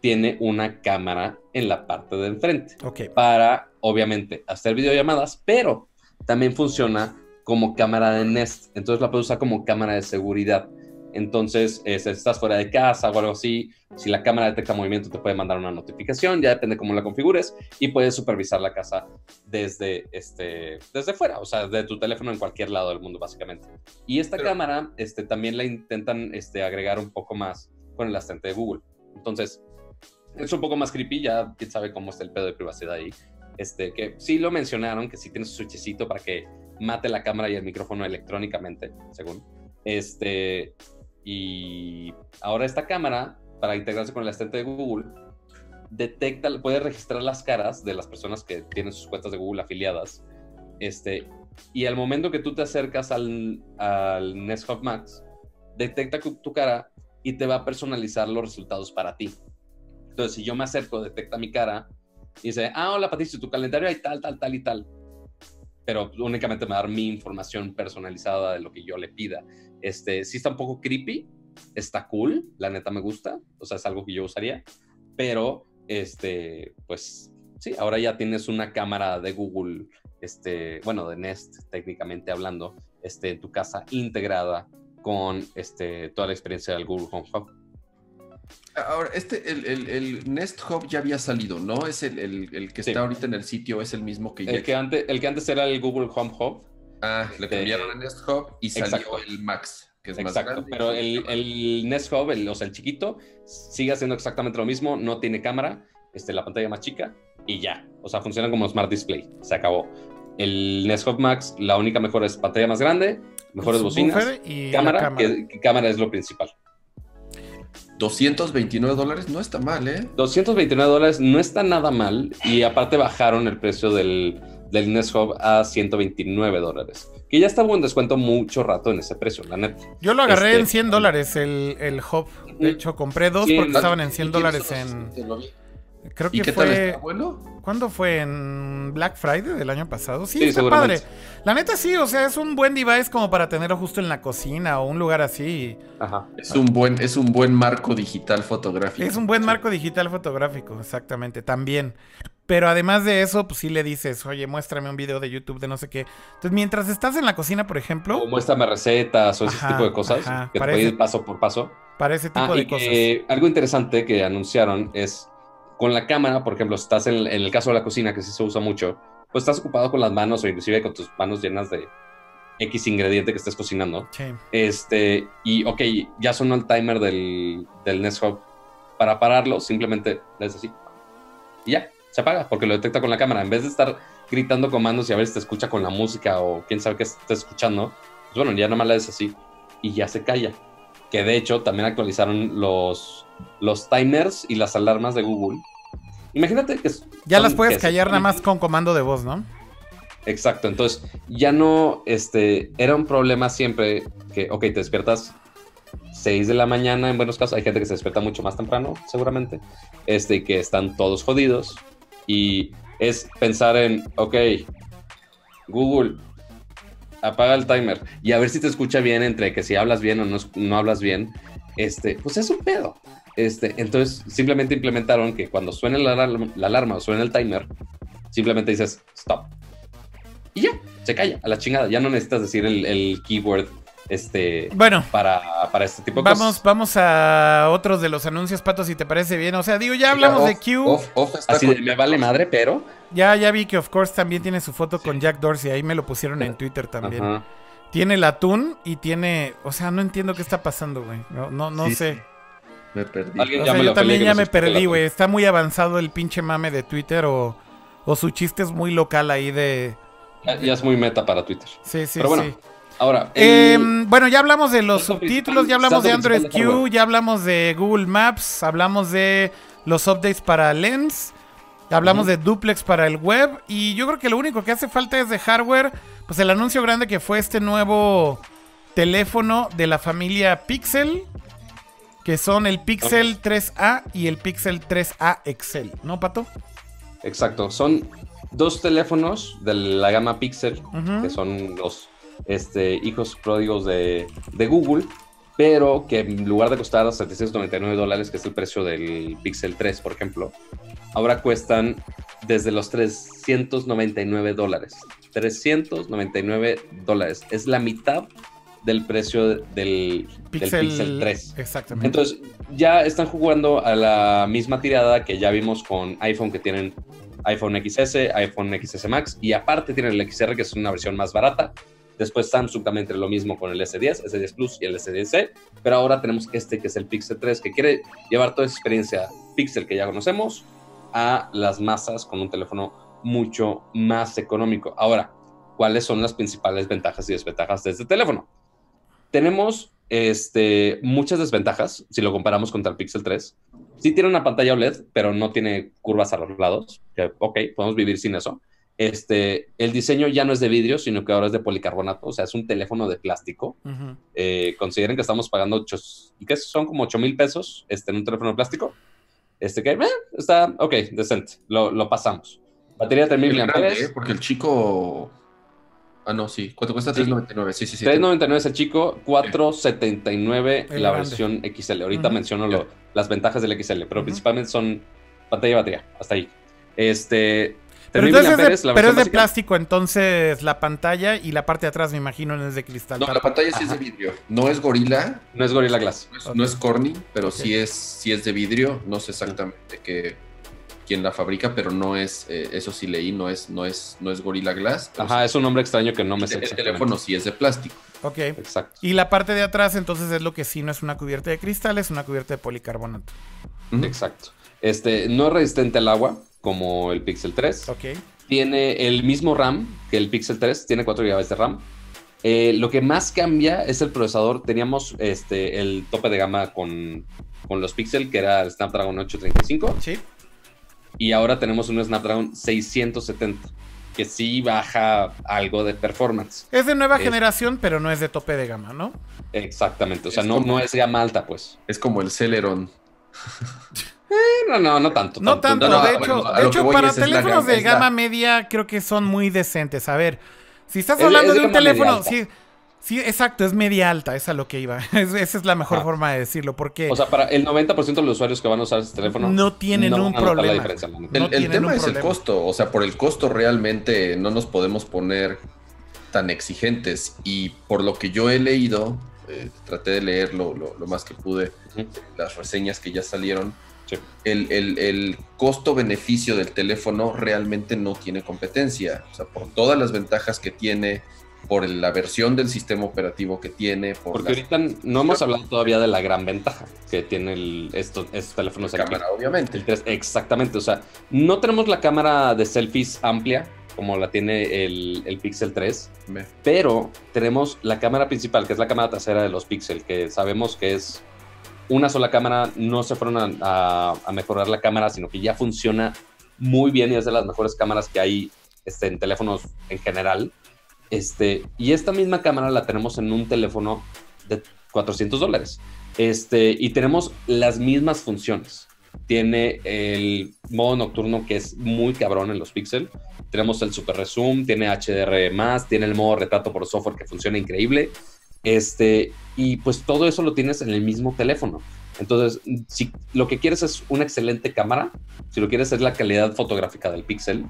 tiene una cámara en la parte de enfrente para, obviamente, hacer videollamadas, pero también funciona como cámara de Nest. Entonces la puedes usar como cámara de seguridad. Entonces, eh, si estás fuera de casa o algo así, si la cámara detecta movimiento, te puede mandar una notificación, ya depende cómo la configures, y puedes supervisar la casa desde, este, desde fuera, o sea, de tu teléfono en cualquier lado del mundo, básicamente. Y esta Pero- cámara este, también la intentan este, agregar un poco más con el asistente de Google. Entonces, es un poco más creepy, ya quién sabe cómo está el pedo de privacidad ahí. Este, que sí lo mencionaron, que sí tiene su switchecito para que mate la cámara y el micrófono electrónicamente, según. Este, y ahora esta cámara, para integrarse con el asistente de Google, detecta, puede registrar las caras de las personas que tienen sus cuentas de Google afiliadas. Este, y al momento que tú te acercas al, al Nest Hub Max, detecta tu, cara y te va a personalizar los resultados para ti. Entonces, si yo me acerco, detecta mi cara y dice, ah, hola Patricio, tu calendario hay tal, tal, tal y tal. Pero únicamente me va a dar mi información personalizada de lo que yo le pida. Este, sí está un poco creepy, está cool, la neta me gusta, o sea, es algo que yo usaría, pero, este, pues, sí, ahora ya tienes una cámara de Google, este, bueno, de Nest, técnicamente hablando, este, en tu casa integrada con, este, toda la experiencia del Google Home Hub. Ahora, este, el, el- el Nest Hub ya había salido, ¿no? Es el, el- el que Sí. está ahorita en el sitio, es el mismo que ya. El que, antes, el que antes era el Google Home Hub, Ah, le este- cambiaron a Nest Hub y salió Exacto. el Max, que es más Exacto, grande. pero el, el Nest Hub, el, o sea, el chiquito, sigue haciendo exactamente lo mismo, no tiene cámara, este, la pantalla más chica y ya. O sea, funciona como Smart Display, se acabó. El Nest Hub Max, la única mejora es pantalla más grande, mejores bocinas, cámara, cámara. Que, que cámara es lo principal. 229 dólares no está mal, ¿eh? 229 dólares no está nada mal y aparte bajaron el precio del, del Nest Hub a 129 dólares, que ya estaba en descuento mucho rato en ese precio, la neta. Yo lo agarré Este- en 100 dólares el, el hub. De hecho, compré dos Sí, porque la- estaban en 100 ¿Y dólares en... Te lo vi. Creo ¿Y que qué tal fue... está, bueno? ¿Cuándo fue? ¿En Black Friday del año pasado? Sí, Sí, está padre. La neta sí, o sea, es un buen device como para tenerlo justo en la cocina o un lugar así. Ajá. Es un buen, es un buen marco digital fotográfico. Es un buen marco digital fotográfico, exactamente, también. Pero además de eso, pues sí le dices, oye, muéstrame un video de YouTube de no sé qué. Entonces, mientras estás en la cocina, por ejemplo, O muéstrame recetas o ese Ajá, tipo de cosas ajá, que te parece- puede ir paso por paso. para ese tipo Ah, de y cosas. que algo interesante que anunciaron es con la cámara, por ejemplo, si estás en, en el caso de la cocina, que sí se usa mucho, pues estás ocupado con las manos o inclusive con tus manos llenas de X ingrediente que estés cocinando. Sí. Este, y ok, ya sonó el timer del, del Nest Hub. Para pararlo, simplemente le das así. Y ya, se apaga porque lo detecta con la cámara. En vez de estar gritando comandos y a ver si te escucha con la música o quién sabe qué estés escuchando, pues bueno, ya nomás le das así y ya se calla. Que de hecho también actualizaron los, los timers y las alarmas de Google. Imagínate que. s- Ya son- las puedes callar nada más con comando de voz, ¿no? Exacto, entonces ya no, este, era un problema siempre que, ok, te despiertas 6 de la mañana, en buenos casos, hay gente que se despierta mucho más temprano, seguramente, este, y que están todos jodidos, y es pensar en, ok, Google, apaga el timer, y a ver si te escucha bien entre que si hablas bien o no, no hablas bien, este, pues es un pedo. Este, entonces simplemente implementaron que cuando suene la alarma, la alarma o suene el timer, simplemente dices stop y ya, se calla a la chingada. Ya no necesitas decir el, el keyword este, Bueno, para, para este tipo de vamos, cosas. vamos a otros de los anuncios, Pato, si te parece bien. O sea, digo, ya hablamos de Q. Off, off está Así de, me vale madre, pero. Ya, ya vi que of course también tiene su foto con Jack Dorsey. Ahí me lo pusieron en Twitter también. Ajá. Tiene el atún y tiene. O sea, no entiendo qué está pasando, güey. No, no, no Sí, sé. Me perdí. Alguien O ya sea, me yo también ya me perdí, güey. Está muy avanzado el pinche mame de Twitter o, o su chiste es muy local ahí de. Ya, ya es muy meta para Twitter. Sí, sí, Pero bueno, sí. Ahora, Eh, el- bueno, ya hablamos de los subtítulos, ya hablamos de Android Q, ya hablamos de Google Maps, hablamos de los updates para Lens, hablamos de Duplex para el web y yo creo que lo único que hace falta es de hardware, pues el anuncio grande que fue este nuevo teléfono de la familia Pixel, que son el Pixel 3A y el Pixel 3A Excel, ¿no, Pato? Exacto, son dos teléfonos de la gama Pixel, que son los este, hijos pródigos de, de Google, pero que en lugar de costar 799 dólares, que es el precio del Pixel 3, por ejemplo, ahora cuestan desde los 399 dólares. 399 dólares. Es la mitad del precio del, del Pixel 3. Exactamente. Entonces, ya están jugando a la misma tirada que ya vimos con iPhone, que tienen iPhone XS, iPhone XS Max, y aparte tienen el XR, que es una versión más barata. Después Samsung también tiene lo mismo con el S10, S10 Plus y el S10C, pero ahora tenemos este que es el Pixel 3, que quiere llevar toda esa experiencia Pixel que ya conocemos a las masas con un teléfono mucho más económico. Ahora, ¿cuáles son las principales ventajas y desventajas de este teléfono? Tenemos este, muchas desventajas si lo comparamos contra el Pixel 3. Sí tiene una pantalla OLED, pero no tiene curvas a los lados. Que, ok, podemos vivir sin eso. Este, el diseño ya no es de vidrio, sino que ahora es de policarbonato, o sea, es un teléfono de plástico. Ujú. Eh, consideren que estamos pagando ocho, ¿y qué son como 8 mil pesos este, en un teléfono de plástico. Este que eh, está, ok, decente, lo, lo pasamos. Batería de 3000 El grande, mAh. ¿eh? Porque el chico. Ah, no, sí. ¿Cuánto cuesta? Sí. 3.99. Sí, sí, sí. 3.99 es el chico, 4.79 El la grande. versión XL. Ahorita Ujú. menciono lo- las ventajas del XL, pero principalmente son pantalla y batería, hasta ahí. Este, Pero 3000 entonces es de, la pero es versión de básica. plástico, entonces la pantalla y la parte de atrás me imagino no es de cristal. No, la pantalla sí es de vidrio. No es gorila, No es Gorilla Glass. no es, Ok. no es corny, pero Ok. sí, es, sí es de vidrio. No sé exactamente qué, quién la fabrica, pero no es, eh, eso sí leí, no es, no es, no es Gorilla Glass. Ajá, sí- es un nombre extraño que no me sé el, teléfono sí es de plástico. Ok. Exacto. Y la parte de atrás entonces es lo que sí no es una cubierta de cristal, es una cubierta de policarbonato. Exacto. Este, no es resistente al agua, como el Pixel 3. Ok. Tiene el mismo RAM que el Pixel 3, tiene 4 GB de RAM. Eh, lo que más cambia es el procesador. Teníamos este, el tope de gama con, con los Pixel, que era el Snapdragon 835, Sí. Y ahora tenemos un Snapdragon 670, que sí baja algo de performance. Es de nueva Es- generación, pero no es de tope de gama, ¿no? Exactamente, o sea, Es no, como- no es gama alta, pues. Es como el Celeron. No, no, no tanto. No tanto, no, de bueno, hecho, a de hecho para es- es la teléfonos gama- de la- gama media creo que son muy decentes. A ver, si estás Es- hablando es de un teléfono. Sí, exacto, es media alta, es a lo que iba. Es- esa es la mejor Ajá. forma de decirlo, porque O sea, para el 90% de los usuarios que van a usar este teléfono No tienen un problema. La diferencia. El, tema un es el costo, o sea, por el costo realmente no nos podemos poner tan exigentes y por lo que yo he leído, eh, traté de leer lo, más que pude, las reseñas que ya salieron, Sí. el, el- el costo-beneficio del teléfono realmente no tiene competencia, o sea, por todas las ventajas que tiene, por la versión del sistema operativo que tiene, por Porque las- ahorita no hemos hablado todavía de la gran ventaja que tiene el, estos, estos teléfonos la aquí. cámara, obviamente. El 3, exactamente, o sea, no tenemos la cámara de selfies amplia como la tiene el, el Pixel 3, Me- pero tenemos la cámara principal, que es la cámara trasera de los Pixel, que sabemos que es una sola cámara, no se fueron a, a- a mejorar la cámara, sino que ya funciona muy bien y es de las mejores cámaras que hay este, en teléfonos en general. Este, y esta misma cámara la tenemos en un teléfono de 400 dólares. Este, y tenemos las mismas funciones. Tiene el modo nocturno que es muy cabrón en los Pixel. Tenemos el super resume, tiene HDR+, tiene el modo retrato por software que funciona increíble. Este, y pues todo eso lo tienes en el mismo teléfono. Entonces, si lo que quieres es una excelente cámara, si lo quieres es la calidad fotográfica del Pixel,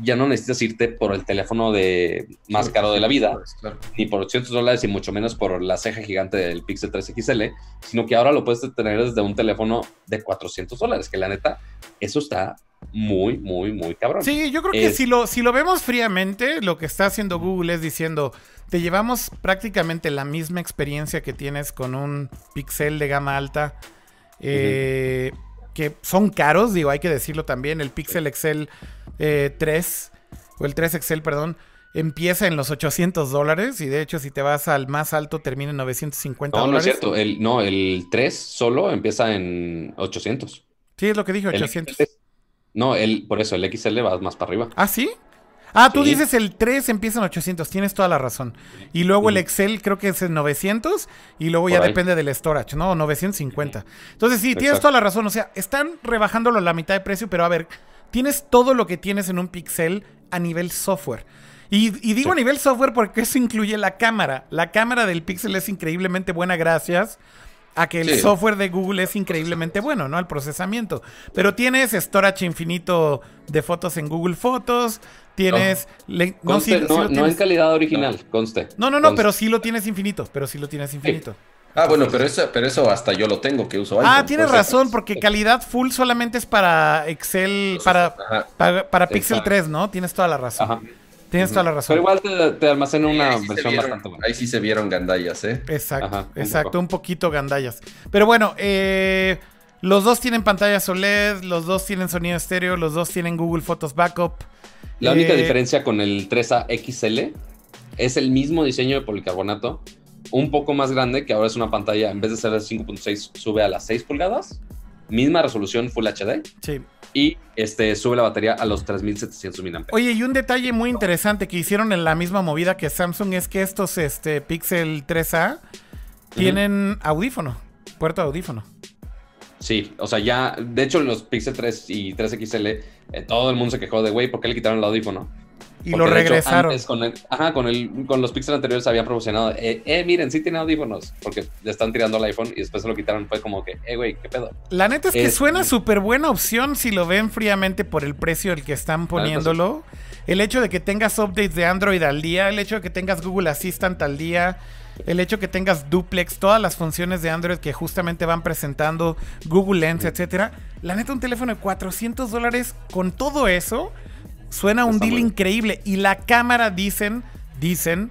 ya no necesitas irte por el teléfono de más caro de la vida, Claro. ni por 800 dólares y mucho menos por la ceja gigante del Pixel 3 XL, sino que ahora lo puedes tener desde un teléfono de 400 dólares, que la neta, eso está muy, muy, muy cabrón. Sí, yo creo que Es- si lo, si lo vemos fríamente, lo que está haciendo Google es diciendo, te llevamos prácticamente la misma experiencia que tienes con un Pixel de gama alta, eh, que son caros, digo, hay que decirlo también, el Pixel Excel eh, 3, o el 3 Excel, perdón, empieza en los 800 dólares y de hecho si te vas al más alto termina en 950 No, no dólares. es cierto. El, no, el 3 solo empieza en 800. Sí, es lo que dije, El 800. XL no, el, por eso, el XL va más para arriba. ¿Ah, sí? Ah, tú Sí. dices el 3 empieza en 800, tienes toda la razón. Y luego el. Excel creo que es en 900 y luego ya ahí. depende del storage, ¿no? 950. Entonces sí, tienes toda la razón. O sea, están rebajándolo a la mitad de precio, pero a ver, tienes todo lo que tienes en un Pixel a nivel software. Y, y digo Sí. a nivel software porque eso incluye la cámara. La cámara del Pixel es increíblemente buena gracias a que el Sí. software de Google es increíblemente bueno, ¿no? El procesamiento. Pero tienes storage infinito de fotos en Google Fotos, tienes... le- no, Conste, sí- sí no, tienes. en calidad original, conste. no, no, no, Conste. pero sí lo tienes infinito, pero sí lo tienes infinito. Ah, bueno, pero eso, pero eso hasta yo lo tengo que uso Ah, tienes razón, acaso. porque calidad full solamente es para Excel, para, para, para Pixel Exacto. 3, ¿no? Tienes toda la razón. Ajá. Tienes toda la razón. Pero igual te, te almacena una sí versión vieron- bastante buena. Ahí sí se vieron gandallas, ¿eh? Exacto, Ajá, un exacto, poco. un poquito gandallas. Pero bueno, eh, los dos tienen pantallas OLED, los dos tienen sonido estéreo, los dos tienen Google Photos Backup. La única Eh, diferencia con el 3A XL es el mismo diseño de policarbonato, un poco más grande, que ahora es una pantalla, en vez de ser de 5.6, sube a las 6 pulgadas, misma resolución Full HD, Sí. Y este, sube la batería a los 3700 mAh. Oye, y un detalle muy interesante que hicieron en la misma movida que Samsung es que estos este, Pixel 3A tienen audífono, puerto de audífono. Sí, o sea, ya, de hecho, los Pixel 3 y 3XL, eh, todo el mundo se quejó de, güey, ¿por qué le quitaron el audífono? Y Porque, lo hecho, regresaron. con, el- ajá, con, el, con los Pixel anteriores habían promocionado, eh, eh, miren, sí tiene audífonos, porque le están tirando al iPhone y después se lo quitaron. Fue como que, eh, güey, ¿qué pedo? La neta es que Es- suena súper buena opción si lo ven fríamente por el precio al que están poniéndolo. El hecho de que tengas updates de Android al día, el hecho de que tengas Google Assistant al día, el hecho de que tengas duplex, todas las funciones de Android que justamente van presentando, Google Lens, etcétera. La neta, un teléfono de 400 dólares con todo eso suena un Está deal bueno. increíble. Y la cámara, dicen, dicen,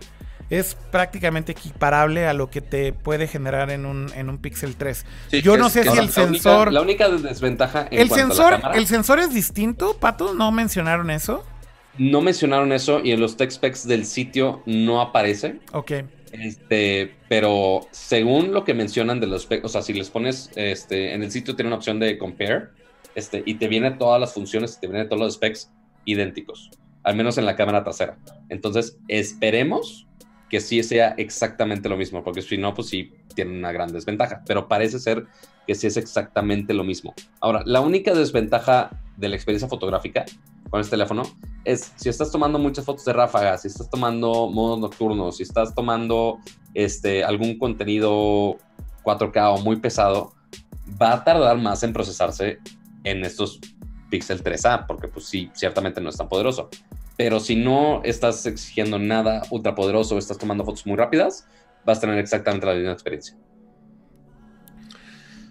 es prácticamente equiparable a lo que te puede generar en un, en un Pixel 3. Sí, Yo no sé si el la única- sensor... la única desventaja en El cuanto a la sensor, cámara, el sensor es distinto, Pato, ¿no mencionaron eso? no mencionaron eso y en los tech specs del sitio no aparece. Ok. Este, pero según lo que mencionan de los specs, o sea, si les pones este, en el sitio tiene una opción de compare, este, y te viene todas las funciones, te vienen todos los specs idénticos, al menos en la cámara trasera. Entonces, esperemos que sí sea exactamente lo mismo, porque si no, pues sí tiene una gran desventaja, pero parece ser que sí es exactamente lo mismo. Ahora, la única desventaja de la experiencia fotográfica con este teléfono es si estás tomando muchas fotos de ráfagas, si estás tomando modos nocturnos, si estás tomando este, algún contenido 4K o muy pesado, va a tardar más en procesarse en estos Pixel 3A, porque pues sí, ciertamente no es tan poderoso. Pero si no estás exigiendo nada ultra poderoso o estás tomando fotos muy rápidas, vas a tener exactamente la misma experiencia.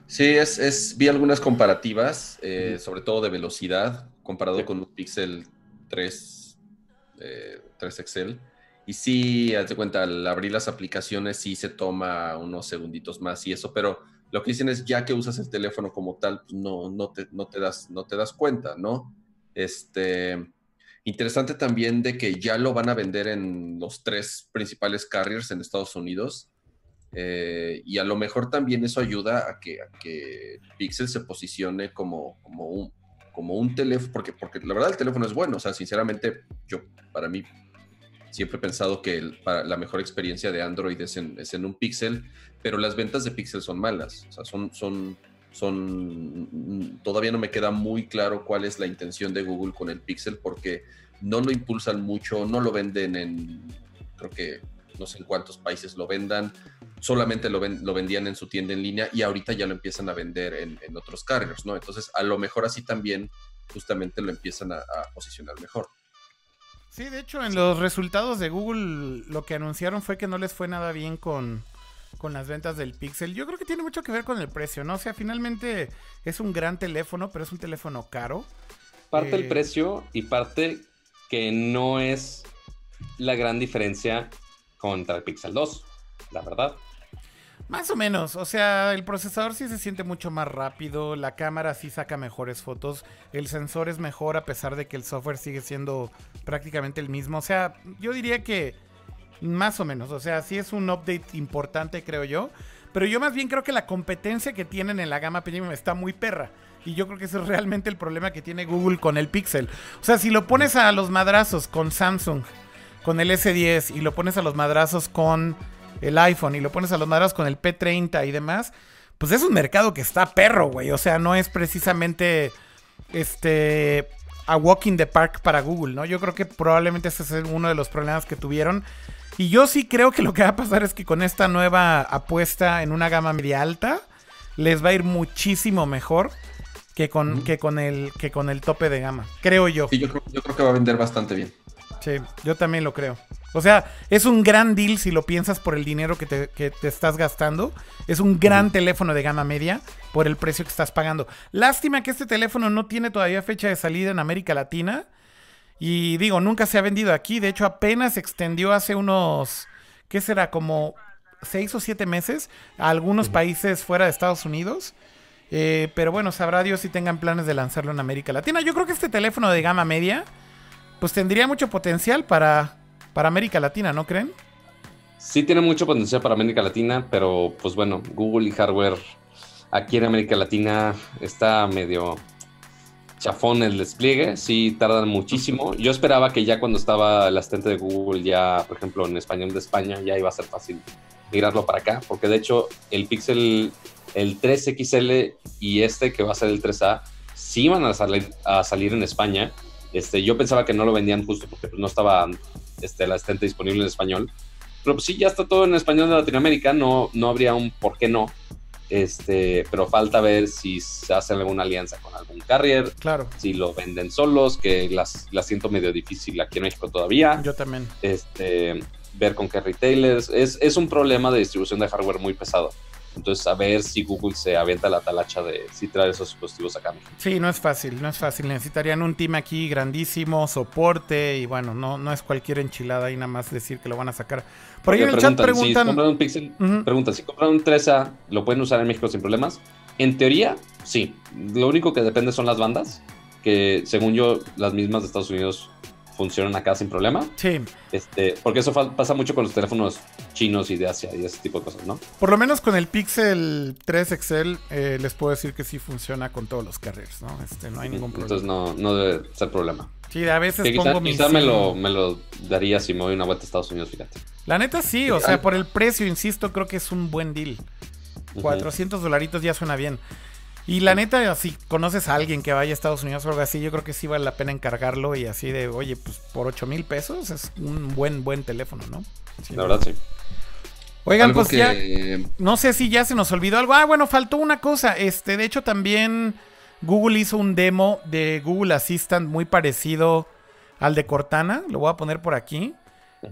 Sí, es, es- vi algunas comparativas, eh, sobre todo de velocidad, comparado con un Pixel 3, eh, 3 Excel. Y sí, haz de cuenta, al abrir las aplicaciones sí se toma unos segunditos más y eso, pero lo que dicen es ya que usas el teléfono como tal, pues no, no, te, no, te das, no te das cuenta, ¿no? Este, interesante también de que ya lo van a vender en los tres principales carriers en Estados Unidos. Eh, y a lo mejor también eso ayuda a que, a que Pixel se posicione como, como, un, como un teléfono, porque, porque la verdad el teléfono es bueno, o sea, sinceramente, yo, para mí, siempre he pensado que el- para la mejor experiencia de Android es en, es en un Pixel, pero las ventas de Pixel son malas, o sea, son, son, son, todavía no me queda muy claro cuál es la intención de Google con el Pixel, porque no lo impulsan mucho, no lo venden en, creo que no sé en cuántos países lo vendan, solamente lo, ven- lo vendían en su tienda en línea y ahorita ya lo empiezan a vender en, en otros carriers, ¿no? Entonces, a lo mejor así también justamente lo empiezan a posicionar mejor. Sí, de hecho, en los resultados de Google lo que anunciaron fue que no les fue nada bien con, con las ventas del Pixel. Yo creo que tiene mucho que ver con el precio, ¿no? O sea, finalmente es un gran teléfono, pero es un teléfono caro. Parte Eh, el precio y parte que no es la gran diferencia contra el Pixel 2, la verdad. Más o menos, o sea, el procesador sí se siente mucho más rápido, la cámara sí saca mejores fotos, el sensor es mejor a pesar de que el software sigue siendo prácticamente el mismo. O sea, yo diría que más o menos, o sea, sí es un update importante, creo yo. Pero yo más bien creo que la competencia que tienen en la gama premium está muy perra. Y yo creo que ese es realmente el problema que tiene Google con el Pixel. O sea, si lo pones a los madrazos con Samsung, con el S10, y lo pones a los madrazos con el iPhone, y lo pones a los madrazos con el P30 y demás, pues es un mercado que está perro, güey. O sea, no es precisamente este a walking the park para Google, ¿no? Yo creo que probablemente ese es uno de los problemas que tuvieron. Y yo sí creo que lo que va a pasar es que con esta nueva apuesta en una gama media alta, les va a ir muchísimo mejor que con, que con, el, que con el tope de gama. Creo yo. Sí, yo creo, yo creo que va a vender bastante bien. Sí, yo también lo creo. O sea, es un gran deal si lo piensas por el dinero que te, que te estás gastando. Es un gran teléfono de gama media por el precio que estás pagando. Lástima que este teléfono no tiene todavía fecha de salida en América Latina. Y digo, nunca se ha vendido aquí. De hecho, apenas se extendió hace unos, ¿qué será? Como seis o siete meses a algunos países fuera de Estados Unidos. Eh, pero bueno, sabrá Dios si tengan planes de lanzarlo en América Latina. Yo creo que este teléfono de gama media, pues tendría mucho potencial para, para América Latina, ¿no creen? Sí tiene mucho potencial para América Latina, pero pues bueno, Google y hardware aquí en América Latina está medio chafón el despliegue, sí tardan muchísimo. Yo esperaba que ya cuando estaba el asistente de Google, ya por ejemplo en español de España, ya iba a ser fácil migrarlo para acá, porque de hecho el Pixel, el 3XL y este que va a ser el 3A, sí iban a salir, a salir en España. Este, yo pensaba que no lo vendían justo porque pues, no estaba este, el asistente disponible en español. Pero pues sí, ya está todo en español de Latinoamérica, no, no habría un por qué no. Este, pero falta ver si se hace alguna alianza con algún carrier. Claro. Si lo venden solos, que las, la siento medio difícil aquí en México todavía. Yo también. Este, ver con qué retailers. Es, es un problema de distribución de hardware muy pesado. Entonces, a ver si Google se avienta la talacha de si traer esos dispositivos acá. Sí, no es fácil, no es fácil. Necesitarían un team aquí grandísimo, soporte y bueno, no, no es cualquier enchilada y nada más decir que lo van a sacar. Por ahí en el chat preguntan... Si compran un Pixel, preguntan, si compran un 3A, ¿lo pueden usar en México sin problemas? En teoría, sí. Lo único que depende son las bandas, que según yo, las mismas de Estados Unidos funcionan acá sin problema. Sí, Este, porque eso pasa mucho con los teléfonos chinos y de Asia y ese tipo de cosas, ¿no? por lo menos con el Pixel 3 Excel eh, les puedo decir que sí funciona con todos los carriers, ¿no? Este, no hay ningún problema. Entonces no, no debe ser problema. Sí, a veces Que quizá pongo quizá me, lo, me lo daría si me voy una vuelta a Estados Unidos, fíjate. La neta sí, o sea, por el precio, insisto, creo que es un buen deal. Ujú. 400 dolaritos ya suena bien. Y la neta, si conoces a alguien que vaya a Estados Unidos o algo así, yo creo que sí vale la pena encargarlo y así de, oye, pues por 8 mil pesos es un buen, buen teléfono, ¿no? Sí. La verdad, sí. Oigan, Algo pues ya, no sé si ya se nos olvidó algo. Ah, bueno, faltó una cosa. Este, de hecho, también Google hizo un demo de Google Assistant muy parecido al de Cortana. Lo voy a poner por aquí.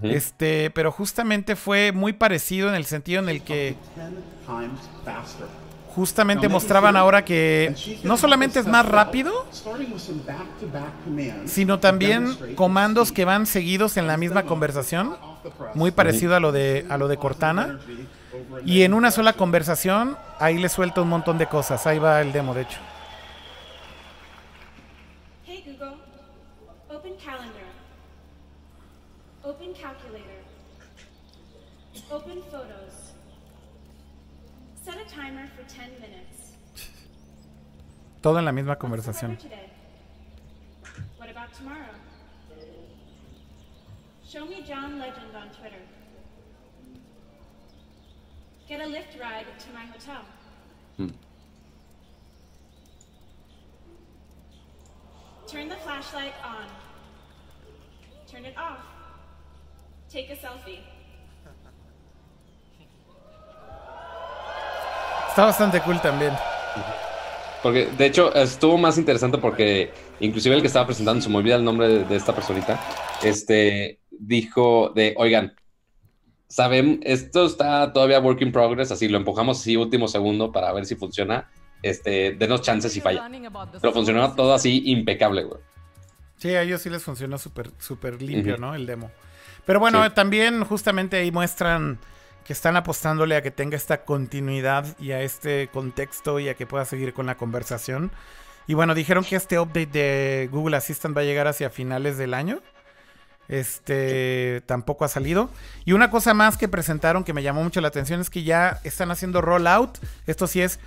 Este, pero justamente fue muy parecido en el sentido en el que justamente mostraban ahora que no solamente es más rápido, sino también comandos que van seguidos en la misma conversación, muy parecido a lo de a lo de Cortana. Y en una sola conversación, ahí le suelta un montón de cosas. Ahí va el demo, de hecho. Hey Google, open calendar. Open calculator. Open photos. Set a timer for 10 minutes. Todo en la misma conversación. weather today? What about tomorrow? Show me John Legend on Twitter. Get a Lyft ride to my hotel. Turn the flashlight on. Turn it off. Take a selfie. Está bastante cool también. Porque, de hecho, estuvo más interesante porque inclusive el que estaba presentando, se me olvida el nombre de, de esta personita, este, dijo de, oigan, saben, esto está todavía work in progress, así lo empujamos así último segundo para ver si funciona, este, denos chances si falla. Pero funcionó todo así impecable, güey. Sí, a ellos sí les funcionó súper súper limpio, ¿no? El demo. Pero bueno, Sí. también justamente ahí muestran que están apostándole a que tenga esta continuidad y a este contexto y a que pueda seguir con la conversación. Y bueno, dijeron que este update de Google Assistant va a llegar hacia finales del año. Este tampoco ha salido. Y una cosa más que presentaron que me llamó mucho la atención es que ya están haciendo rollout. Esto sí es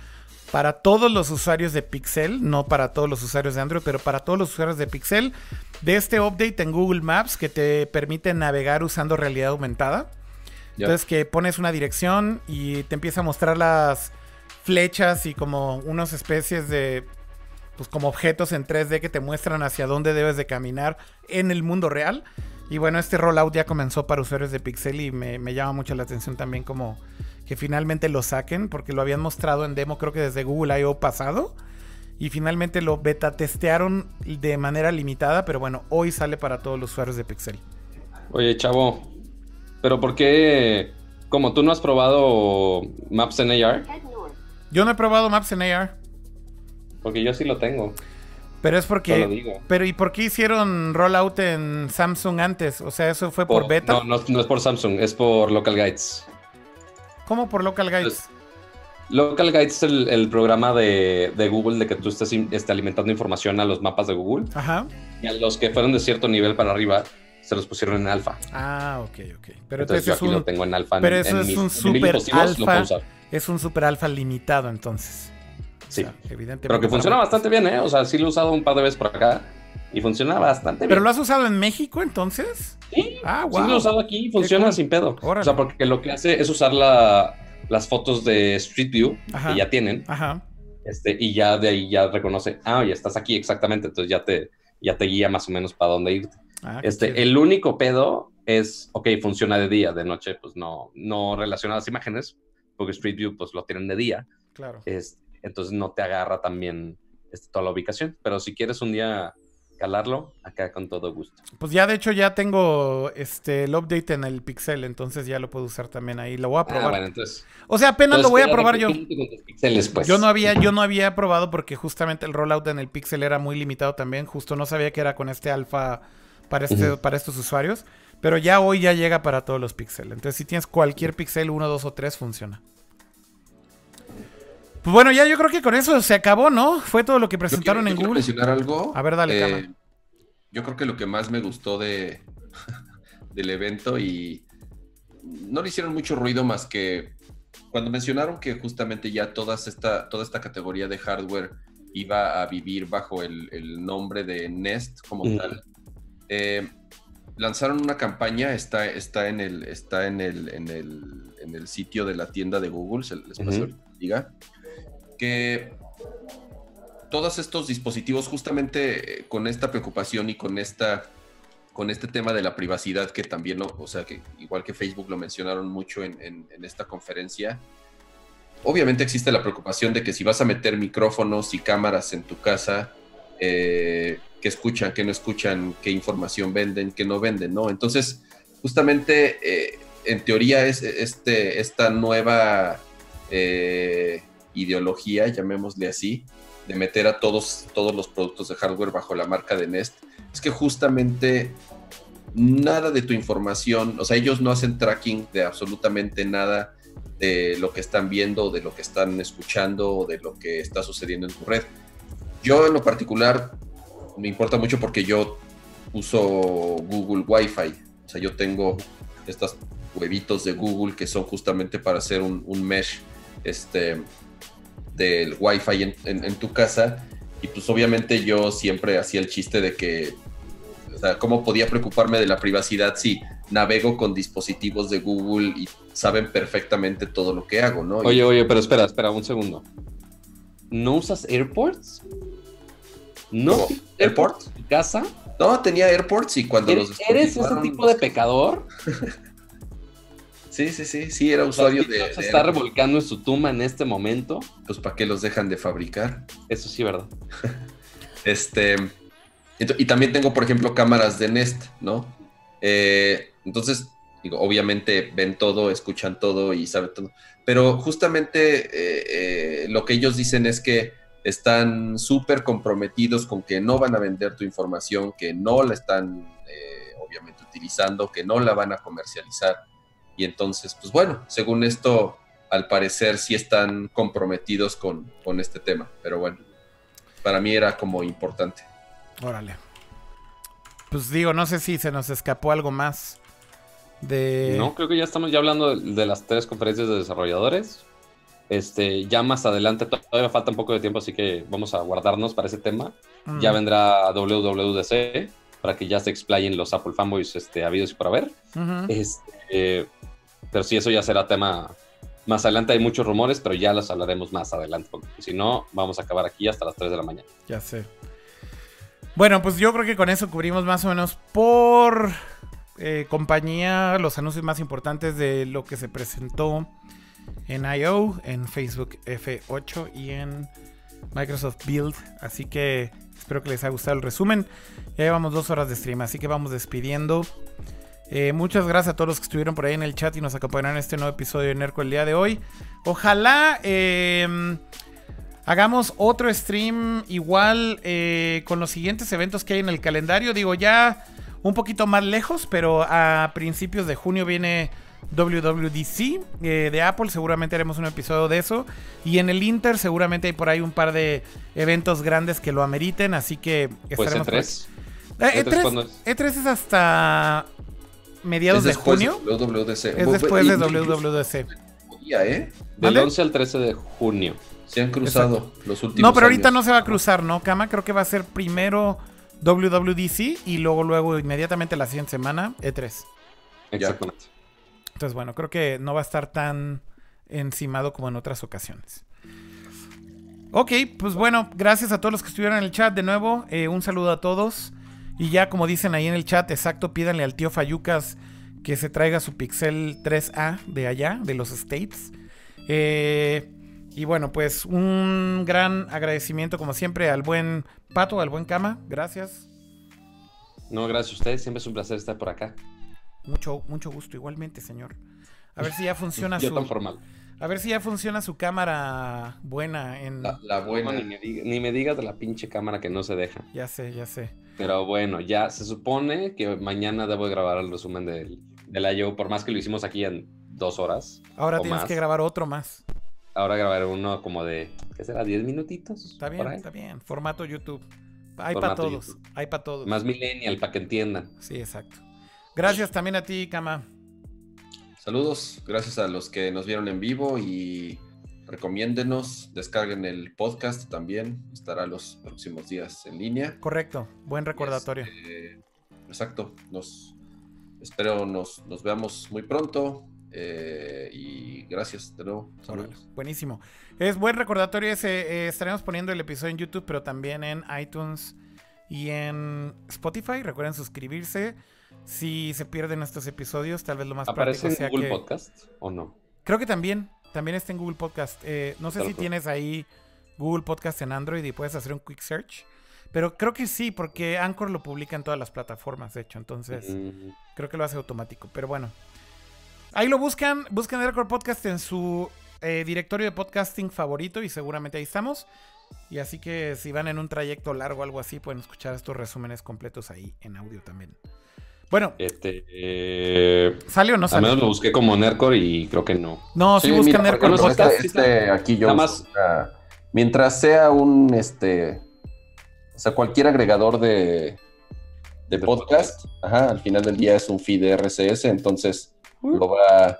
para todos los usuarios de Pixel, no para todos los usuarios de Android, pero para todos los usuarios de Pixel, de este update en Google Maps que te permite navegar usando realidad aumentada. Entonces que pones una dirección y te empieza a mostrar las flechas y como unas especies de pues como objetos en 3D que te muestran hacia dónde debes de caminar en el mundo real. Y bueno, este rollout ya comenzó para usuarios de Pixel y me, llama mucho la atención también como que finalmente lo saquen, porque lo habían mostrado en demo creo que desde Google I.O. pasado. Y finalmente lo beta testearon de manera limitada, pero bueno, hoy sale para todos los usuarios de Pixel. Oye, chavo, pero ¿por qué, como tú no has probado Maps en AR? Yo no he probado Maps en AR. Porque yo sí lo tengo. Pero es porque. Pero ¿y por qué hicieron rollout en Samsung antes? O sea, eso fue por, beta. No, no, es por Samsung, es por Local Guides. ¿Cómo por Local Guides? Local Guides es el, programa de, Google de que tú estés, estés, alimentando información a los mapas de Google. Ajá. Y a los que fueron de cierto nivel para arriba, se los pusieron en alfa. Ah, ok, ok. Pero entonces, yo aquí lo tengo en alfa. Pero eso es un super alfa. Es un super alfa limitado, entonces. Sí. evidentemente. Pero que funciona bastante bien, ¿eh? O sea, sí lo he usado un par de veces por acá y funciona bastante bien. ¿Pero lo has usado en México entonces? Sí. Ah, wow. Sí lo he usado aquí y funciona sin pedo. O sea, porque lo que hace es usar la, las fotos de Street View que ya tienen. Ajá. Este, y ya de ahí ya reconoce, ah, ya estás aquí exactamente, entonces ya te, ya te guía más o menos para dónde irte. Ah, este, el único pedo es, ok, funciona de día, de noche, pues no, no relaciona las imágenes, porque Street View pues lo tienen de día. Claro. Este, entonces no te agarra también este, toda la ubicación. Pero si quieres un día calarlo, acá con todo gusto. Pues ya de hecho ya tengo este el update en el Pixel, entonces ya lo puedo usar también ahí. Lo voy a ah, probar. entonces, o sea, apenas lo voy a probar yo. Pues. Yo no había, yo no había probado porque justamente el rollout en el Pixel era muy limitado también. Justo no sabía que era con este alfa para, este, para estos usuarios. Pero ya hoy ya llega para todos los Pixel. Entonces, si tienes cualquier Pixel 1, 2 o 3, funciona. Pues bueno, ya yo creo que con eso se acabó, ¿no? Fue todo lo que presentaron en Google. mencionar algo. A ver, dale, eh, Yo creo que lo que más me gustó de del evento y no le hicieron mucho ruido más que cuando mencionaron que justamente ya toda esta, toda esta categoría de hardware iba a vivir bajo el, nombre de Nest como tal. Eh, lanzaron una campaña, está, está, en, el, está en, el, en, el, sitio de la tienda de Google, se les pasó diga que todos estos dispositivos, justamente eh, con esta preocupación y con esta con este tema de la privacidad que también, o sea, que igual que Facebook lo mencionaron mucho en, esta conferencia, obviamente existe la preocupación de que si vas a meter micrófonos y cámaras en tu casa, eh, que escuchan, que no escuchan, qué información venden, qué no venden, ¿no? Entonces, justamente, eh, en teoría, es este, esta nueva ideología, llamémosle así, de meter a todos, todos los productos de hardware bajo la marca de Nest, es que justamente nada de tu información, o sea, ellos no hacen tracking de absolutamente nada de lo que están viendo, de lo que están escuchando o de lo que está sucediendo en tu red. Yo en lo particular me importa mucho porque yo uso Google Wi-Fi, o sea, yo tengo estos huevitos de Google que son justamente para hacer un, un mesh este, del Wi-Fi en, tu casa. Y pues obviamente yo siempre hacía el chiste de que, o sea, ¿cómo podía preocuparme de la privacidad si navego con dispositivos de Google y saben perfectamente todo lo que hago, ¿no? Oye, oye, pero espera, espera un segundo. ¿No usas AirPorts? ¿No? ¿AirPorts? ¿Casa? No, tenía AirPorts y cuando los... ¿Eres ese tipo de pecador? Sí, sí, sí, sí, era usuario de, Se está revolcando en su tumba en este momento. Pues para qué los dejan de fabricar. Eso sí, ¿verdad? este. Y también tengo, por ejemplo, cámaras de Nest, ¿no? Eh, entonces, digo, obviamente ven todo, escuchan todo y saben todo. Pero justamente eh, eh, lo que ellos dicen es que están súper comprometidos con que no van a vender tu información, que no la están obviamente utilizando, que no la van a comercializar Y entonces, pues bueno, según esto, al parecer sí están comprometidos con, con este tema. Pero bueno, para mí era como importante. Órale. Pues digo, no sé si se nos escapó algo más de... No, creo que ya estamos ya hablando de, de las tres conferencias de desarrolladores. Este, ya más adelante, to- todavía falta un poco de tiempo, así que vamos a guardarnos para ese tema. Mm. Ya vendrá WWDC para que ya se explayen los Apple fanboys este, habidos y por haber. Este, pero sí, eso ya será tema más adelante. Hay muchos rumores, pero ya los hablaremos más adelante, porque si no, vamos a acabar aquí hasta las 3 de la mañana. Ya sé. Bueno, pues yo creo que con eso cubrimos más o menos por eh, compañía los anuncios más importantes de lo que se presentó en I.O., en Facebook F8 y en Microsoft Build. Así que espero que les haya gustado el resumen. Ya llevamos dos horas de stream, así que vamos despidiendo. Eh, muchas gracias a todos los que estuvieron por ahí en el chat y nos acompañaron en este nuevo episodio de Nerco el día de hoy. Ojalá eh, hagamos otro stream igual eh, con los siguientes eventos que hay en el calendario. Digo, ya un poquito más lejos, pero a principios de junio viene WWDC eh, de Apple. Seguramente haremos un episodio de eso. Y en el Inter seguramente hay por ahí un par de eventos grandes que lo ameriten. Así que Pues estaremos por E3. Eh, ¿E3 E3, cuándo es? E3 es hasta mediados Es de junio. de WWDC. Es después de WWDC. ¿eh? Del ¿Vale? 11 al 13 de junio. Se han cruzado los últimos No, pero ahorita años. no se va a cruzar, ¿no, Kama? Creo que va a ser primero WWDC y luego, luego, inmediatamente la siguiente semana, E3. Exactamente. Entonces, bueno, creo que no va a estar tan encimado como en otras ocasiones. Ok, pues bueno, gracias a todos los que estuvieron en el chat de nuevo. eh, un saludo a todos. Y ya, como dicen ahí en el chat, exacto, pídanle al tío Fayucas que se traiga su Pixel 3A de allá, de los States. Eh, y bueno, pues un gran agradecimiento, como siempre, al buen Pato, al buen Cama. Gracias. No, gracias a ustedes. Siempre es un placer estar por acá. Mucho, mucho gusto, igualmente, señor. A ver si ya funciona Yo su. tan formal. A ver si ya funciona su cámara buena en. La, la buena. Ni, me diga- ni me digas de la pinche cámara que no se deja. Ya sé, ya sé. Pero bueno, ya se supone que mañana debo de grabar el resumen del, del I.O. Por más que lo hicimos aquí en dos horas. Ahora o tienes más. que grabar otro más. Ahora grabaré uno como de, ¿qué será? ¿10 minutitos? Está bien, está bien. Formato YouTube. Hay para todos. YouTube. Hay para todos. Más millennial, para que entiendan. Sí, exacto. Gracias también a ti, Kama. Saludos, gracias a los que nos vieron en vivo y recomiéndenos, descarguen el podcast también, estará los próximos días en línea. Correcto. Buen recordatorio. Este, exacto, nos espero nos, nos veamos muy pronto eh, y gracias de nuevo. Saludos. Buenísimo. Es buen recordatorio ese. eh, estaremos poniendo el episodio en YouTube, pero también en iTunes y en Spotify. Recuerden suscribirse. Si se pierden estos episodios, tal vez lo más ¿Aparece práctico en sea Google que... Podcast o no? Creo que también. También está en Google Podcast. Eh, no sé si tienes ahí Google Podcast en Android y puedes hacer un quick search. Pero creo que sí, porque Anchor lo publica en todas las plataformas, de hecho. Entonces, Mm, creo que lo hace automático. Pero bueno. Ahí lo buscan. Buscan Anchor Podcast en su eh, directorio de podcasting favorito y seguramente ahí estamos. Y así que si van en un trayecto largo o algo así, pueden escuchar estos resúmenes completos ahí en audio también. Bueno, Este, eh, ¿sale o no al sale? menos lo busqué como Nercor y creo que no. No, sí, Sí, ejemplo, Podcast. este, este aquí yo Nada más- mientras sea un este o sea cualquier agregador de de podcast, ajá, al final del día es un feed de RSS, entonces lo va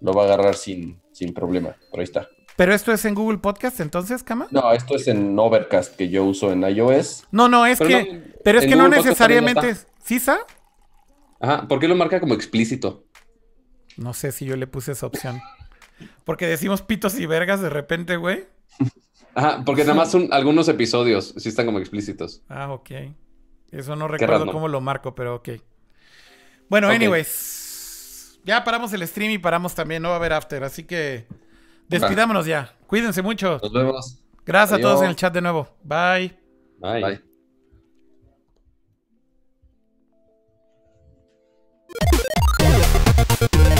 lo va a agarrar sin, sin problema. Por ahí está. Pero esto es en Google Podcast, entonces, Cama. No, esto es en Overcast que yo uso en iOS. No, no, es Pero que. no, pero es que no Google necesariamente. ¿Sí, Sa? Ajá, ¿por qué lo marca como explícito? No sé si yo le puse esa opción. Porque decimos pitos y vergas de repente, güey. Ajá, porque nada más son algunos episodios, sí están como explícitos. Ah, ok. Eso no recuerdo cómo lo marco, pero ok. Bueno, anyways. Ya paramos el stream y paramos también. No va a haber after, así que. Despidámonos ya. Cuídense mucho. Nos vemos. Gracias a todos en el chat de nuevo. Bye. Bye. Bye. Yeah.